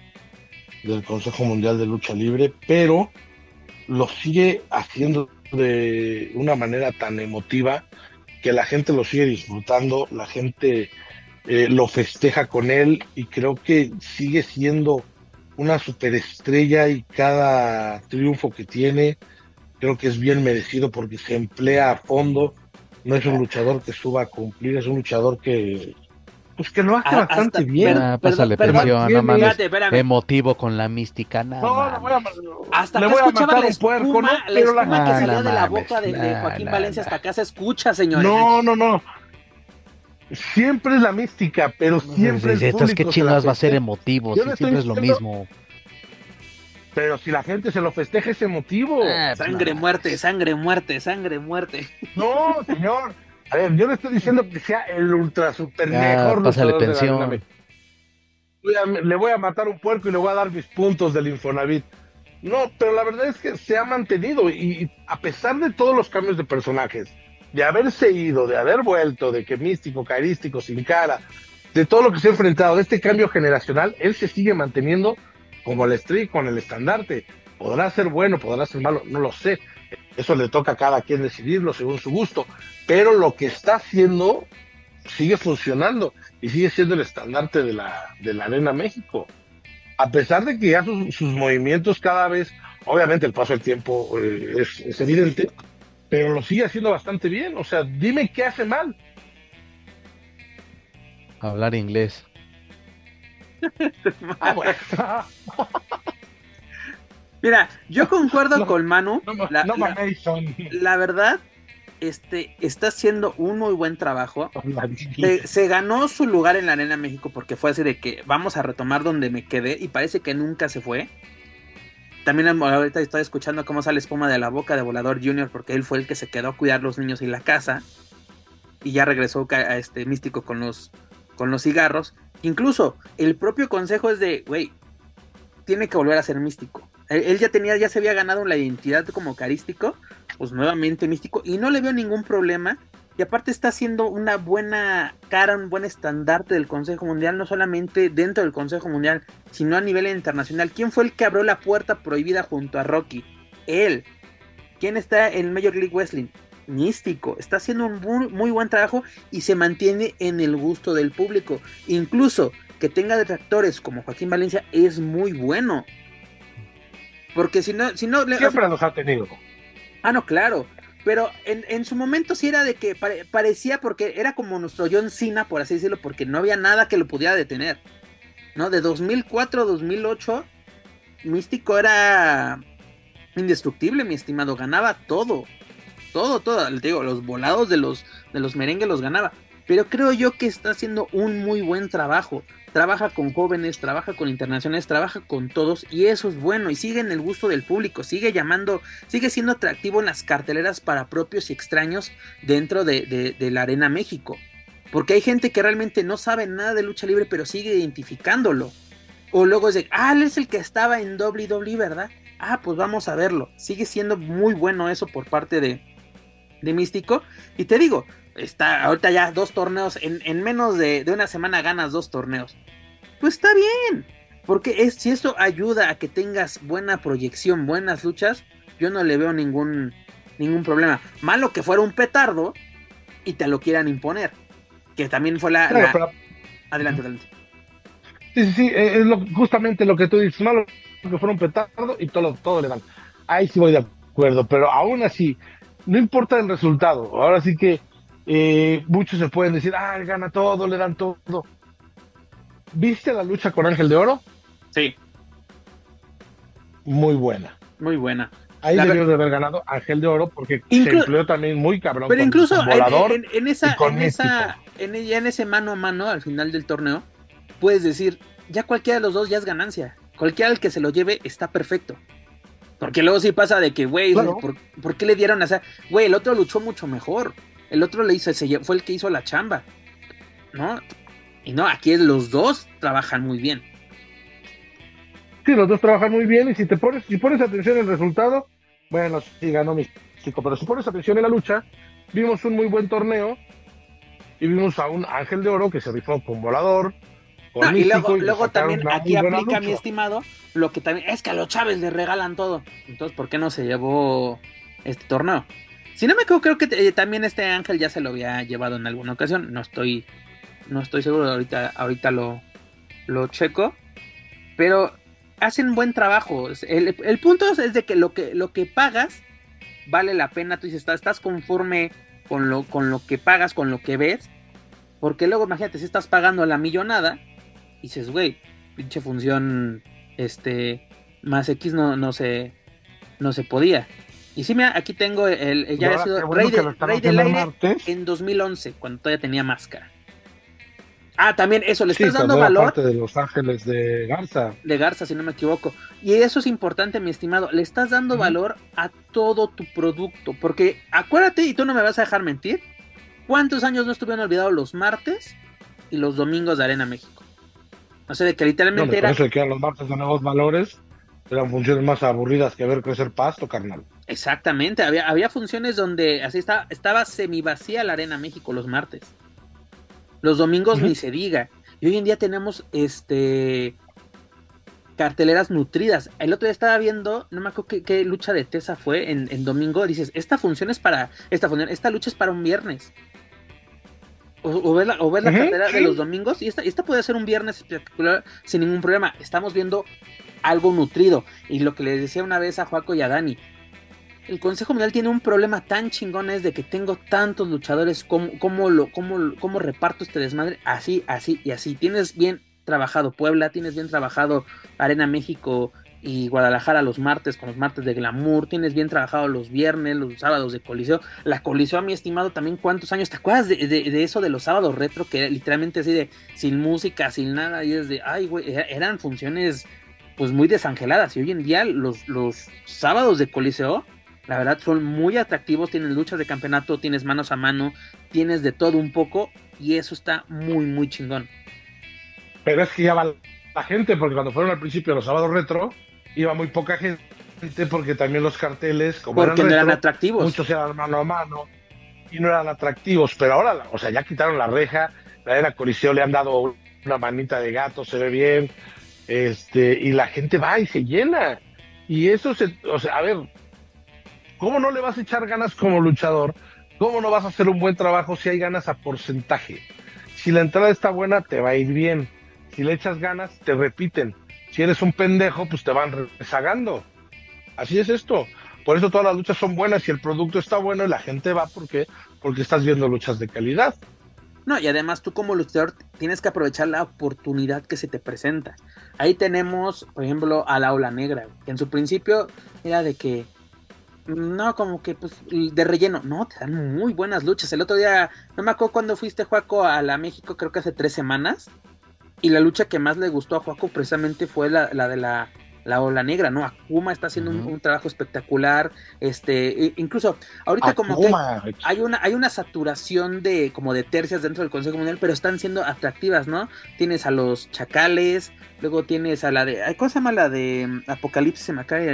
del Consejo Mundial de Lucha Libre, pero lo sigue haciendo de una manera tan emotiva que la gente lo sigue disfrutando, la gente eh, lo festeja con él y creo que sigue siendo una superestrella y cada triunfo que tiene creo que es bien merecido porque se emplea a fondo, no es un luchador que suba a cumplir, es un luchador que pues que lo hace bastante bien. Ah, pásale presión, no mames. Emotivo con la mística, nada. No, no voy a, hasta le voy a matar la espuma, puerco, ¿no? la espuma la... que salió de la boca de, de Joaquín Valencia hasta acá se escucha, señores. No, no, no. Siempre es la mística, pero siempre es Entonces, ¿qué chingados va a ser emotivo? Si siempre es lo mismo. Pero si la gente se lo festeja es emotivo. Ah, sangre, muerte, sangre, muerte, sangre, muerte. No, señor. A ver, yo no estoy diciendo que sea el ultra super mejor. Pásale pensión. le voy a matar un puerco y le voy a dar mis puntos del Infonavit. No, pero la verdad es que se ha mantenido y, a pesar de todos los cambios de personajes, de haberse ido, de haber vuelto, de que místico, carístico, sin cara, de todo lo que se ha enfrentado, de este cambio generacional, él se sigue manteniendo como el street, con el estandarte. Podrá ser bueno, podrá ser malo, no lo sé. Eso le toca a cada quien decidirlo según su gusto. Pero lo que está haciendo sigue funcionando y sigue siendo el estandarte de la, de la Arena México. A pesar de que ya sus, movimientos cada vez, obviamente el paso del tiempo eh, es, evidente, pero lo sigue haciendo bastante bien. O sea, dime qué hace mal. Hablar inglés. Ah, [laughs] bueno. Mira, yo concuerdo con Manu. la, la, verdad, este, está haciendo un muy buen trabajo. [laughs] Se, ganó su lugar en la Arena México porque fue así de que vamos a retomar donde me quedé y parece que nunca se fue. También ahorita estoy escuchando cómo sale espuma de la boca de Volador Junior porque él fue el que se quedó a cuidar los niños en la casa y ya regresó a este místico con los, con los cigarros. Incluso el propio consejo es de, güey, tiene que volver a ser místico él ya tenía, ya se había ganado la identidad como carístico, pues nuevamente místico, y no le veo ningún problema. Y aparte está haciendo una buena cara, un buen estandarte del Consejo Mundial, no solamente dentro del Consejo Mundial, sino a nivel internacional. ¿Quién fue el que abrió la puerta prohibida junto a Rocky? Él. ¿Quién está en Major League Wrestling? Místico. Está haciendo un muy, muy buen trabajo y se mantiene en el gusto del público. Incluso que tenga detractores como Joaquín Valencia es muy bueno. Porque si no, si no siempre los ha tenido. Ah, no, claro. Pero en, en su momento sí era de que parecía porque era como nuestro John Cena, por así decirlo, porque no había nada que lo pudiera detener. ¿No? De 2004 a 2008, Místico era indestructible, mi estimado. Ganaba todo. Todo, todo. Le digo, los volados de los, de los merengues los ganaba. Pero creo yo que está haciendo un muy buen trabajo trabaja con jóvenes, trabaja con internacionales, trabaja con todos y eso es bueno y sigue en el gusto del público, sigue llamando, sigue siendo atractivo en las carteleras para propios y extraños dentro de, la Arena México. Porque hay gente que realmente no sabe nada de lucha libre pero sigue identificándolo. O luego es de, ah, él es el que estaba en WWE, ¿verdad? Ah, pues vamos a verlo. Sigue siendo muy bueno eso por parte de, de Místico. Y te digo, está ahorita ya dos torneos, en, menos de, una semana ganas dos torneos. Pues está bien, porque es, si eso ayuda a que tengas buena proyección, buenas luchas, yo no le veo ningún, ningún problema. Malo que fuera un petardo y te lo quieran imponer, que también fue la... Adelante, adelante. Sí, sí, sí, eh, es justamente lo que tú dices, malo que fuera un petardo y todo, todo le dan. Ahí sí voy de acuerdo, pero aún así, no importa el resultado, ahora sí que eh, muchos se pueden decir, ah, gana todo, le dan todo. ¿Viste la lucha con Ángel de Oro? Sí. Muy buena. Muy buena. Ahí debió de haber ganado Ángel de Oro porque se empleó también muy cabrón. Pero incluso en, en, esa, en, esa en, en ese mano a mano al final del torneo, puedes decir, ya cualquiera de los dos ya es ganancia. Cualquiera al que se lo lleve está perfecto. Porque luego sí pasa de que, güey, ¿por, qué le dieron a esa? Güey, el otro luchó mucho mejor. El otro le hizo ese, fue el que hizo la chamba. ¿No? Y no, aquí los dos trabajan muy bien. Sí, los dos trabajan muy bien y si te pones, si pones atención en el resultado, bueno, sí ganó chico, pero si pones atención en la lucha, vimos un muy buen torneo y vimos a un Ángel de Oro que se rifó con volador. Y luego, también aquí aplica, mi estimado, lo que también es que a los Chávez le regalan todo. Entonces, ¿por qué no se llevó este torneo? Si no me equivoco, creo que eh, también este Ángel ya se lo había llevado en alguna ocasión. No estoy, no estoy seguro, ahorita, ahorita lo, lo checo. Pero hacen buen trabajo. El, punto es, de que lo que lo que pagas vale la pena. Tú dices, estás, estás conforme con lo, con lo que pagas, con lo que ves. Porque luego, imagínate, si estás pagando la millonada, y dices, güey, pinche función, este, más X no, no se, no se podía. Y sí, mira, aquí tengo el, ya había sido Rey, de, Rey del Aire en 2011, cuando todavía tenía máscara. Ah, también eso, le estás dando valor. Parte de Los Ángeles de Garza. De Garza, si no me equivoco. Y eso es importante, mi estimado. Le estás dando valor a todo tu producto. Porque acuérdate, y tú no me vas a dejar mentir, ¿cuántos años no estuvieron olvidados los martes y los domingos de Arena México? O sea, de que literalmente era. Eso que los martes de nuevos valores eran funciones más aburridas que ver crecer pasto, carnal. Exactamente, había, había funciones donde así está, estaba semi vacía la Arena México los martes. Los domingos ni se diga. Y hoy en día tenemos este carteleras nutridas. El otro día estaba viendo, no me acuerdo qué, lucha de Tesa fue en, domingo. Dices, esta función es para, esta función, esta lucha es para un viernes. O, ver la, o ver la cartelera de los domingos. Y esta, esta puede ser un viernes espectacular sin ningún problema. Estamos viendo algo nutrido. Y lo que les decía una vez a Juaco y a Dani, el Consejo Mundial tiene un problema tan chingón es de que tengo tantos luchadores, ¿cómo, lo, cómo, reparto este desmadre? Así, así y así. Tienes bien trabajado Puebla, tienes bien trabajado Arena México y Guadalajara los martes con los martes de Glamour, tienes bien trabajado los viernes, los sábados de Coliseo. La Coliseo, a mi estimado, también cuántos años, ¿te acuerdas de, eso de los sábados retro? Que literalmente así de sin música, sin nada, y es de, ay, güey, eran funciones pues muy desangeladas. Y hoy en día los, los sábados de Coliseo la verdad son muy atractivos, tienes luchas de campeonato, tienes manos a mano, tienes de todo un poco y eso está muy, muy chingón. Pero es que ya va la gente, porque cuando fueron al principio los sábados retro, iba muy poca gente porque también los carteles, como porque eran, no eran atractivos. Muchos eran mano a mano y no eran atractivos, pero ahora, o sea, ya quitaron la reja, la de la Coliseo le han dado una manita de gato, se ve bien, este, y la gente va y se llena. Y eso se, o sea, a ver, ¿Cómo no le vas a echar ganas como luchador? ¿Cómo no vas a hacer un buen trabajo si hay ganas a porcentaje? Si la entrada está buena, te va a ir bien. Si le echas ganas, te repiten. Si eres un pendejo, pues te van rezagando. Así es esto. Por eso todas las luchas son buenas y el producto está bueno y la gente va porque porque estás viendo luchas de calidad. No, y además tú como luchador tienes que aprovechar la oportunidad que se te presenta. Ahí tenemos, por ejemplo, a la Ola Negra, que en su principio era de que no, como que pues de relleno. No, te dan muy buenas luchas. El otro día, no me acuerdo cuando fuiste, Juaco, a la México, creo que hace tres semanas. Y la lucha que más le gustó a Juaco precisamente fue la, de la, la ola negra, ¿no? Akuma está haciendo un, trabajo espectacular. Este, incluso ahorita como que hay una, hay una saturación de como de tercias dentro del Consejo Mundial, pero están siendo atractivas, ¿no? Tienes a los chacales, luego tienes a la de. ¿Cómo se llama la de mm, Apocalipsis? Se me cae,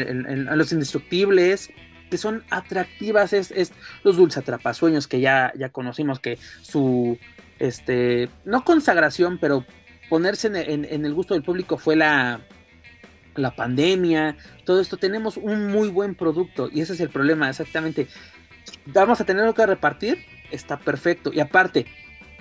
a los indestructibles que son atractivas, es, es los dulces atrapasueños que ya, ya conocimos, que su, este, no consagración, pero ponerse en, el gusto del público fue la, la pandemia, todo esto, tenemos un muy buen producto y ese es el problema, exactamente. Vamos a tener que repartir, está perfecto. Y aparte,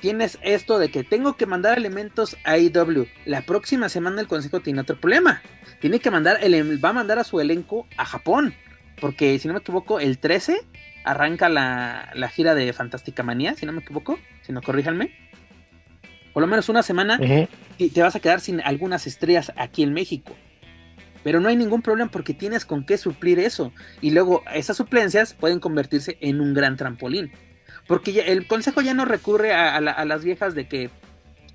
tienes esto de que tengo que mandar elementos a IW. La próxima semana el consejo tiene otro problema. Tiene que mandar, el, va a mandar a su elenco a Japón. Porque si no me equivoco, el 13 arranca la, gira de Fantástica Manía, si no me equivoco, si no corríjanme. Por lo menos una semana te vas a quedar sin algunas estrellas aquí en México. Pero no hay ningún problema porque tienes con qué suplir eso. Y luego esas suplencias pueden convertirse en un gran trampolín. Porque el consejo ya no recurre a, las viejas de que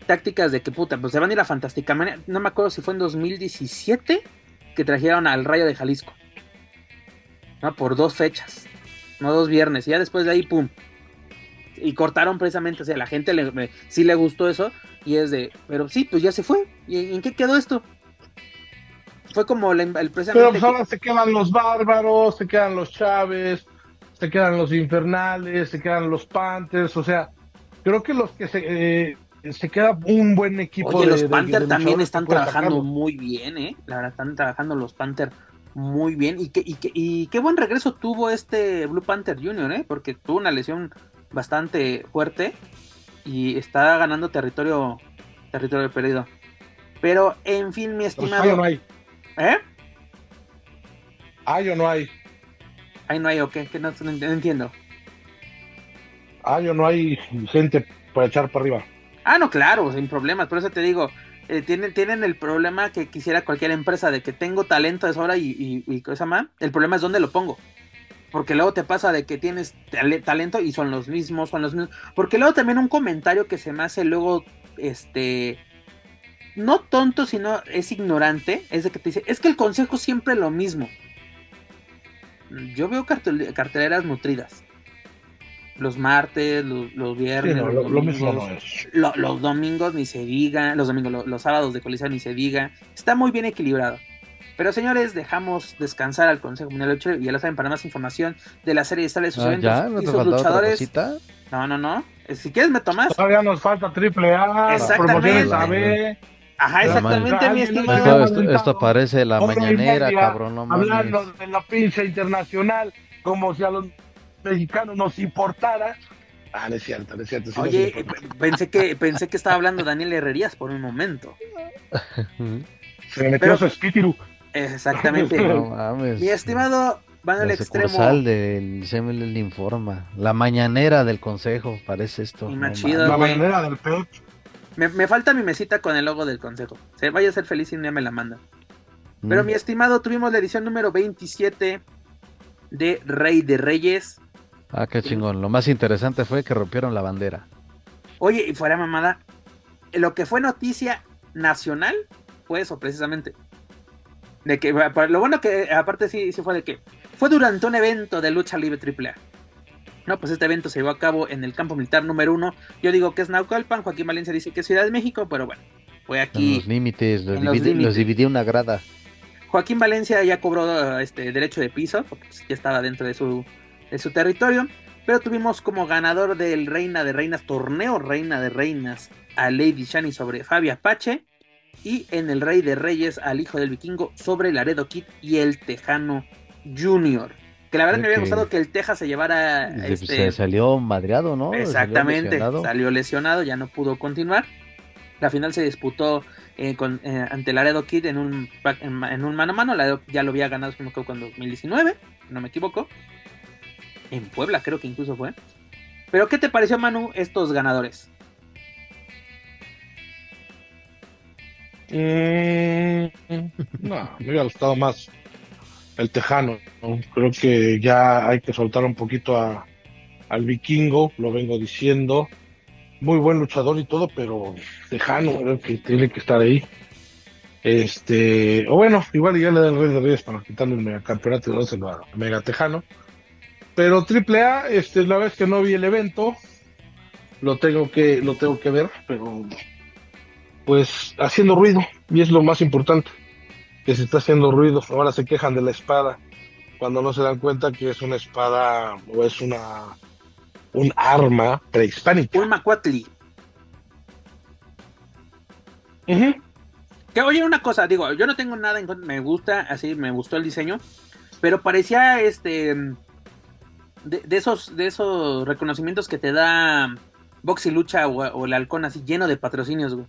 tácticas de que puta, pues se van a ir a Fantástica No me acuerdo si fue en 2017 que trajeron al Rayo de Jalisco. ¿no? Por dos fechas, no dos viernes. Y ya después de ahí, pum. Y cortaron precisamente, o sea, la gente le, sí le gustó eso. Y es de, pero sí, pues ya se fue. ¿Y en qué quedó esto? Fue como el precisamente. Pero pues ahora se quedan los bárbaros, se quedan los Chávez, se quedan los infernales, se quedan los Panthers, o sea, creo que los que se, eh, se queda un buen equipo. Oye, los Panthers también están trabajando muy bien, ¿eh? La verdad, están trabajando los Panthers muy bien. Y, que, y, qué buen regreso tuvo este Blue Panther Junior, ¿eh? Porque tuvo una lesión bastante fuerte y está ganando territorio, territorio perdido. Pero, en fin, mi estimado. ¿Hay no hay? ¿Eh? ¿Hay o no hay? ¿Hay no hay o qué? Que no, entiendo. ¿Hay o no hay gente para echar para arriba? Ah, no, claro, sin problemas. Por eso te digo, eh, tienen, tienen el problema que quisiera cualquier empresa de que tengo talento de sobra y, y, y cosa más. El problema es dónde lo pongo. Porque luego te pasa de que tienes talento y son los mismos, son los mismos. Porque luego también un comentario que se me hace luego, este, no tonto, sino es ignorante, es de que te dice, es que el consejo siempre es lo mismo. Yo veo carteleras nutridas. Los martes, los, viernes, los, domingos, los domingos ni se diga, los domingos, los, sábados de coliseo ni se diga. Está muy bien equilibrado. Pero señores, dejamos descansar al Consejo Mundial de Lucha y ya lo saben, para más información de la serie de sus ah, eventos y sus luchadores. No, no, no. Eh, si quieres me tomas. Todavía nos falta triple A, Exactamente. Ajá, exactamente, mi estimado. Esto, parece la mañanera, cabrón. No hablando de la pinza internacional, como si a los mexicanos nos importara. Ah, no es cierto, no es cierto. Oye, pensé que, pensé que estaba hablando Daniel Herrerías por un momento. [laughs] Se me metió su espíritu. Exactamente. [laughs] Mi estimado, van al extremo. del CML informa. La mañanera del consejo, parece esto. la mañanera del PEP. Me, falta mi mesita con el logo del consejo. Se vaya a ser feliz y ya me la manda. Pero mm. mi estimado, tuvimos la edición número 27 de Rey de Reyes. Ah, qué chingón. Lo más interesante fue que rompieron la bandera. Oye, y fuera mamada, lo que fue noticia nacional fue eso precisamente. De que, lo bueno que aparte sí, sí fue de que fue durante un evento de lucha libre AAA. No, pues este evento se llevó a cabo en el campo militar número uno. Yo digo que es Naucalpan, Joaquín Valencia dice que es Ciudad de México, pero bueno, fue aquí. En los límites, los, dividí, una grada. Joaquín Valencia ya cobró este derecho de piso, porque pues, ya estaba dentro de su, de su territorio. Pero tuvimos como ganador del Reina de Reinas, torneo Reina de Reinas, a Lady Shani sobre Fabia Apache. Y en el Rey de Reyes al Hijo del Vikingo sobre Laredo Kid y el Tejano Junior. Que la verdad me había gustado que el Texas se llevara. Pues, este... Se salió madreado, ¿no? Exactamente, salió lesionado. ya no pudo continuar. La final se disputó eh, con, eh, ante Laredo Kid en un, en, un mano a mano. Laredo ya lo había ganado, en 2019, no me equivoco. En Puebla, creo que incluso fue. Pero, ¿qué te pareció, Manu, estos ganadores? Mm, no, me hubiera gustado más el tejano. Creo que ya hay que soltar un poquito a, al vikingo, lo vengo diciendo. Muy buen luchador y todo, pero tejano, creo que tiene que estar ahí. Este, o bueno, igual ya le da el Rey de Reyes para quitarle el megacampeonato y dárselo a Mega Tejano. Pero triple A, este, la vez que no vi el evento, lo tengo que, lo tengo que ver, pero pues haciendo ruido, y es lo más importante que se está haciendo ruido, ahora se quejan de la espada, cuando no se dan cuenta que es una espada o es una un arma prehispánica. Un macuatli. Que oye una cosa, digo, yo no tengo nada en contra, me gusta, así me gustó el diseño, pero parecía este de, esos de esos reconocimientos que te da Box y Lucha o, o el halcón así lleno de patrocinios, güey.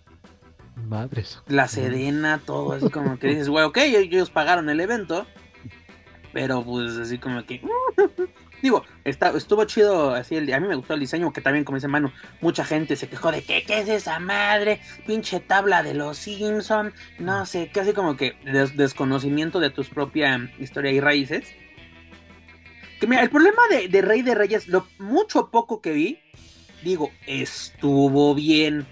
Madres. La Sedena, todo así como que dices, güey, ok, ellos pagaron el evento, pero pues así como que... [laughs] Digo, está, estuvo chido así, el, a mí me gustó el diseño, que también como dice Manu, mucha gente se quejó de que, ¿qué es esa madre? Pinche tabla de los Simpson, no sé, casi como que desconocimiento de tu propia historia y raíces. Que mira, el problema de, de Rey de Reyes, lo mucho poco que vi, digo, estuvo bien.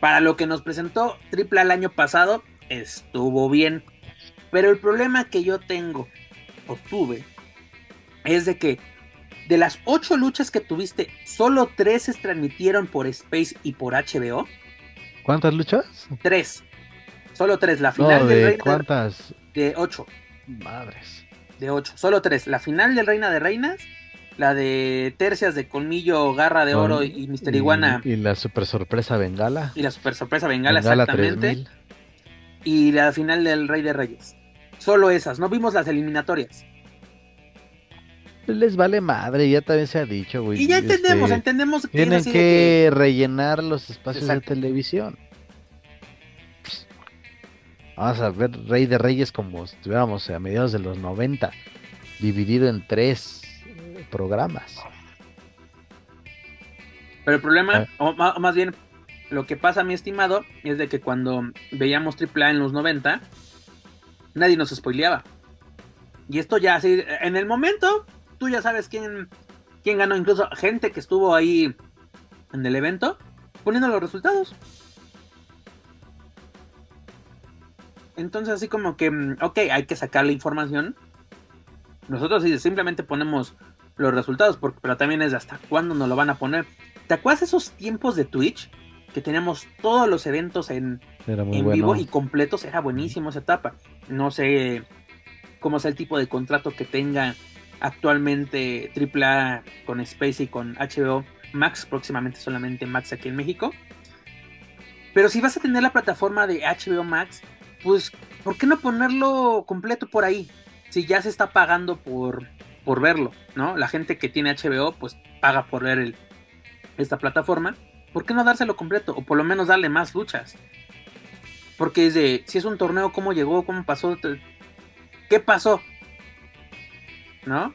Para lo que nos presentó Triple el año pasado, estuvo bien. Pero el problema que yo tengo, o tuve, es de que de las ocho luchas que tuviste, solo tres se transmitieron por Space y por HBO. ¿Cuántas luchas? Tres. Solo tres. La final del Reina ¿Cuántas? De ocho. Madres. De ocho. Solo tres. La final del Reina de Reinas. La de Tercias de Colmillo, Garra de Oro y Mister Iguana. Y, la super sorpresa Bengala. Y la super sorpresa Bengala, exactamente. Y la final del Rey de Reyes. Solo esas. No vimos las eliminatorias les vale madre, ya también se ha dicho, güey. Y ya entendemos, este, entendemos que tienen que, rellenar los espacios de televisión. Vamos a ver Rey de Reyes como estuviéramos a mediados de los 90, dividido en tres programas. Pero el problema, ah. o más bien, lo que pasa, mi estimado, es de que cuando veíamos AAA en los 90, nadie nos spoileaba. Y esto ya así, en el momento, tú ya sabes quién, quién ganó, incluso gente que estuvo ahí en el evento poniendo los resultados. Entonces así como que, mm, ok, hay que sacar la información. Nosotros simplemente ponemos los resultados, pero también es hasta cuándo nos lo van a poner. ¿Te acuerdas esos tiempos de Twitch? Que teníamos todos los eventos en, en vivo y completos. Era buenísimo esa etapa. No sé cómo sea el tipo de contrato que tenga actualmente AAA con Space y con HBO Max, próximamente solamente Max aquí en México. Pero si vas a tener la plataforma de HBO Max, pues, ¿por qué no ponerlo completo por ahí? Si ya se está pagando por, por verlo, ¿no? La gente que tiene HBO, pues paga por ver esta plataforma. ¿Por qué no dárselo completo? O por lo menos darle más luchas. Porque es de, si es un torneo, ¿cómo llegó? ¿Cómo pasó? ¿Qué pasó? ¿no?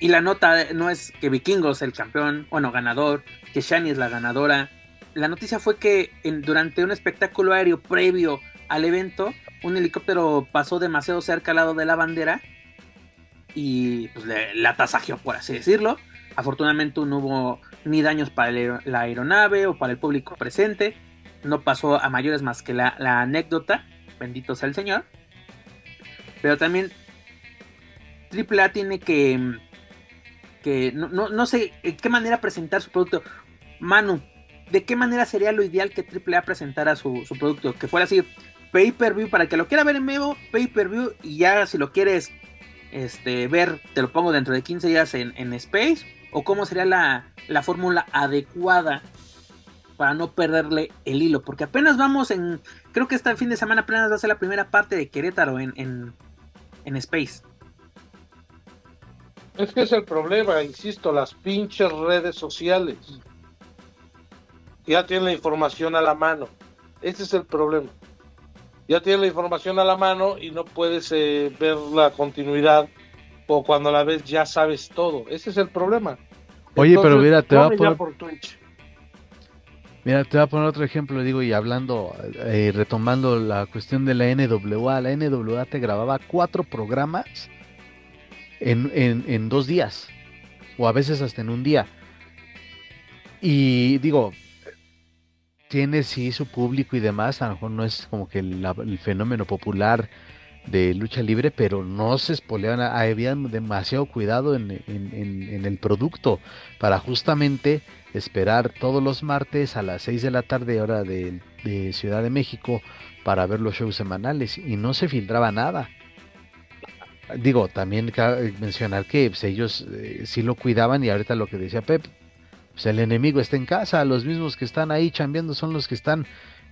Y la nota no es que Vikingos el campeón, bueno, ganador, que Shani es la ganadora. La noticia fue que durante un espectáculo aéreo previo al evento, un helicóptero pasó demasiado cerca al lado de la bandera y pues la tasajeó, por así decirlo. Afortunadamente no hubo ni daños para la aeronave o para el público presente. No pasó a mayores más que la, anécdota. Bendito sea el Señor. Pero también AAA tiene que, que no, no, sé de qué manera presentar su producto. Manu, ¿de qué manera sería lo ideal que AAA presentara su, su producto? Que fuera así, pay per view para que lo quiera ver en vivo, pay per view y ya si lo quieres este, ver, te lo pongo dentro de 15 días en, en Space. O cómo sería la, la fórmula adecuada para no perderle el hilo. Porque apenas vamos en. Creo que este fin de semana apenas va a ser la primera parte de Querétaro en, en, en Space. Es que es el problema, insisto, las pinches redes sociales. Ya tienen la información a la mano. Ese es el problema. Ya tienen la información a la mano y no puedes eh, ver la continuidad o cuando la ves ya sabes todo. Ese es el problema. Oye, pero mira, te va a poner... Mira, te voy a poner otro ejemplo, digo, y hablando, eh, retomando la cuestión de la NWA, la NWA te grababa cuatro programas en, en, dos días, o a veces hasta en un día. Y digo, tiene sí su público y demás, a lo mejor no es como que el, fenómeno popular de lucha libre, pero no se espoleaban, había demasiado cuidado en, en, el producto para justamente esperar todos los martes a las 6 de la tarde hora de, Ciudad de México para ver los shows semanales y no se filtraba nada. Digo, también mencionar que pues, ellos eh, sí lo cuidaban y ahorita lo que decía Pep, pues el enemigo está en casa, los mismos que están ahí chambeando son los que están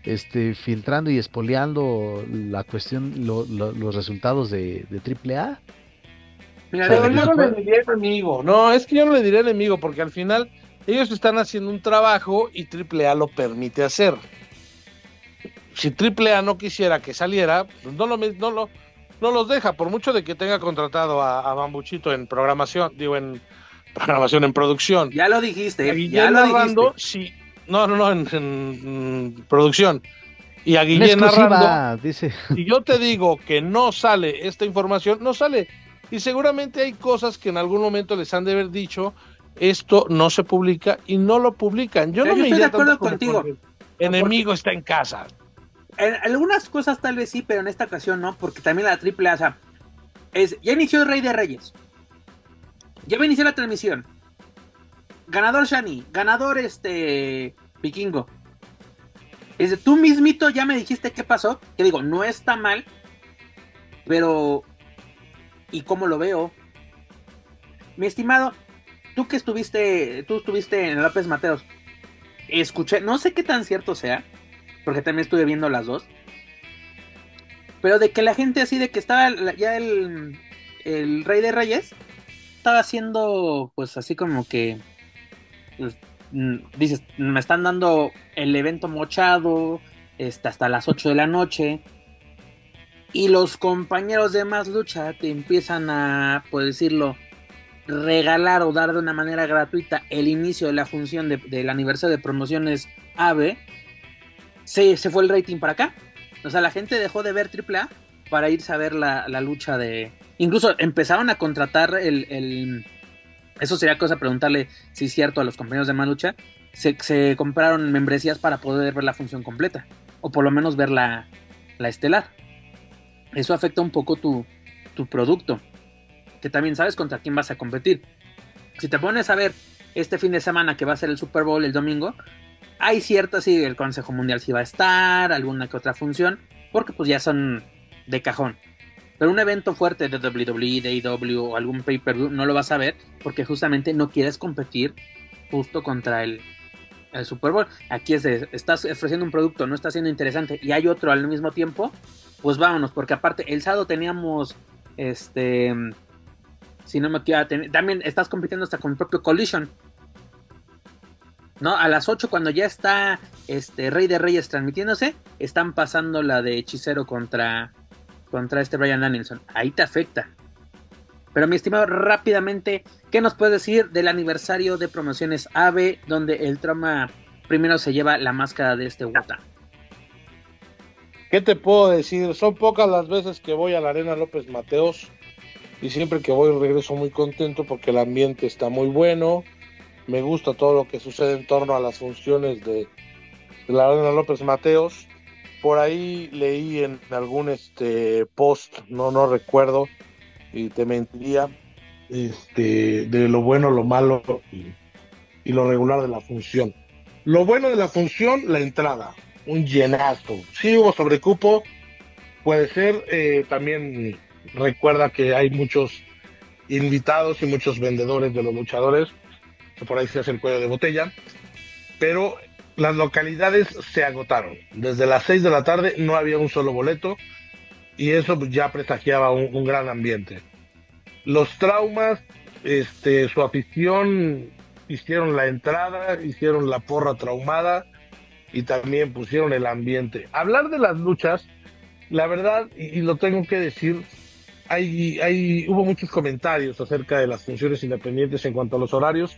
este, filtrando y espoleando la cuestión, los resultados de, de AAA. Mira, yo no le diría enemigo, no, es que yo no le diría enemigo, porque al final ellos están haciendo un trabajo y AAA lo permite hacer. Si AAA no quisiera que saliera, pues no lo, no lo no los deja, por mucho de que tenga contratado a, Bambuchito en programación, digo en programación, en producción. Ya lo dijiste, ya lo narrando, Sí, no, no, no, en, producción. Y a Guillén narrando. Dice. Y yo te digo que no sale esta información, no sale. Y seguramente hay cosas que en algún momento les han de haber dicho, esto no se publica y no lo publican. Yo no me estoy de acuerdo contigo. Enemigo está en casa. En algunas cosas tal vez sí, pero en esta ocasión no, porque también la triple A, es, ya inició el Rey de Reyes. Ya va a iniciar la transmisión. Ganador Shani, ganador este Vikingo. Es, tú mismito ya me dijiste qué pasó. Que digo, no está mal, pero ¿y cómo lo veo? Mi estimado, tú que estuviste, tú estuviste en López Mateos, escuché, no sé qué tan cierto sea, porque también estuve viendo las dos. Pero de que la gente así, de que estaba ya el, el Rey de Reyes, estaba haciendo, pues así como que, pues, mm, dices, me están dando el evento mochado este, hasta las 8 de la noche. Y los compañeros de Más Lucha te empiezan a, por decirlo, regalar o dar de una manera gratuita el inicio de la función del aniversario de promociones AVE, se, se, fue el rating para acá. O sea, la gente dejó de ver AAA para irse a ver la, lucha de... Incluso empezaron a contratar el, Eso sería cosa preguntarle si es cierto a los compañeros de Malucha. Se, se compraron membresías para poder ver la función completa. O por lo menos ver la, la estelar. Eso afecta un poco tu, tu producto que también sabes contra quién vas a competir. Si te pones a ver este fin de semana que va a ser el Super Bowl el domingo, hay ciertas, sí, el Consejo Mundial sí va a estar, alguna que otra función, porque pues ya son de cajón. Pero un evento fuerte de WWE, de AEW o algún pay-per-view no lo vas a ver porque justamente no quieres competir justo contra el, el Super Bowl. Aquí es de, estás ofreciendo un producto, no está siendo interesante y hay otro al mismo tiempo, pues vámonos, porque aparte el sábado teníamos este si no me quiero También estás compitiendo hasta con el propio Collision. ¿No? A las 8 cuando ya está este Rey de Reyes transmitiéndose, están pasando la de Hechicero contra, contra este Brian Danielson. Ahí te afecta. Pero mi estimado, rápidamente, ¿qué nos puedes decir del aniversario de promociones AVE, donde el trauma primero se lleva la máscara de este Wata? ¿Qué te puedo decir? Son pocas las veces que voy a la Arena López Mateos y siempre que voy regreso muy contento porque el ambiente está muy bueno, me gusta todo lo que sucede en torno a las funciones de, la Arena López Mateos. Por ahí leí en algún este post, no no recuerdo y te mentiría, este de lo bueno, lo malo y, lo regular de la función. Lo bueno de la función, la entrada, un llenazo. Si hubo sobrecupo, puede ser eh, también recuerda que hay muchos invitados y muchos vendedores de los luchadores, que por ahí se hace el cuello de botella, pero las localidades se agotaron. Desde las 6 de la tarde no había un solo boleto y eso ya presagiaba un, gran ambiente. Los traumas, este, su afición, hicieron la entrada, hicieron la porra traumada y también pusieron el ambiente. Hablar de las luchas, la verdad, y lo tengo que decir, hay, hay, hubo muchos comentarios acerca de las funciones independientes en cuanto a los horarios.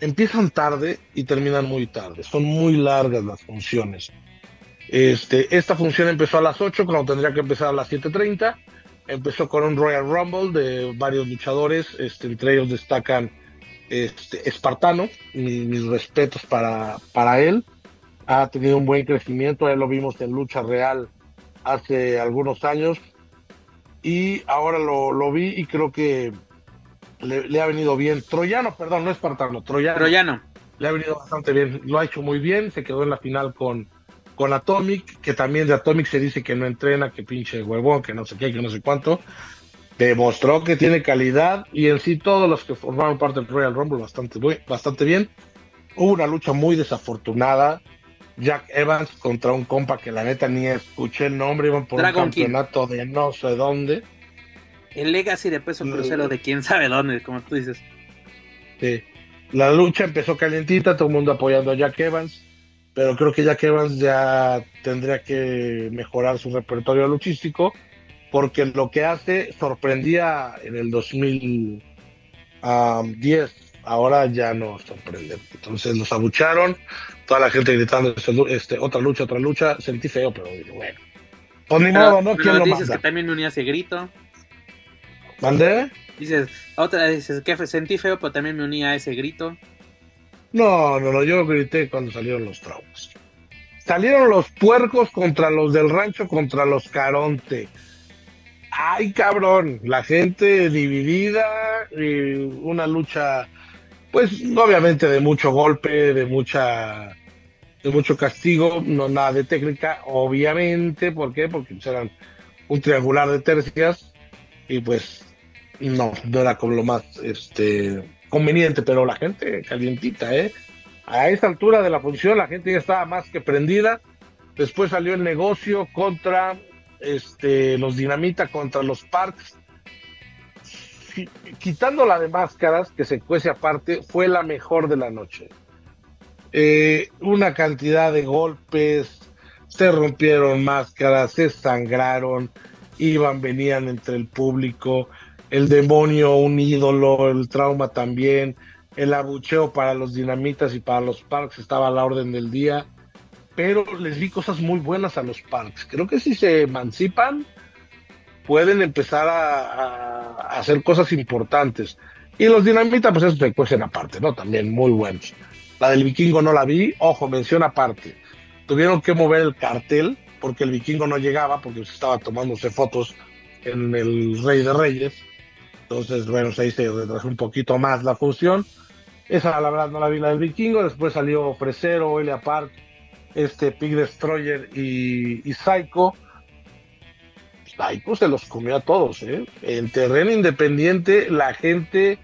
Empiezan tarde y terminan muy tarde. Son muy largas las funciones. Este, esta función empezó a las 8, cuando tendría que empezar a las 7.30. Empezó con un Royal Rumble de varios luchadores. Este, entre ellos destacan este, Espartano. mis respetos para, para él. Ha tenido un buen crecimiento. Ya lo vimos en Lucha Real hace algunos años y ahora lo, vi y creo que le, ha venido bien. Troyano, perdón, no es Espartano, Troyano. Troyano. Le ha venido bastante bien, lo ha hecho muy bien, se quedó en la final con, con Atomic, que también de Atomic se dice que no entrena, que pinche huevón, que no sé qué, que no sé cuánto. Demostró que tiene calidad y en sí todos los que formaron parte del Royal Rumble bastante, bastante bien. Hubo una lucha muy desafortunada. Jack Evans contra un compa que la neta ni escuché el nombre, iban por un campeonato de no sé dónde. El Legacy de peso crucero de quién sabe dónde, como tú dices. Sí. La lucha empezó calientita, todo el mundo apoyando a Jack Evans, pero creo que Jack Evans ya tendría que mejorar su repertorio luchístico porque lo que hace sorprendía en el 2010, ahora ya no sorprende. Entonces los abucharon, toda la gente gritando este, otra lucha, otra lucha, sentí feo, pero bueno. Pues ni modo, ¿no? ¿Quién lo dices que también me unía ese grito. ¿Mandé? Dices, otra, dices que sentí feo, pero también me unía a ese grito. No, no, no, yo grité cuando salieron los traumas. Salieron los puercos contra los del rancho, contra los Caronte. Ay, cabrón, la gente dividida, y una lucha, pues obviamente de mucho golpe, de mucha, de mucho castigo, no nada de técnica, obviamente, ¿por qué? Porque eran un triangular de tercias y pues no, no era como lo más este conveniente, pero la gente calientita, ¿eh? A esa altura de la función la gente ya estaba más que prendida. Después salió el negocio contra este, los Dinamita, contra los Parks. Quitando la de máscaras, que se cuece aparte, fue la mejor de la noche. Eh, una cantidad de golpes, se rompieron máscaras, se sangraron, iban, venían entre el público el demonio, un ídolo, el trauma también, el abucheo para los dinamitas y para los parks estaba a la orden del día, pero les vi cosas muy buenas a los parks. Creo que si se emancipan, pueden empezar a, hacer cosas importantes. Y los dinamitas, pues eso se cuecen aparte, ¿no? También muy buenos. La del vikingo no la vi, ojo, mención aparte. Tuvieron que mover el cartel porque el vikingo no llegaba, porque estaba tomándose fotos en el Rey de Reyes entonces, bueno, ahí se retrasó un poquito más la función. Esa, la verdad, no la vi la del Vikingo. Después salió Fresero, Elia Park, este Pig Destroyer y, y Psycho. Psycho se los comió a todos, ¿eh? En terreno independiente, la gente,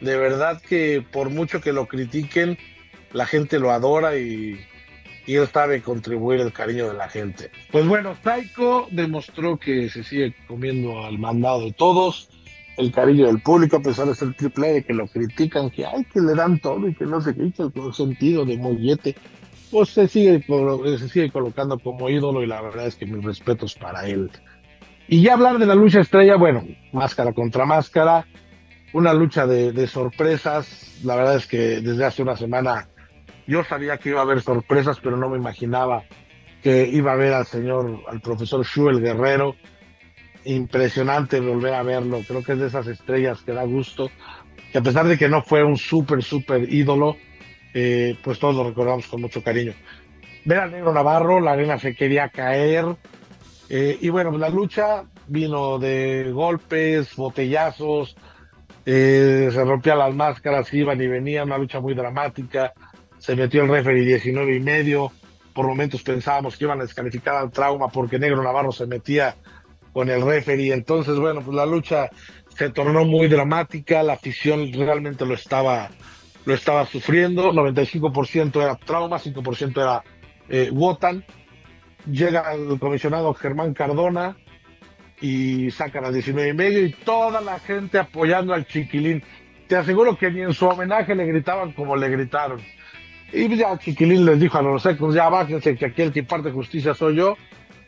de verdad que por mucho que lo critiquen, la gente lo adora y, y él sabe contribuir el cariño de la gente. Pues bueno, Psycho demostró que se sigue comiendo al mandado de todos el cariño del público, a pesar de ser triple de que lo critican, que hay que le dan todo y que no se quita el sentido de mollete, pues se sigue, se sigue colocando como ídolo y la verdad es que mis respetos para él. Y ya hablar de la lucha estrella, bueno, máscara contra máscara, una lucha de, de sorpresas, la verdad es que desde hace una semana yo sabía que iba a haber sorpresas, pero no me imaginaba que iba a ver al señor, al profesor Shu, el guerrero, impresionante volver a verlo. Creo que es de esas estrellas que da gusto. Que a pesar de que no fue un súper, súper ídolo, eh, pues todos lo recordamos con mucho cariño. Ver al negro Navarro, la arena se quería caer. Eh, y bueno, la lucha vino de golpes, botellazos, eh, se rompían las máscaras, iban y venían, una lucha muy dramática. Se metió el referee 19 y medio. Por momentos pensábamos que iban a descalificar al trauma porque Negro Navarro se metía con el referee. Entonces, bueno, pues la lucha se tornó muy dramática, la afición realmente lo estaba, lo estaba sufriendo, 95% era trauma, 5% era eh, Wotan. Llega el comisionado Germán Cardona y sacan al 19 y medio y toda la gente apoyando al chiquilín. Te aseguro que ni en su homenaje le gritaban como le gritaron. Y ya Chiquilín les dijo a los secos, ya bájense que aquí el que parte justicia soy yo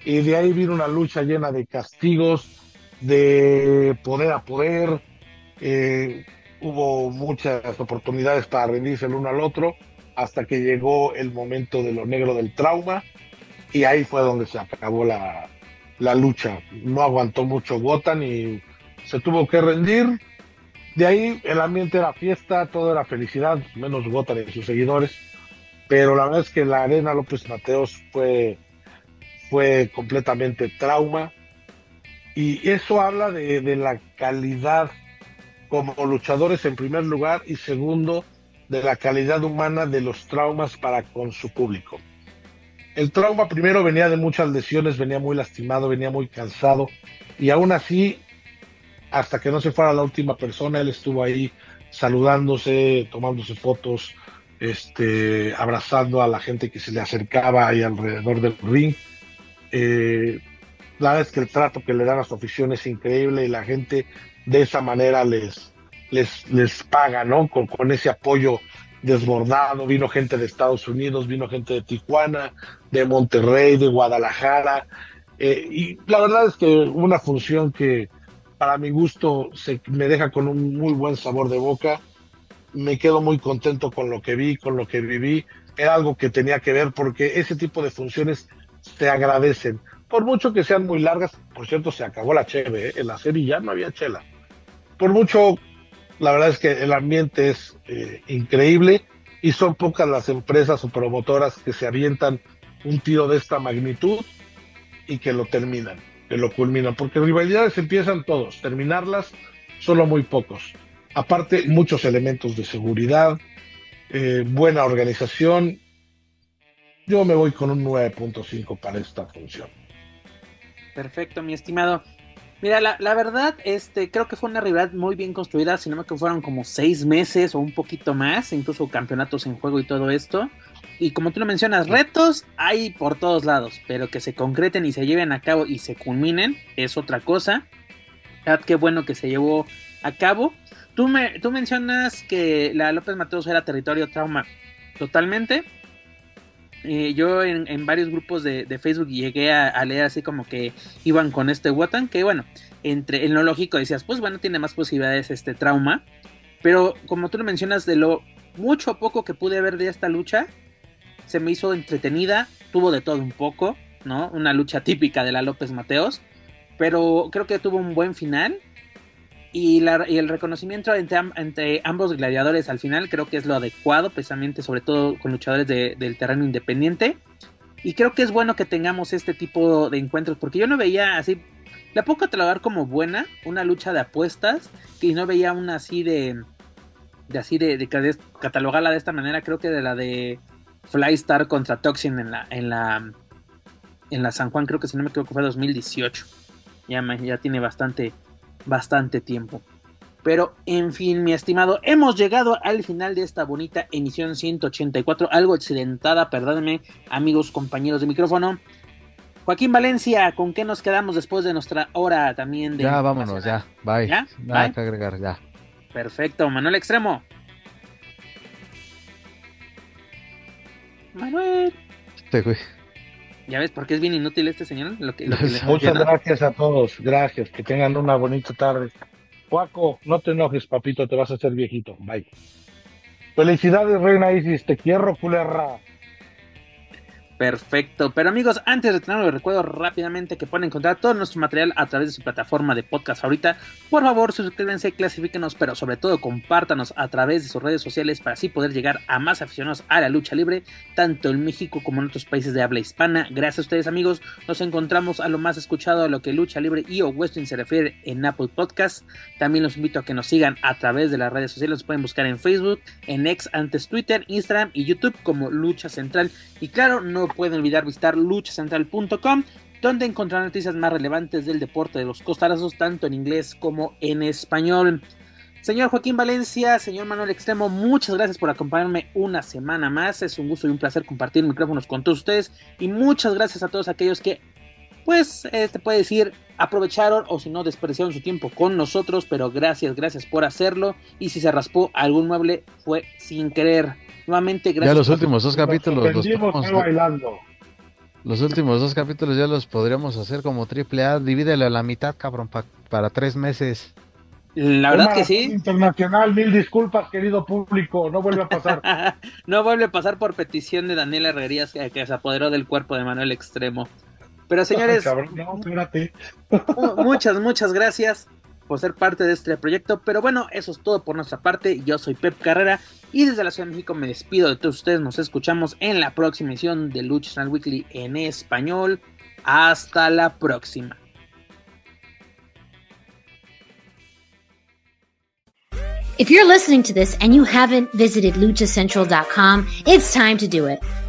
y de ahí vino una lucha llena de castigos, de poder a poder. Eh, hubo muchas oportunidades para rendirse el uno al otro hasta que llegó el momento de lo negro del trauma y ahí fue donde se acabó la, lucha. No aguantó mucho Gotan y se tuvo que rendir. De ahí el ambiente era fiesta, todo era felicidad, menos Gotan y sus seguidores. Pero la verdad es que la Arena López Mateos fue fue completamente trauma. Y eso habla de, la calidad como luchadores en primer lugar y segundo, de la calidad humana de los traumas para con su público. El trauma primero venía de muchas lesiones, venía muy lastimado, venía muy cansado y aún así, hasta que no se fuera la última persona, él estuvo ahí saludándose, tomándose fotos, este, abrazando a la gente que se le acercaba ahí alrededor del ring eh, la verdad es que el trato que le dan a su afición es increíble y la gente de esa manera les, les, les paga, ¿no? Con, con ese apoyo desbordado. Vino gente de Estados Unidos, vino gente de Tijuana, de Monterrey, de Guadalajara. Eh, y la verdad es que una función que para mi gusto se, me deja con un muy buen sabor de boca. Me quedo muy contento con lo que vi, con lo que viví. Era algo que tenía que ver porque ese tipo de funciones se agradecen. Por mucho que sean muy largas, por cierto, se acabó la cheve, ¿eh? en la serie ya no había chela. Por mucho, la verdad es que el ambiente es eh, increíble y son pocas las empresas o promotoras que se avientan un tiro de esta magnitud y que lo terminan, que lo culminan, porque rivalidades empiezan todos, terminarlas solo muy pocos. Aparte, muchos elementos de seguridad, eh, buena organización. Yo me voy con un 9.5 para esta función. Perfecto, mi estimado. Mira, la, la, verdad, este, creo que fue una rivalidad muy bien construida, si no me equivoco, fueron como seis meses o un poquito más, incluso campeonatos en juego y todo esto. Y como tú lo mencionas, retos hay por todos lados, pero que se concreten y se lleven a cabo y se culminen es otra cosa. Qué bueno que se llevó a cabo. Tú, me, tú mencionas que la López Mateos era territorio trauma totalmente. Eh, yo en, varios grupos de, Facebook llegué a, leer así como que iban con este Wotan, que bueno, entre, en lo lógico decías, pues bueno, tiene más posibilidades este trauma, pero como tú lo mencionas, de lo mucho o poco que pude ver de esta lucha, se me hizo entretenida, tuvo de todo un poco, ¿no? Una lucha típica de la López Mateos, pero creo que tuvo un buen final. Y, el reconocimiento entre, ambos gladiadores al final creo que es lo adecuado, precisamente sobre todo con luchadores del terreno independiente. Y creo que es bueno que tengamos este tipo de encuentros, porque yo no veía así, la puedo catalogar como buena, una lucha de apuestas, y no veía una así de, de así de, de catalogarla de esta manera, creo que de la de Flystar contra Toxin en la, en la, en la San Juan, creo que si no me equivoco fue 2018. Ya, ya tiene bastante, bastante tiempo. Pero en fin, mi estimado, hemos llegado al final de esta bonita emisión 184, algo accidentada, perdónenme, amigos, compañeros de micrófono. Joaquín Valencia, ¿con qué nos quedamos después de nuestra hora también de... Ya, vámonos, ya, bye. ¿Ya? Nada que agregar, ya. Perfecto, Manuel Extremo. Manuel. Ya ves, porque es bien inútil este señor. [laughs] Muchas gracias a todos. Gracias. Que tengan una bonita tarde. Juaco, no te enojes, papito. Te vas a hacer viejito. Bye. Felicidades, Reina Isis. Te quiero, culera. Perfecto. Pero amigos, antes de tenerlo, les recuerdo rápidamente que pueden encontrar todo nuestro material a través de su plataforma de podcast ahorita. Por favor, suscríbanse, clasifíquenos, pero sobre todo compártanos a través de sus redes sociales para así poder llegar a más aficionados a la lucha libre, tanto en México como en otros países de habla hispana. Gracias a ustedes, amigos. Nos encontramos a lo más escuchado a lo que lucha libre y o western se refiere en Apple Podcast. También los invito a que nos sigan a través de las redes sociales. Nos pueden buscar en Facebook, en X, antes Twitter, Instagram y YouTube como Lucha Central. Y claro, no pueden olvidar visitar luchacentral.com donde encontrarán noticias más relevantes del deporte de los costarazos, tanto en inglés como en español. Señor Joaquín Valencia, señor Manuel Extremo, muchas gracias por acompañarme una semana más. Es un gusto y un placer compartir micrófonos con todos ustedes. Y muchas gracias a todos aquellos que, pues, eh, te puede decir, aprovecharon o si no, desperdiciaron su tiempo con nosotros. Pero gracias, gracias por hacerlo. Y si se raspó algún mueble, fue sin querer. Nuevamente, gracias. Ya los últimos dos capítulos los Los últimos dos capítulos ya los podríamos hacer como triple A. Divídelo a la mitad, cabrón, para tres meses. La verdad que sí. Internacional, mil disculpas, querido público. No vuelve a pasar. [laughs] no vuelve a pasar por petición de Daniel Herrerías, que, que, se apoderó del cuerpo de Manuel Extremo. Pero señores, no, muchas, muchas gracias por ser parte de este proyecto. Pero bueno, eso es todo por nuestra parte. Yo soy Pep Carrera y desde la Ciudad de México me despido de todos ustedes. Nos escuchamos en la próxima edición de Lucha Channel Weekly en español. Hasta la próxima. If you're listening to this and you haven't visited luchacentral.com, it's time to do it.